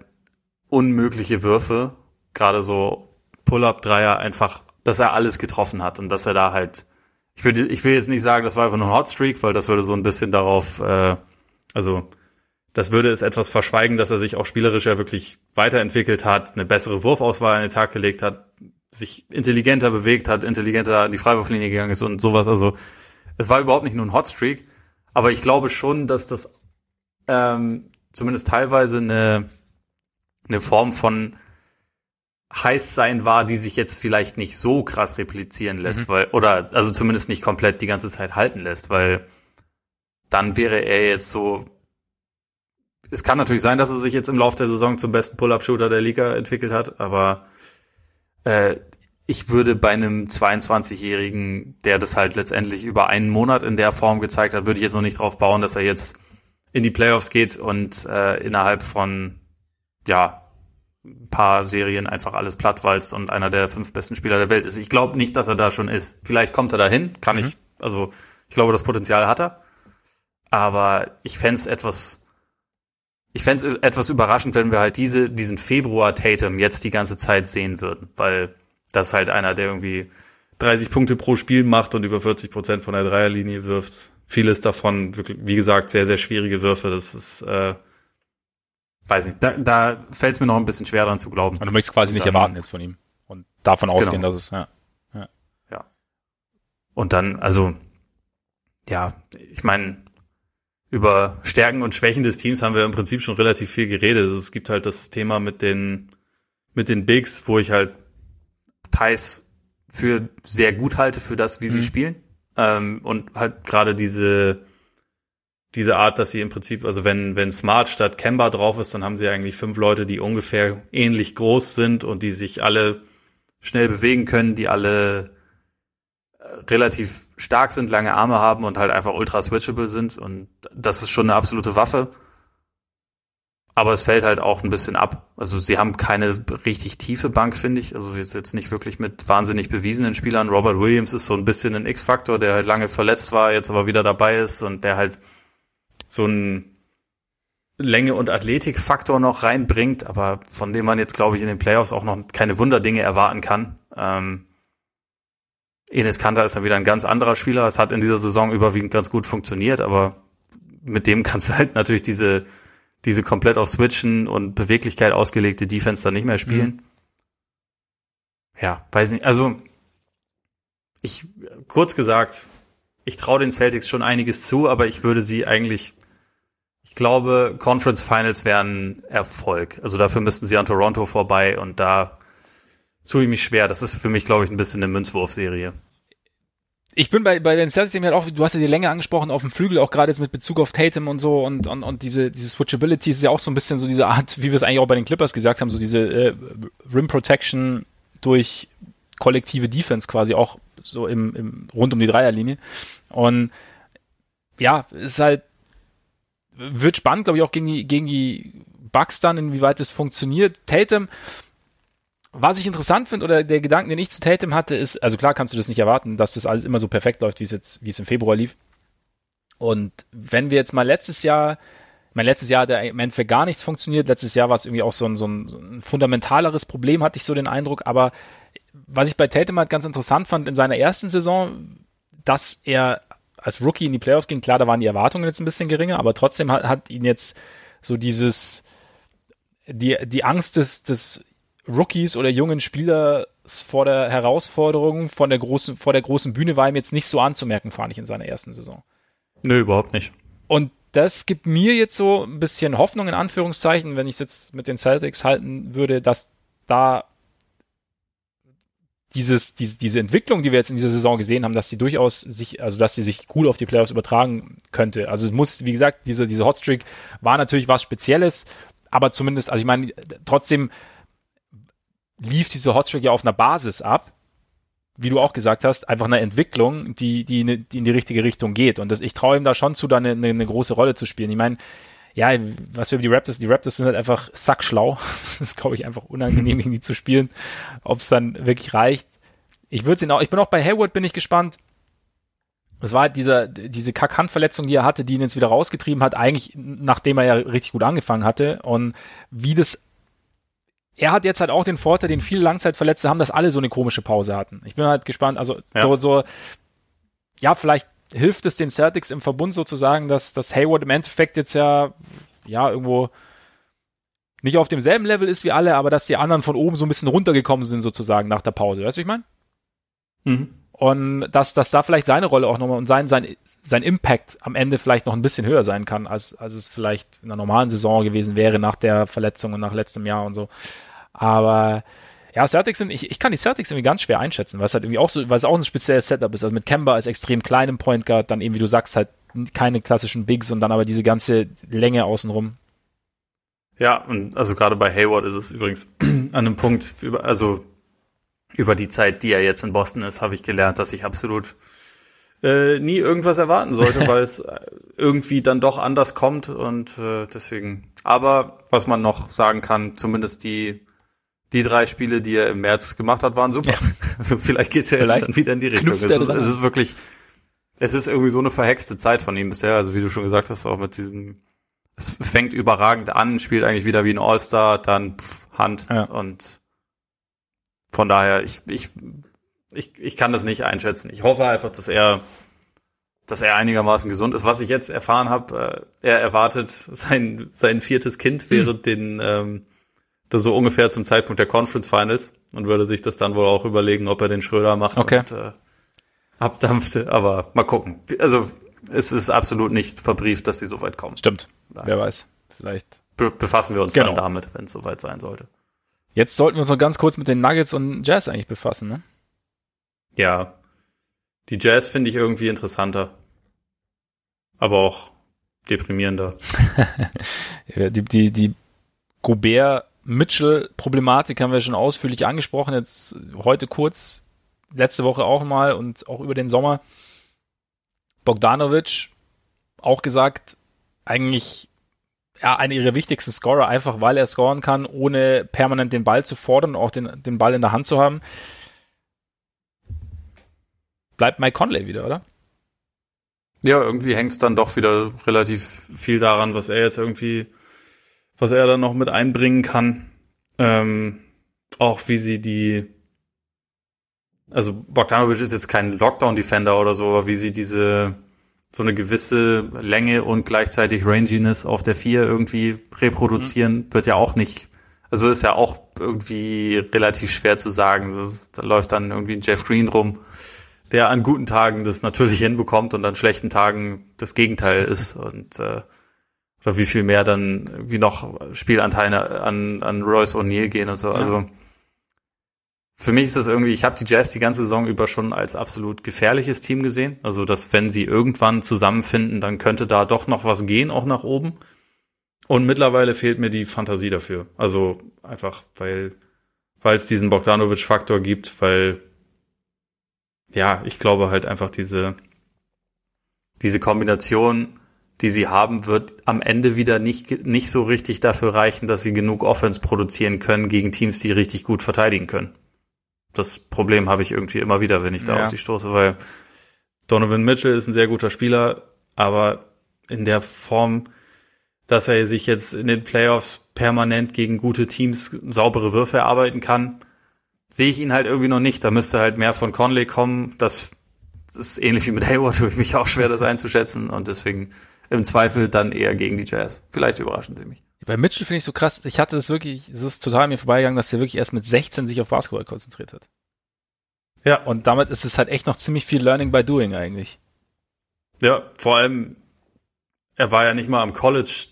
unmögliche Würfe, gerade so Pull-up-Dreier einfach, dass er alles getroffen hat und dass er da halt, ich will, ich will jetzt nicht sagen, das war einfach nur ein Hotstreak, weil das würde so ein bisschen darauf, äh, also das würde es etwas verschweigen, dass er sich auch spielerisch ja wirklich weiterentwickelt hat, eine bessere Wurfauswahl an den Tag gelegt hat, sich intelligenter bewegt hat, intelligenter an die Freiwurflinie gegangen ist und sowas. Also es war überhaupt nicht nur ein Hotstreak, aber ich glaube schon, dass das ähm, zumindest teilweise eine, eine Form von heiß sein war, die sich jetzt vielleicht nicht so krass replizieren lässt, mhm. weil, oder also zumindest nicht komplett die ganze Zeit halten lässt, weil dann wäre er jetzt so es kann natürlich sein, dass er sich jetzt im Laufe der Saison zum besten Pull-Up-Shooter der Liga entwickelt hat, aber äh, ich würde bei einem 22-Jährigen, der das halt letztendlich über einen Monat in der Form gezeigt hat, würde ich jetzt noch nicht drauf bauen, dass er jetzt in die Playoffs geht und äh, innerhalb von ja ein paar Serien einfach alles plattwalzt und einer der fünf besten Spieler der Welt ist. Ich glaube nicht, dass er da schon ist. Vielleicht kommt er dahin, kann mhm. ich, also ich glaube, das Potenzial hat er. Aber ich fände etwas ich fände es etwas überraschend, wenn wir halt diese, diesen Februar Tatum jetzt die ganze Zeit sehen würden, weil das halt einer, der irgendwie 30 Punkte pro Spiel macht und über 40 Prozent von der Dreierlinie wirft. Vieles davon, wirklich, wie gesagt, sehr, sehr schwierige Würfe. Das ist, äh, weiß nicht, da, da fällt es mir noch ein bisschen schwer dran zu glauben. Und du möchtest quasi nicht dann, erwarten jetzt von ihm und davon genau. ausgehen, dass es, ja. ja. Ja. Und dann, also, ja, ich meine, über Stärken und Schwächen des Teams haben wir im Prinzip schon relativ viel geredet. Also es gibt halt das Thema mit den, mit den Bigs, wo ich halt Thais für sehr gut halte für das, wie mhm. sie spielen. Ähm, und halt gerade diese, diese Art, dass sie im Prinzip, also wenn, wenn Smart statt Kemba drauf ist, dann haben sie eigentlich fünf Leute, die ungefähr ähnlich groß sind und die sich alle schnell bewegen können, die alle relativ stark sind, lange Arme haben und halt einfach ultra switchable sind. Und das ist schon eine absolute Waffe. Aber es fällt halt auch ein bisschen ab. Also sie haben keine richtig tiefe Bank, finde ich. Also jetzt, jetzt nicht wirklich mit wahnsinnig bewiesenen Spielern. Robert Williams ist so ein bisschen ein X-Faktor, der halt lange verletzt war, jetzt aber wieder dabei ist und der halt so ein Länge- und Athletikfaktor noch reinbringt, aber von dem man jetzt, glaube ich, in den Playoffs auch noch keine Wunderdinge erwarten kann. Ähm, Enes Kanter ist dann wieder ein ganz anderer Spieler. Es hat in dieser Saison überwiegend ganz gut funktioniert, aber mit dem kannst du halt natürlich diese, diese komplett auf Switchen und Beweglichkeit ausgelegte Defense dann nicht mehr spielen. Mhm. Ja, weiß nicht. Also, ich, kurz gesagt, ich traue den Celtics schon einiges zu, aber ich würde sie eigentlich, ich glaube, Conference Finals wären Erfolg. Also dafür müssten sie an Toronto vorbei und da tue ich mich schwer. Das ist für mich, glaube ich, ein bisschen eine Münzwurfserie. Ich bin bei, bei den Celtics eben halt auch, du hast ja die Länge angesprochen auf dem Flügel, auch gerade jetzt mit Bezug auf Tatum und so und, und, und diese, diese Switchability ist ja auch so ein bisschen so diese Art, wie wir es eigentlich auch bei den Clippers gesagt haben, so diese äh, Rim Protection durch kollektive Defense quasi auch so im, im rund um die Dreierlinie. Und ja, es ist halt, wird spannend, glaube ich, auch gegen die, gegen die Bucks dann, inwieweit das funktioniert. Tatum, was ich interessant finde oder der Gedanke, den ich zu Tatum hatte, ist, also klar kannst du das nicht erwarten, dass das alles immer so perfekt läuft, wie es jetzt, wie es im Februar lief. Und wenn wir jetzt mal letztes Jahr, mein letztes Jahr hat im Endeffekt gar nichts funktioniert. Letztes Jahr war es irgendwie auch so ein, so ein, so ein fundamentaleres Problem, hatte ich so den Eindruck. Aber was ich bei Tatum halt ganz interessant fand in seiner ersten Saison, dass er als Rookie in die Playoffs ging, klar, da waren die Erwartungen jetzt ein bisschen geringer, aber trotzdem hat, hat ihn jetzt so dieses, die, die Angst des, des Rookies oder jungen Spieler vor der Herausforderung von der großen, vor der großen Bühne war ihm jetzt nicht so anzumerken, fand ich in seiner ersten Saison. Nö, überhaupt nicht. Und das gibt mir jetzt so ein bisschen Hoffnung in Anführungszeichen, wenn ich es jetzt mit den Celtics halten würde, dass da dieses, diese, diese Entwicklung, die wir jetzt in dieser Saison gesehen haben, dass sie durchaus sich, also dass sie sich cool auf die Playoffs übertragen könnte. Also es muss, wie gesagt, diese, diese Hotstreak war natürlich was Spezielles, aber zumindest, also ich meine, trotzdem lief diese Hotstreak ja auf einer Basis ab, wie du auch gesagt hast, einfach eine Entwicklung, die, die, die in die richtige Richtung geht. Und das, ich traue ihm da schon zu, da eine, eine, große Rolle zu spielen. Ich meine, ja, was wir über die Raptors, die Raptors sind halt einfach sackschlau. [LAUGHS] Das ist, glaube ich, einfach unangenehm, gegen die zu spielen. Ob es dann wirklich reicht. Ich würde sehen auch, ich bin auch bei Hayward, bin ich gespannt. Es war halt dieser, diese Kack-Handverletzung, die er hatte, die ihn jetzt wieder rausgetrieben hat, eigentlich nachdem er ja richtig gut angefangen hatte. Und wie das er hat jetzt halt auch den Vorteil, den viele Langzeitverletzte haben, dass alle so eine komische Pause hatten. Ich bin halt gespannt, also ja. so, so, ja, vielleicht hilft es den Celtics im Verbund sozusagen, dass, dass Hayward im Endeffekt jetzt ja, ja, irgendwo nicht auf demselben Level ist wie alle, aber dass die anderen von oben so ein bisschen runtergekommen sind sozusagen nach der Pause. Weißt du, wie ich meine? Mhm. Und dass, dass da vielleicht seine Rolle auch nochmal und sein, sein, sein Impact am Ende vielleicht noch ein bisschen höher sein kann, als, als es vielleicht in einer normalen Saison gewesen wäre nach der Verletzung und nach letztem Jahr und so. Aber ja, Celtics sind, ich, ich kann die Celtics irgendwie ganz schwer einschätzen, weil es halt irgendwie auch so, weil es auch ein spezielles Setup ist. Also mit Kemba als extrem kleinem Point Guard, dann eben, wie du sagst, halt keine klassischen Bigs und dann aber diese ganze Länge außenrum. Ja, und also gerade bei Hayward ist es übrigens [CLEARS THROAT] an einem Punkt, über, also über die Zeit, die er jetzt in Boston ist, habe ich gelernt, dass ich absolut äh, nie irgendwas erwarten sollte, [LAUGHS] weil es äh, irgendwie dann doch anders kommt und äh, deswegen. Aber was man noch sagen kann, zumindest die die drei Spiele, die er im März gemacht hat, waren super. Ja. [LAUGHS] Also vielleicht geht's ja vielleicht jetzt dann wieder in die Richtung. Es ist, es ist wirklich, es ist irgendwie so eine verhexte Zeit von ihm bisher. Also wie du schon gesagt hast, auch mit diesem, es fängt überragend an, spielt eigentlich wieder wie ein All-Star, dann pff, Hand ja. und von daher, ich, ich, ich, ich kann das nicht einschätzen. Ich hoffe einfach, dass er, dass er einigermaßen gesund ist. Was ich jetzt erfahren habe, äh, er erwartet sein, sein viertes Kind während hm. den ähm, das so ungefähr zum Zeitpunkt der Conference Finals und würde sich das dann wohl auch überlegen, ob er den Schröder macht okay. und äh, abdampfte. Aber mal gucken. Also es ist absolut nicht verbrieft, dass sie so weit kommen. Stimmt. Nein. Wer weiß. Vielleicht Be befassen wir uns genau. dann damit, wenn es soweit sein sollte. Jetzt sollten wir uns noch ganz kurz mit den Nuggets und Jazz eigentlich befassen, ne? Ja. Die Jazz finde ich irgendwie interessanter. Aber auch deprimierender. [LAUGHS] die, die, die Gobert Mitchell-Problematik haben wir schon ausführlich angesprochen, jetzt heute kurz, letzte Woche auch mal und auch über den Sommer. Bogdanovic auch gesagt, eigentlich ja, einer ihrer wichtigsten Scorer, einfach weil er scoren kann, ohne permanent den Ball zu fordern und auch den, den Ball in der Hand zu haben. Bleibt Mike Conley wieder, oder? Ja, irgendwie hängt es dann doch wieder relativ viel daran, was er jetzt irgendwie was er dann noch mit einbringen kann. Ähm, auch wie sie die, also Bogdanovic ist jetzt kein Lockdown-Defender oder so, aber wie sie diese, so eine gewisse Länge und gleichzeitig Ranginess auf der 4 irgendwie reproduzieren, mhm. wird ja auch nicht, also ist ja auch irgendwie relativ schwer zu sagen. Das, da läuft dann irgendwie ein Jeff Green rum, der an guten Tagen das natürlich [LAUGHS] hinbekommt und an schlechten Tagen das Gegenteil ist und äh, oder wie viel mehr dann wie noch Spielanteile an, an Royce O'Neill gehen und so. Ja. Also für mich ist das irgendwie, ich habe die Jazz die ganze Saison über schon als absolut gefährliches Team gesehen. Also, dass wenn sie irgendwann zusammenfinden, dann könnte da doch noch was gehen, auch nach oben. Und mittlerweile fehlt mir die Fantasie dafür. Also einfach, weil weil es diesen Bogdanovic-Faktor gibt, weil ja, ich glaube halt einfach diese diese Kombination die sie haben, wird am Ende wieder nicht, nicht so richtig dafür reichen, dass sie genug Offense produzieren können gegen Teams, die richtig gut verteidigen können. Das Problem habe ich irgendwie immer wieder, wenn ich da ja. auf sie stoße, weil Donovan Mitchell ist ein sehr guter Spieler, aber in der Form, dass er sich jetzt in den Playoffs permanent gegen gute Teams saubere Würfe erarbeiten kann, sehe ich ihn halt irgendwie noch nicht. Da müsste halt mehr von Conley kommen. Das ist ähnlich wie mit Hayward, [LAUGHS] tue ich mich auch schwer, das einzuschätzen. Und deswegen im Zweifel dann eher gegen die Jazz. Vielleicht überraschen sie mich. Bei Mitchell finde ich so krass. Ich hatte das wirklich, es ist total mir vorbeigegangen, dass er wirklich erst mit 16 sich auf Basketball konzentriert hat. Ja. Und damit ist es halt echt noch ziemlich viel Learning by Doing eigentlich. Ja, vor allem, er war ja nicht mal am College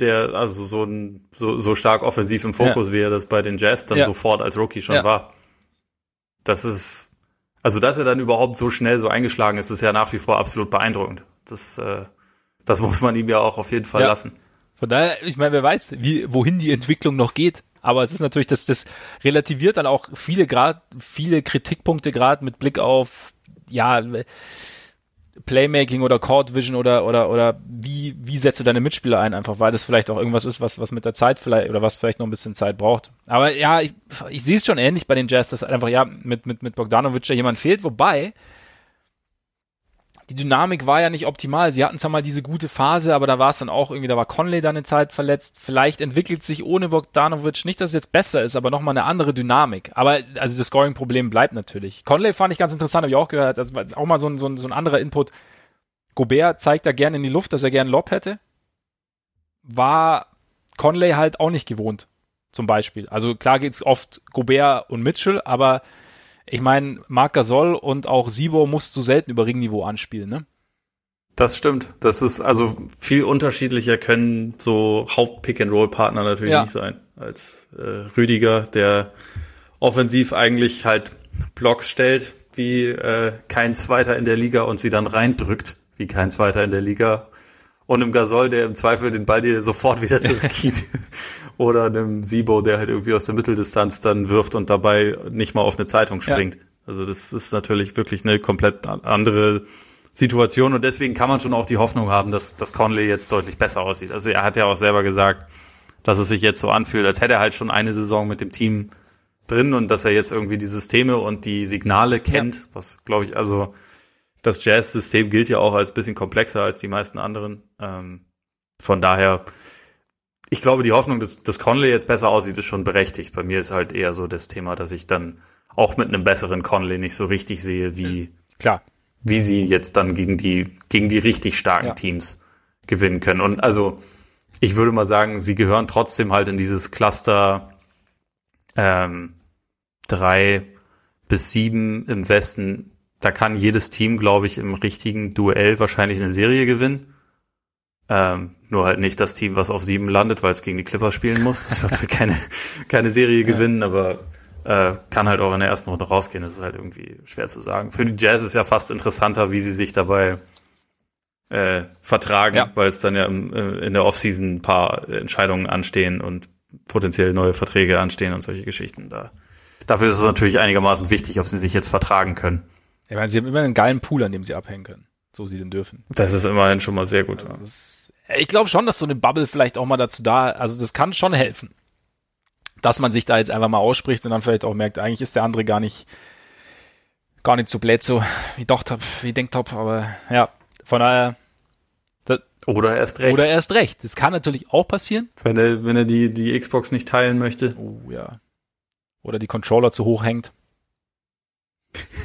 der, also so ein, so, so stark offensiv im Fokus, ja. wie er das bei den Jazz dann ja. sofort als Rookie schon ja. war. Das ist, also dass er dann überhaupt so schnell so eingeschlagen ist, ist ja nach wie vor absolut beeindruckend. Das, äh, das muss man ihm ja auch auf jeden Fall ja. lassen. Von daher, ich meine, wer weiß, wie, wohin die Entwicklung noch geht. Aber es ist natürlich, dass das relativiert dann auch viele Grad, viele Kritikpunkte gerade mit Blick auf, ja, Playmaking oder Court Vision oder oder oder wie wie setzt du deine Mitspieler ein einfach, weil das vielleicht auch irgendwas ist, was was mit der Zeit vielleicht oder was vielleicht noch ein bisschen Zeit braucht. Aber ja, ich, ich sehe es schon ähnlich bei den Jazz, dass einfach ja mit mit mit Bogdanovic ja jemand fehlt, wobei die Dynamik war ja nicht optimal. Sie hatten zwar mal diese gute Phase, aber da war es dann auch irgendwie, da war Conley dann eine Zeit verletzt. Vielleicht entwickelt sich ohne Bogdanovic nicht, dass es jetzt besser ist, aber nochmal eine andere Dynamik. Aber also das Scoring-Problem bleibt natürlich. Conley fand ich ganz interessant, habe ich auch gehört. Das war auch mal so ein, so ein, so ein anderer Input. Gobert zeigt da gerne in die Luft, dass er gerne Lob hätte. War Conley halt auch nicht gewohnt, zum Beispiel. Also klar geht's oft Gobert und Mitchell, aber ich meine, Marc Gasol und auch Sibo musst du selten über Ringniveau anspielen, ne? Das stimmt. Das ist also viel unterschiedlicher können so Haupt-Pick-and-Roll-Partner natürlich ja. nicht sein als äh, Rüdiger, der offensiv eigentlich halt Blocks stellt wie äh, kein Zweiter in der Liga und sie dann reindrückt wie kein Zweiter in der Liga und einem Gasol, der im Zweifel den Ball dir sofort wieder [LAUGHS] zurückgeht. Oder einem Sibo, der halt irgendwie aus der Mitteldistanz dann wirft und dabei nicht mal auf eine Zeitung springt. Ja. Also das ist natürlich wirklich eine komplett andere Situation und deswegen kann man schon auch die Hoffnung haben, dass, dass Conley jetzt deutlich besser aussieht. Also er hat ja auch selber gesagt, dass es sich jetzt so anfühlt, als hätte er halt schon eine Saison mit dem Team drin und dass er jetzt irgendwie die Systeme und die Signale kennt, ja. was glaube ich, also das Jazz-System gilt ja auch als bisschen komplexer als die meisten anderen. Ähm, von daher, ich glaube, die Hoffnung, dass, dass Conley jetzt besser aussieht, ist schon berechtigt. Bei mir ist halt eher so das Thema, dass ich dann auch mit einem besseren Conley nicht so richtig sehe, wie, Klar. wie sie jetzt dann gegen die, gegen die richtig starken ja. Teams gewinnen können. Und also, ich würde mal sagen, sie gehören trotzdem halt in dieses Cluster ähm, drei bis sieben im Westen da kann jedes Team, glaube ich, im richtigen Duell wahrscheinlich eine Serie gewinnen. Ähm, nur halt nicht das Team, was auf sieben landet, weil es gegen die Clippers spielen muss. Das wird halt keine, [LAUGHS] keine Serie ja. gewinnen, aber äh, kann halt auch in der ersten Runde rausgehen. Das ist halt irgendwie schwer zu sagen. Für die Jazz ist ja fast interessanter, wie sie sich dabei äh, vertragen, ja. weil es dann ja im, äh, in der Offseason ein paar Entscheidungen anstehen und potenziell neue Verträge anstehen und solche Geschichten. Da, dafür ist es natürlich einigermaßen wichtig, ob sie sich jetzt vertragen können. Ich meine, sie haben immer einen geilen Pool, an dem sie abhängen können. So sie denn dürfen. Das ist immerhin schon mal sehr gut. Also ist, ich glaube schon, dass so eine Bubble vielleicht auch mal dazu da, also das kann schon helfen. Dass man sich da jetzt einfach mal ausspricht und dann vielleicht auch merkt, eigentlich ist der andere gar nicht, gar nicht so blöd so, wie doch, wie denkt top, aber ja, von daher. Das, oder erst recht. Oder erst recht. Das kann natürlich auch passieren. Wenn er, wenn er die, die Xbox nicht teilen möchte. Oh ja. Oder die Controller zu hoch hängt.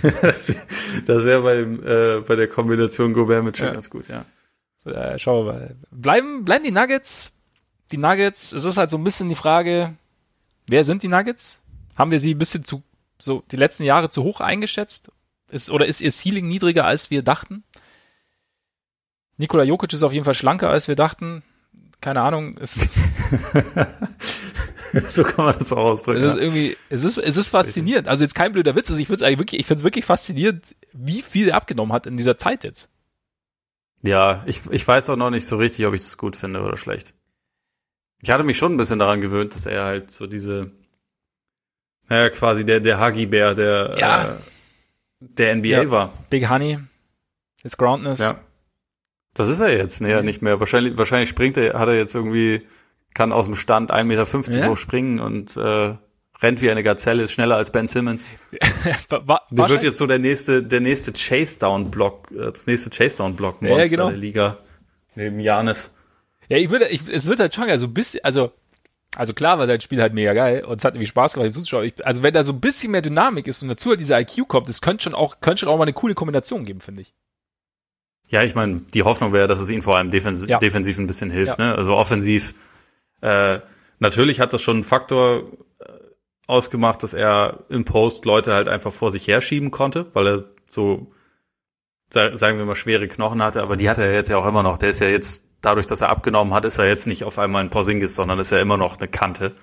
[LAUGHS] das wäre bei, äh, bei der Kombination Gobert mit Shaq ja. gut, ja. Äh, schauen wir mal. Bleiben, bleiben die Nuggets? Die Nuggets, es ist halt so ein bisschen die Frage, wer sind die Nuggets? Haben wir sie ein bisschen zu, so die letzten Jahre zu hoch eingeschätzt? Ist, oder ist ihr Ceiling niedriger, als wir dachten? Nikola Jokic ist auf jeden Fall schlanker, als wir dachten. Keine Ahnung. Ist [LAUGHS] [LAUGHS] [LAUGHS] so kann man das auch ausdrücken. Es ist irgendwie, es ist, es ist faszinierend. Also jetzt kein blöder Witz, also ich finde es eigentlich wirklich, ich finde es wirklich faszinierend, wie viel er abgenommen hat in dieser Zeit jetzt. Ja, ich, ich weiß auch noch nicht so richtig, ob ich das gut finde oder schlecht. Ich hatte mich schon ein bisschen daran gewöhnt, dass er halt so diese, naja, quasi der, der Huggy-Bär der, ja. äh, der NBA ja. war. Big Honey, his Groundness. Ja. Das ist er jetzt, nee, nee. nicht mehr. Wahrscheinlich, wahrscheinlich springt er, hat er jetzt irgendwie kann aus dem Stand 1,50 Meter ja? hoch springen und äh, rennt wie eine Gazelle, ist schneller als Ben Simmons. [LAUGHS] war, der wird jetzt so der nächste, der nächste Chase-Down-Block, äh, das nächste Chase-Down-Block-Monster ja, genau. der Liga. Neben Janis. Ja, ich würde, ich, es wird halt schon, also ein bisschen, also, also klar war das Spiel halt mega geil und es hat irgendwie Spaß gemacht, zuzuschauen. Ich, also wenn da so ein bisschen mehr Dynamik ist und dazu halt dieser IQ kommt, das könnte schon auch, könnte schon auch mal eine coole Kombination geben, finde ich. Ja, ich meine, die Hoffnung wäre, dass es ihnen vor allem defensiv, ja. defensiv ein bisschen hilft, ja. ne? Also offensiv äh, natürlich hat das schon einen Faktor äh, ausgemacht, dass er im Post Leute halt einfach vor sich herschieben konnte, weil er so, sagen wir mal, schwere Knochen hatte, aber die hat er jetzt ja auch immer noch. Der ist ja jetzt, dadurch, dass er abgenommen hat, ist er jetzt nicht auf einmal ein Porzingis, sondern ist ja immer noch eine Kante.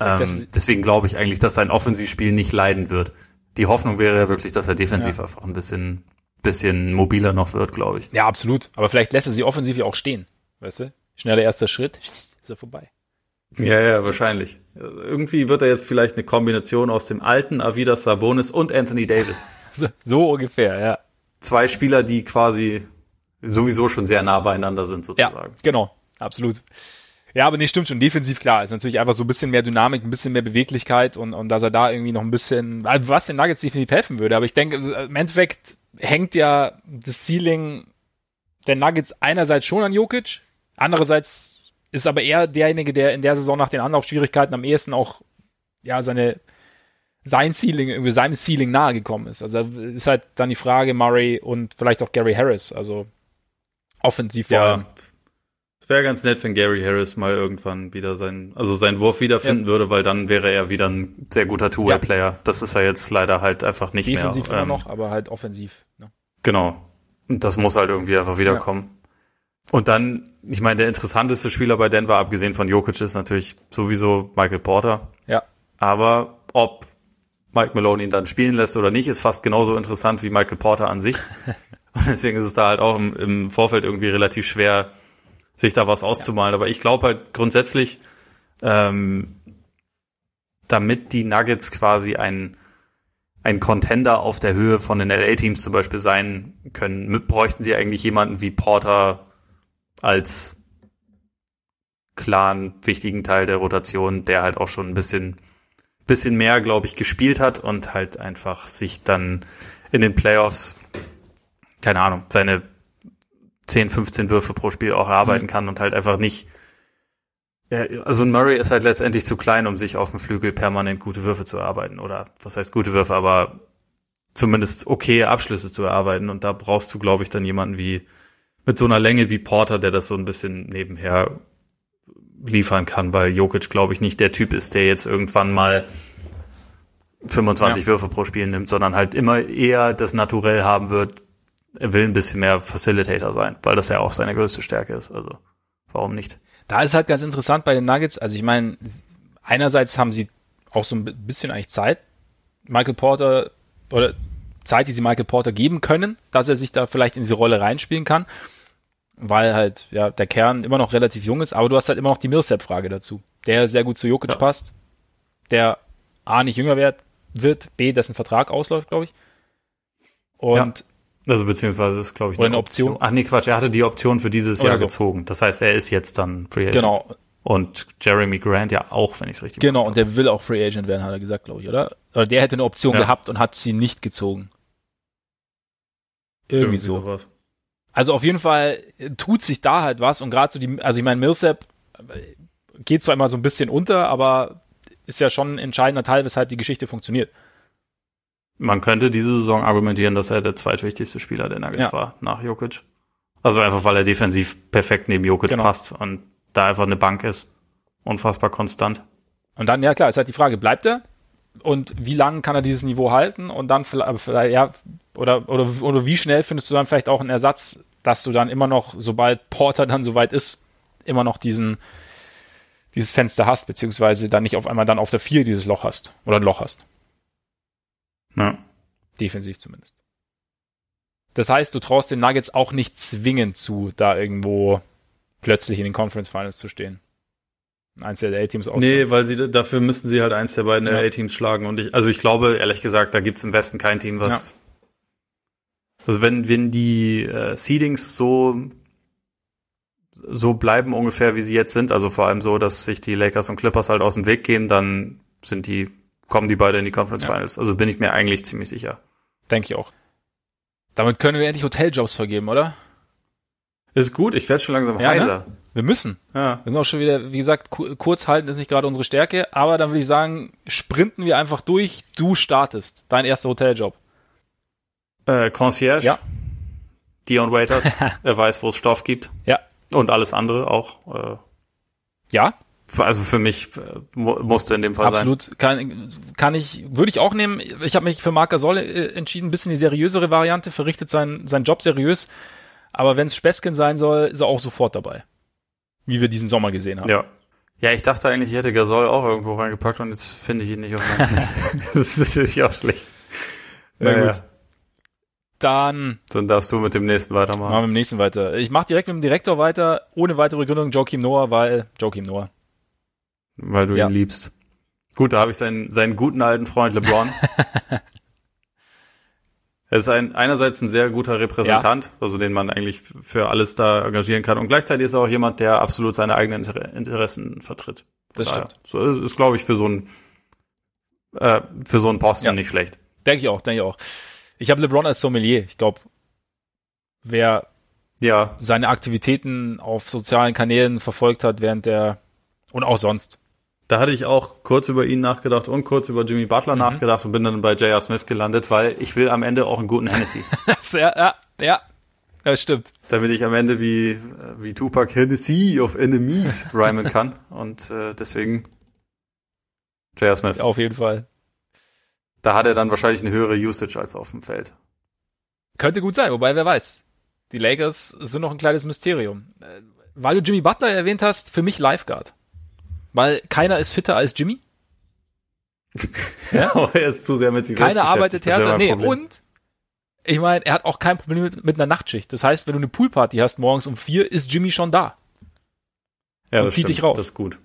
Ähm, deswegen glaube ich eigentlich, dass sein Offensivspiel nicht leiden wird. Die Hoffnung wäre ja wirklich, dass er defensiv ja. einfach ein bisschen, bisschen mobiler noch wird, glaube ich. Ja, absolut. Aber vielleicht lässt er sie offensiv ja auch stehen. Weißt du? Schneller erster Schritt ist er vorbei. Ja, ja, wahrscheinlich. Irgendwie wird er jetzt vielleicht eine Kombination aus dem alten Avidas Sabonis und Anthony Davis. [LAUGHS] So, so ungefähr, ja. zwei Spieler, die quasi sowieso schon sehr nah beieinander sind, sozusagen. Ja, genau, absolut. Ja, aber nee, stimmt schon. Defensiv klar. Ist natürlich einfach so ein bisschen mehr Dynamik, ein bisschen mehr Beweglichkeit und, und dass er da irgendwie noch ein bisschen, was den Nuggets definitiv helfen würde. Aber ich denke, im Endeffekt hängt ja das Ceiling der Nuggets einerseits schon an Jokic, andererseits ist aber er derjenige, der in der Saison nach den Anlaufschwierigkeiten am ehesten auch ja seine sein Ceiling, irgendwie seinem Ceiling nahe gekommen ist. Also ist halt dann die Frage Murray und vielleicht auch Gary Harris, also offensiv vor allem. Es wäre ganz nett, wenn Gary Harris mal irgendwann wieder seinen, also seinen Wurf wiederfinden ja. würde, weil dann wäre er wieder ein sehr guter Two-Way-Player. Ja. Das ist er jetzt leider halt einfach nicht Defensiv mehr. Defensiv immer ähm, noch, aber halt offensiv. Ne? Genau. Und das muss halt irgendwie einfach wiederkommen. Ja. Und dann, ich meine, der interessanteste Spieler bei Denver, abgesehen von Jokic, ist natürlich sowieso Michael Porter. Ja. Aber ob Mike Malone ihn dann spielen lässt oder nicht, ist fast genauso interessant wie Michael Porter an sich. [LAUGHS] Und deswegen ist es da halt auch im, im Vorfeld irgendwie relativ schwer, sich da was auszumalen. Ja. Aber ich glaube halt grundsätzlich, ähm, damit die Nuggets quasi ein, ein Contender auf der Höhe von den LA-Teams zum Beispiel sein können, bräuchten sie eigentlich jemanden wie Porter als klaren, wichtigen Teil der Rotation, der halt auch schon ein bisschen, bisschen mehr, glaube ich, gespielt hat und halt einfach sich dann in den Playoffs, keine Ahnung, seine 10, 15 Würfe pro Spiel auch erarbeiten mhm. kann und halt einfach nicht. Also Murray ist halt letztendlich zu klein, um sich auf dem Flügel permanent gute Würfe zu erarbeiten. Oder was heißt gute Würfe, aber zumindest okay Abschlüsse zu erarbeiten. Und da brauchst du, glaube ich, dann jemanden wie mit so einer Länge wie Porter, der das so ein bisschen nebenher liefern kann, weil Jokic, glaube ich, nicht der Typ ist, der jetzt irgendwann mal 25 ja. Würfe pro Spiel nimmt, sondern halt immer eher das Naturell haben wird. Er will ein bisschen mehr Facilitator sein, weil das ja auch seine größte Stärke ist. Also warum nicht? Da ist halt ganz interessant bei den Nuggets. Also ich meine, einerseits haben sie auch so ein bisschen eigentlich Zeit, Michael Porter oder Zeit, die sie Michael Porter geben können, dass er sich da vielleicht in diese Rolle reinspielen kann weil halt ja der Kern immer noch relativ jung ist, aber du hast halt immer noch die Millsap-Frage dazu, der sehr gut zu Jokic ja. passt, der A nicht jünger wird, wird, B dessen Vertrag ausläuft, glaube ich. Und ja. also beziehungsweise ist glaube ich eine, eine Option. Option. Ach nee, Quatsch, er hatte die Option für dieses Jahr so. gezogen. Das heißt, er ist jetzt dann Free Agent. Genau. Und Jeremy Grant ja auch, wenn ich es richtig Genau, und der will auch Free Agent werden, hat er gesagt, glaube ich, oder? Oder der hätte eine Option ja. gehabt und hat sie nicht gezogen. Irgendwie, Irgendwie so. Sowas. Also auf jeden Fall tut sich da halt was und gerade so die, also ich meine, Millsap geht zwar immer so ein bisschen unter, aber ist ja schon ein entscheidender Teil, weshalb die Geschichte funktioniert. Man könnte diese Saison argumentieren, dass er der zweitwichtigste Spieler der Nuggets ja. war, nach Jokic. Also einfach, weil er defensiv perfekt neben Jokic genau. passt und da einfach eine Bank ist. Unfassbar konstant. Und dann, ja klar, ist halt die Frage, bleibt er? Und wie lange kann er dieses Niveau halten? Und dann vielleicht, ja, oder, oder, oder wie schnell findest du dann vielleicht auch einen Ersatz, dass du dann immer noch, sobald Porter dann soweit ist, immer noch diesen, dieses Fenster hast, beziehungsweise dann nicht auf einmal dann auf der 4 dieses Loch hast oder ein Loch hast. Ja. Defensiv zumindest. Das heißt, du traust den Nuggets auch nicht zwingend zu, da irgendwo plötzlich in den Conference Finals zu stehen. Eins der A-Teams aus. Nee, weil sie dafür müssten sie halt eins der beiden ja. A-Teams schlagen. Und ich, also ich glaube, ehrlich gesagt, da gibt's im Westen kein Team, was ja. Also wenn, wenn die äh, Seedings so, so bleiben ungefähr, wie sie jetzt sind, also vor allem so, dass sich die Lakers und Clippers halt aus dem Weg gehen, dann sind die, kommen die beide in die Conference ja. Finals. Also bin ich mir eigentlich ziemlich sicher. Denke ich auch. Damit können wir endlich Hoteljobs vergeben, oder? Ist gut, ich werde schon langsam ja, ne? heiser. Ne? Wir müssen. Ja. Wir sind auch schon wieder, wie gesagt, kurz halten ist nicht gerade unsere Stärke, aber dann würde ich sagen, sprinten wir einfach durch. Du startest dein erster Hoteljob. Äh, Concierge. Ja. Dion Waiters. [LAUGHS] er weiß, wo es Stoff gibt. Ja. Und alles andere auch. Äh, ja. Also für mich äh, musste in dem Fall Absolut. sein. Absolut. Kann, kann ich, würde ich auch nehmen. Ich habe mich für Marc Gasol äh, entschieden. Ein bisschen die seriösere Variante. Verrichtet seinen, seinen Job seriös. Aber wenn es Spesken sein soll, ist er auch sofort dabei. Wie wir diesen Sommer gesehen haben. Ja. Ja, ich dachte eigentlich, ich hätte Gasol auch irgendwo reingepackt und jetzt finde ich ihn nicht auf meinem [LAUGHS] Das ist natürlich auch schlecht. Na naja. gut. Dann. Dann darfst du mit dem nächsten weitermachen. Machen wir mit dem nächsten weiter. Ich mache direkt mit dem Direktor weiter, ohne weitere Gründung, Joachim Noah, weil Joachim Noah. Weil du ja. ihn liebst. Gut, da habe ich seinen, seinen guten alten Freund LeBron. [LAUGHS] Er ist ein, einerseits ein sehr guter Repräsentant, ja. also den man eigentlich für alles da engagieren kann. Und gleichzeitig ist er auch jemand, der absolut seine eigenen Interessen vertritt. Das Daher. stimmt. So ist, glaube ich, für so ein äh, für so einen Posten ja. nicht schlecht. Denke ich auch, denke ich auch. Ich habe LeBron als Sommelier. Ich glaube, wer ja. seine Aktivitäten auf sozialen Kanälen verfolgt hat, während der und auch sonst. Da hatte ich auch kurz über ihn nachgedacht und kurz über Jimmy Butler mhm. nachgedacht und bin dann bei J.R. Smith gelandet, weil ich will am Ende auch einen guten Hennessy. [LAUGHS] ja, ja, ja, ja, stimmt. Damit ich am Ende wie, wie Tupac Hennessy of Enemies [LAUGHS] rhymen kann und äh, deswegen J.R. Smith. Auf jeden Fall. Da hat er dann wahrscheinlich eine höhere Usage als auf dem Feld. Könnte gut sein, wobei wer weiß. Die Lakers sind noch ein kleines Mysterium. Äh, weil du Jimmy Butler erwähnt hast, für mich Lifeguard. Weil keiner ist fitter als Jimmy. [LAUGHS] ja, aber er ist zu sehr mit sich Keiner arbeitet härter. Nee, und ich meine, er hat auch kein Problem mit, mit, einer Nachtschicht. Das heißt, wenn du eine Poolparty hast morgens um vier, ist Jimmy schon da. Ja, und zieht stimmt. dich raus. Das ist gut.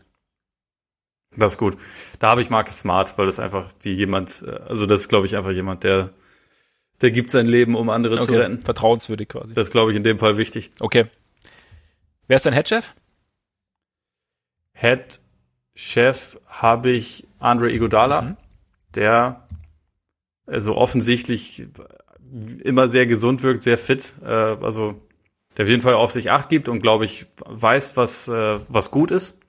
Das ist gut. Da habe ich Marcus Smart, weil das einfach wie jemand, äh, also das ist, glaube ich, einfach jemand, der, der gibt sein Leben, um andere okay. zu retten. Vertrauenswürdig quasi. Das ist, glaube ich, in dem Fall wichtig. Okay. Wer ist dein Headchef? Headchef habe ich Andre Iguodala, mhm. der also offensichtlich immer sehr gesund wirkt, sehr fit, äh, also der auf jeden Fall auf sich acht gibt und glaube ich weiß, was äh, was gut ist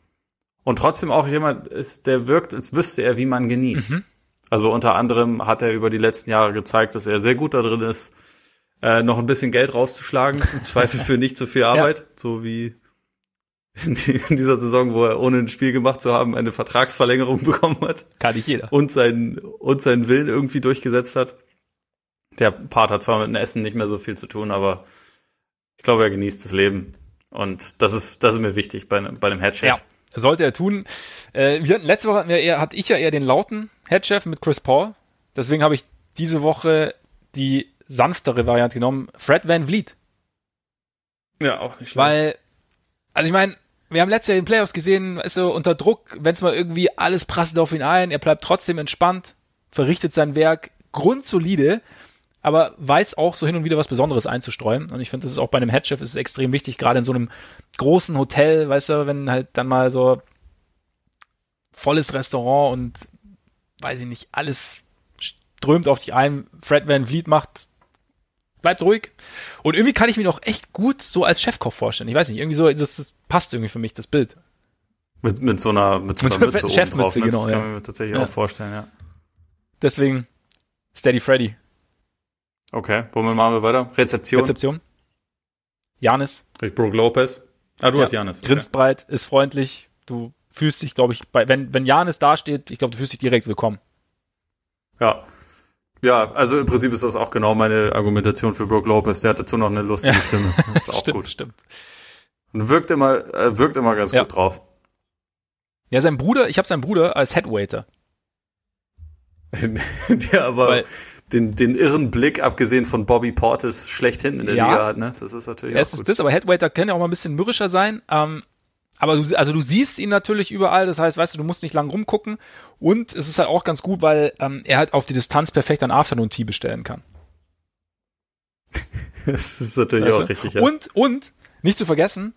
und trotzdem auch jemand ist, der wirkt, als wüsste er, wie man genießt. Mhm. Also unter anderem hat er über die letzten Jahre gezeigt, dass er sehr gut da drin ist, äh, noch ein bisschen Geld rauszuschlagen, im [LAUGHS] Zweifel für nicht so viel Arbeit, ja. so wie in, die, in, dieser Saison, wo er ohne ein Spiel gemacht zu haben eine Vertragsverlängerung [LAUGHS] bekommen hat. Kann nicht jeder. Und seinen, und seinen Willen irgendwie durchgesetzt hat. Der Part hat zwar mit dem Essen nicht mehr so viel zu tun, aber ich glaube, er genießt das Leben. Und das ist, das ist mir wichtig bei, bei einem Headchef. Ja. Sollte er tun. Äh, wir hatten, letzte Woche hatten wir eher, hatte ich ja eher den lauten Headchef mit Chris Paul. Deswegen habe ich diese Woche die sanftere Variante genommen. Fred Van Vliet. Ja, auch nicht schlecht. Weil, also ich meine, wir haben letztes Jahr in den Playoffs gesehen, ist so unter Druck, wenn es mal irgendwie alles prasselt auf ihn ein, er bleibt trotzdem entspannt, verrichtet sein Werk grundsolide aber weiß auch so hin und wieder was Besonderes einzustreuen. Und ich finde, das ist auch bei einem Headchef ist es extrem wichtig, gerade in so einem großen Hotel, weißt du, wenn halt dann mal so volles Restaurant und weiß ich nicht, alles strömt auf dich ein. Fred Van Vliet macht, bleibt ruhig. Und irgendwie kann ich mir noch echt gut so als Chefkoch vorstellen. Ich weiß nicht, irgendwie so, das, das passt irgendwie für mich, das Bild. Mit, mit so einer, mit so einer mit Mütze Chefmütze, ne? genau. Das kann ja. mir tatsächlich ja. auch vorstellen, ja. Deswegen Steady Freddy. Okay, womit machen wir weiter? Rezeption. Rezeption. Janis. Brooke Lopez. Ah, du ja, hast Janis. Okay. Grinst breit, ist freundlich. Du fühlst dich, glaube ich, bei, wenn, wenn Janis dasteht, ich glaube, du fühlst dich direkt willkommen. Ja. Ja, also im Prinzip ist das auch genau meine Argumentation für Brooke Lopez. Der hat dazu noch eine lustige ja. Stimme. Das ist [LAUGHS] auch stimmt, gut. Stimmt. Und wirkt immer, äh, wirkt immer ganz ja. gut drauf. Ja, sein Bruder, ich habe seinen Bruder als Headwaiter. [LAUGHS] der aber Weil, den, den irren Blick, abgesehen von Bobby Portis, schlechthin in der ja, Liga hat, ne? Das ist natürlich es auch ist das, aber Headwaiter kann ja auch mal ein bisschen mürrischer sein. Ähm, aber du, also du siehst ihn natürlich überall, das heißt, weißt du, du musst nicht lang rumgucken. Und es ist halt auch ganz gut, weil ähm, er halt auf die Distanz perfekt ein Afternoon Tea bestellen kann. [LAUGHS] das ist natürlich weißt auch richtig, ja. Und, und, nicht zu vergessen,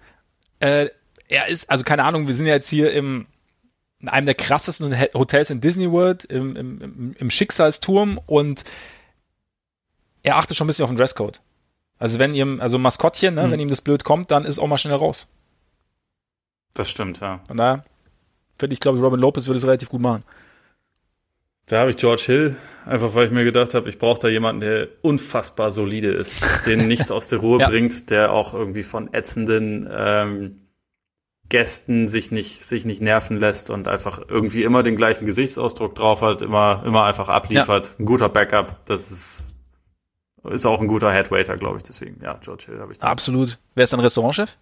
äh, er ist, also keine Ahnung, wir sind ja jetzt hier im, in einem der krassesten Hotels in Disney World, im, im, im Schicksalsturm und er achtet schon ein bisschen auf den Dresscode. Also wenn ihm, also Maskottchen, ne, hm. wenn ihm das blöd kommt, dann ist auch mal schnell raus. Das stimmt, ja. Von daher finde ich, glaube ich, Robin Lopez würde es relativ gut machen. Da habe ich George Hill, einfach weil ich mir gedacht habe, ich brauche da jemanden, der unfassbar solide ist, [LAUGHS] den nichts aus der Ruhe ja. bringt, der auch irgendwie von ätzenden ähm, Gästen sich nicht, sich nicht nerven lässt und einfach irgendwie immer den gleichen Gesichtsausdruck drauf hat, immer, immer einfach abliefert. Ja. Ein guter Backup, das ist, ist auch ein guter Headwaiter, glaube ich. Deswegen, ja, George Hill habe ich da. Absolut. Wer ist dein Restaurantchef?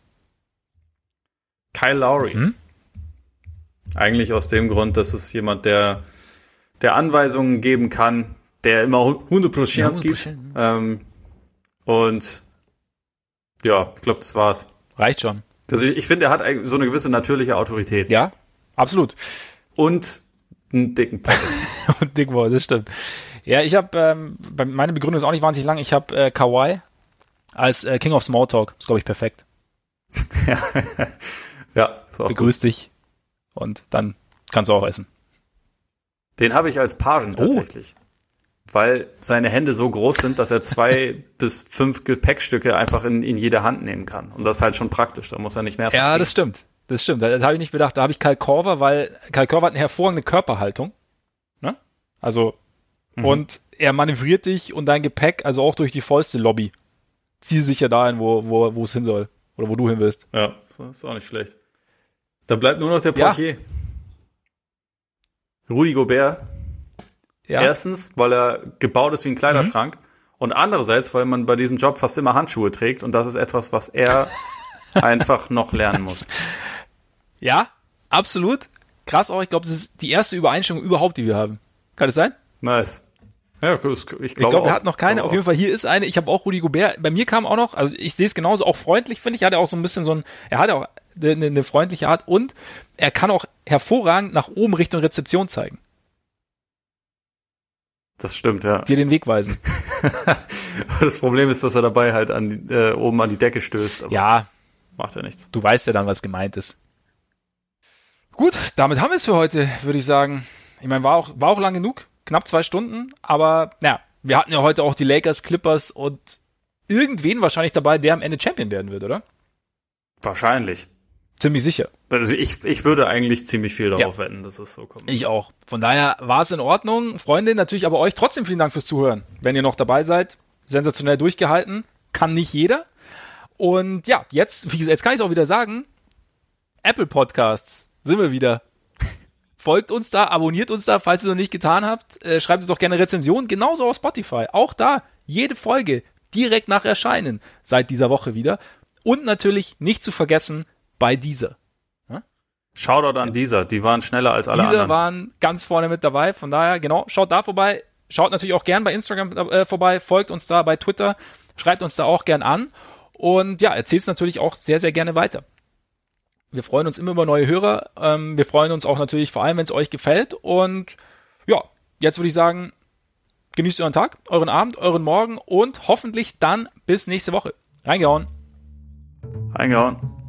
Kyle Lowry. Mhm. Eigentlich aus dem Grund, dass es jemand, der, der Anweisungen geben kann, der immer 100%, ja, 100%. gibt. Ähm, und ja, ich glaube, das war's. Reicht schon. Also ich finde, er hat so eine gewisse natürliche Autorität. Ja, absolut. Und einen dicken Pocket. [LAUGHS] Und dick war, das stimmt. Ja, ich habe, ähm, meine Begründung ist auch nicht wahnsinnig lang. Ich habe äh, Kawhi als äh, King of Smalltalk. Ist, glaube ich, perfekt. [LAUGHS] ja, Begrüß gut. dich und dann kannst du auch essen. Den habe ich als Pagen oh. tatsächlich. Weil seine Hände so groß sind, dass er zwei [LAUGHS] bis fünf Gepäckstücke einfach in, in jede Hand nehmen kann. Und das ist halt schon praktisch, da muss er nicht mehr verstehen. Ja, das stimmt. Das stimmt. Das habe ich nicht bedacht. Da habe ich Kyle Korver, weil Kyle Korver hat eine hervorragende Körperhaltung. Ne? Also, mhm. und er manövriert dich und dein Gepäck, also auch durch die vollste Lobby. Zieh sicher dahin, wo, wo, wo es hin soll. Oder wo du hin willst. Ja, das ist auch nicht schlecht. Da bleibt nur noch der Portier. Ja. Rudi Gobert. Ja. Erstens, weil er gebaut ist wie ein Kleiderschrank. Mhm. Und andererseits, weil man bei diesem Job fast immer Handschuhe trägt. Und das ist etwas, was er [LAUGHS] einfach noch lernen muss. Ja, absolut. Krass auch. Ich glaube, das ist die erste Übereinstimmung überhaupt, die wir haben. Kann es sein? Nice. Ja, ich glaube, ich glaube, er hat noch keine. Auf jeden Fall, hier ist eine. Ich habe auch Rudi Gobert. Bei mir kam auch noch, also ich sehe es genauso, auch freundlich, finde ich. Er hat auch so ein bisschen so ein, er hat auch eine, eine freundliche Art und er kann auch hervorragend nach oben Richtung Rezeption zeigen. Das stimmt, ja. Dir den Weg weisen. [LAUGHS] das Problem ist, dass er dabei halt an, äh, oben an die Decke stößt. ja. Macht ja nichts. Du weißt ja dann, was gemeint ist. Gut, damit haben wir es für heute, würde ich sagen. Ich meine, war auch, war auch lang genug knapp zwei Stunden, aber ja, wir hatten ja heute auch die Lakers, Clippers und irgendwen wahrscheinlich dabei, der am Ende Champion werden wird, oder? Wahrscheinlich. Ziemlich sicher. Also ich, ich würde eigentlich ziemlich viel darauf ja. wetten, dass es so kommt. Ich auch. Von daher war es in Ordnung. Freunde, natürlich aber euch trotzdem vielen Dank fürs Zuhören. Wenn ihr noch dabei seid, sensationell durchgehalten. Kann nicht jeder. Und ja, jetzt, jetzt kann ich es auch wieder sagen. Apple Podcasts sind wir wieder [LAUGHS] folgt uns da, abonniert uns da, falls ihr es noch nicht getan habt. Äh, schreibt uns auch gerne Rezensionen, genauso auf Spotify. Auch da, jede Folge direkt nach Erscheinen seit dieser Woche wieder. Und natürlich nicht zu vergessen bei dieser. Ja? Shoutout an dieser, die waren schneller als alle dieser anderen. Dieser waren ganz vorne mit dabei, von daher, genau, schaut da vorbei. Schaut natürlich auch gern bei Instagram äh, vorbei, folgt uns da bei Twitter, schreibt uns da auch gern an. Und ja, erzählt es natürlich auch sehr, sehr gerne weiter. Wir freuen uns immer über neue Hörer. Ähm, wir freuen uns auch natürlich vor allem, wenn es euch gefällt. Und ja, jetzt würde ich sagen, genießt euren Tag, euren Abend, euren Morgen und hoffentlich dann bis nächste Woche. Reingehauen. Reingehauen.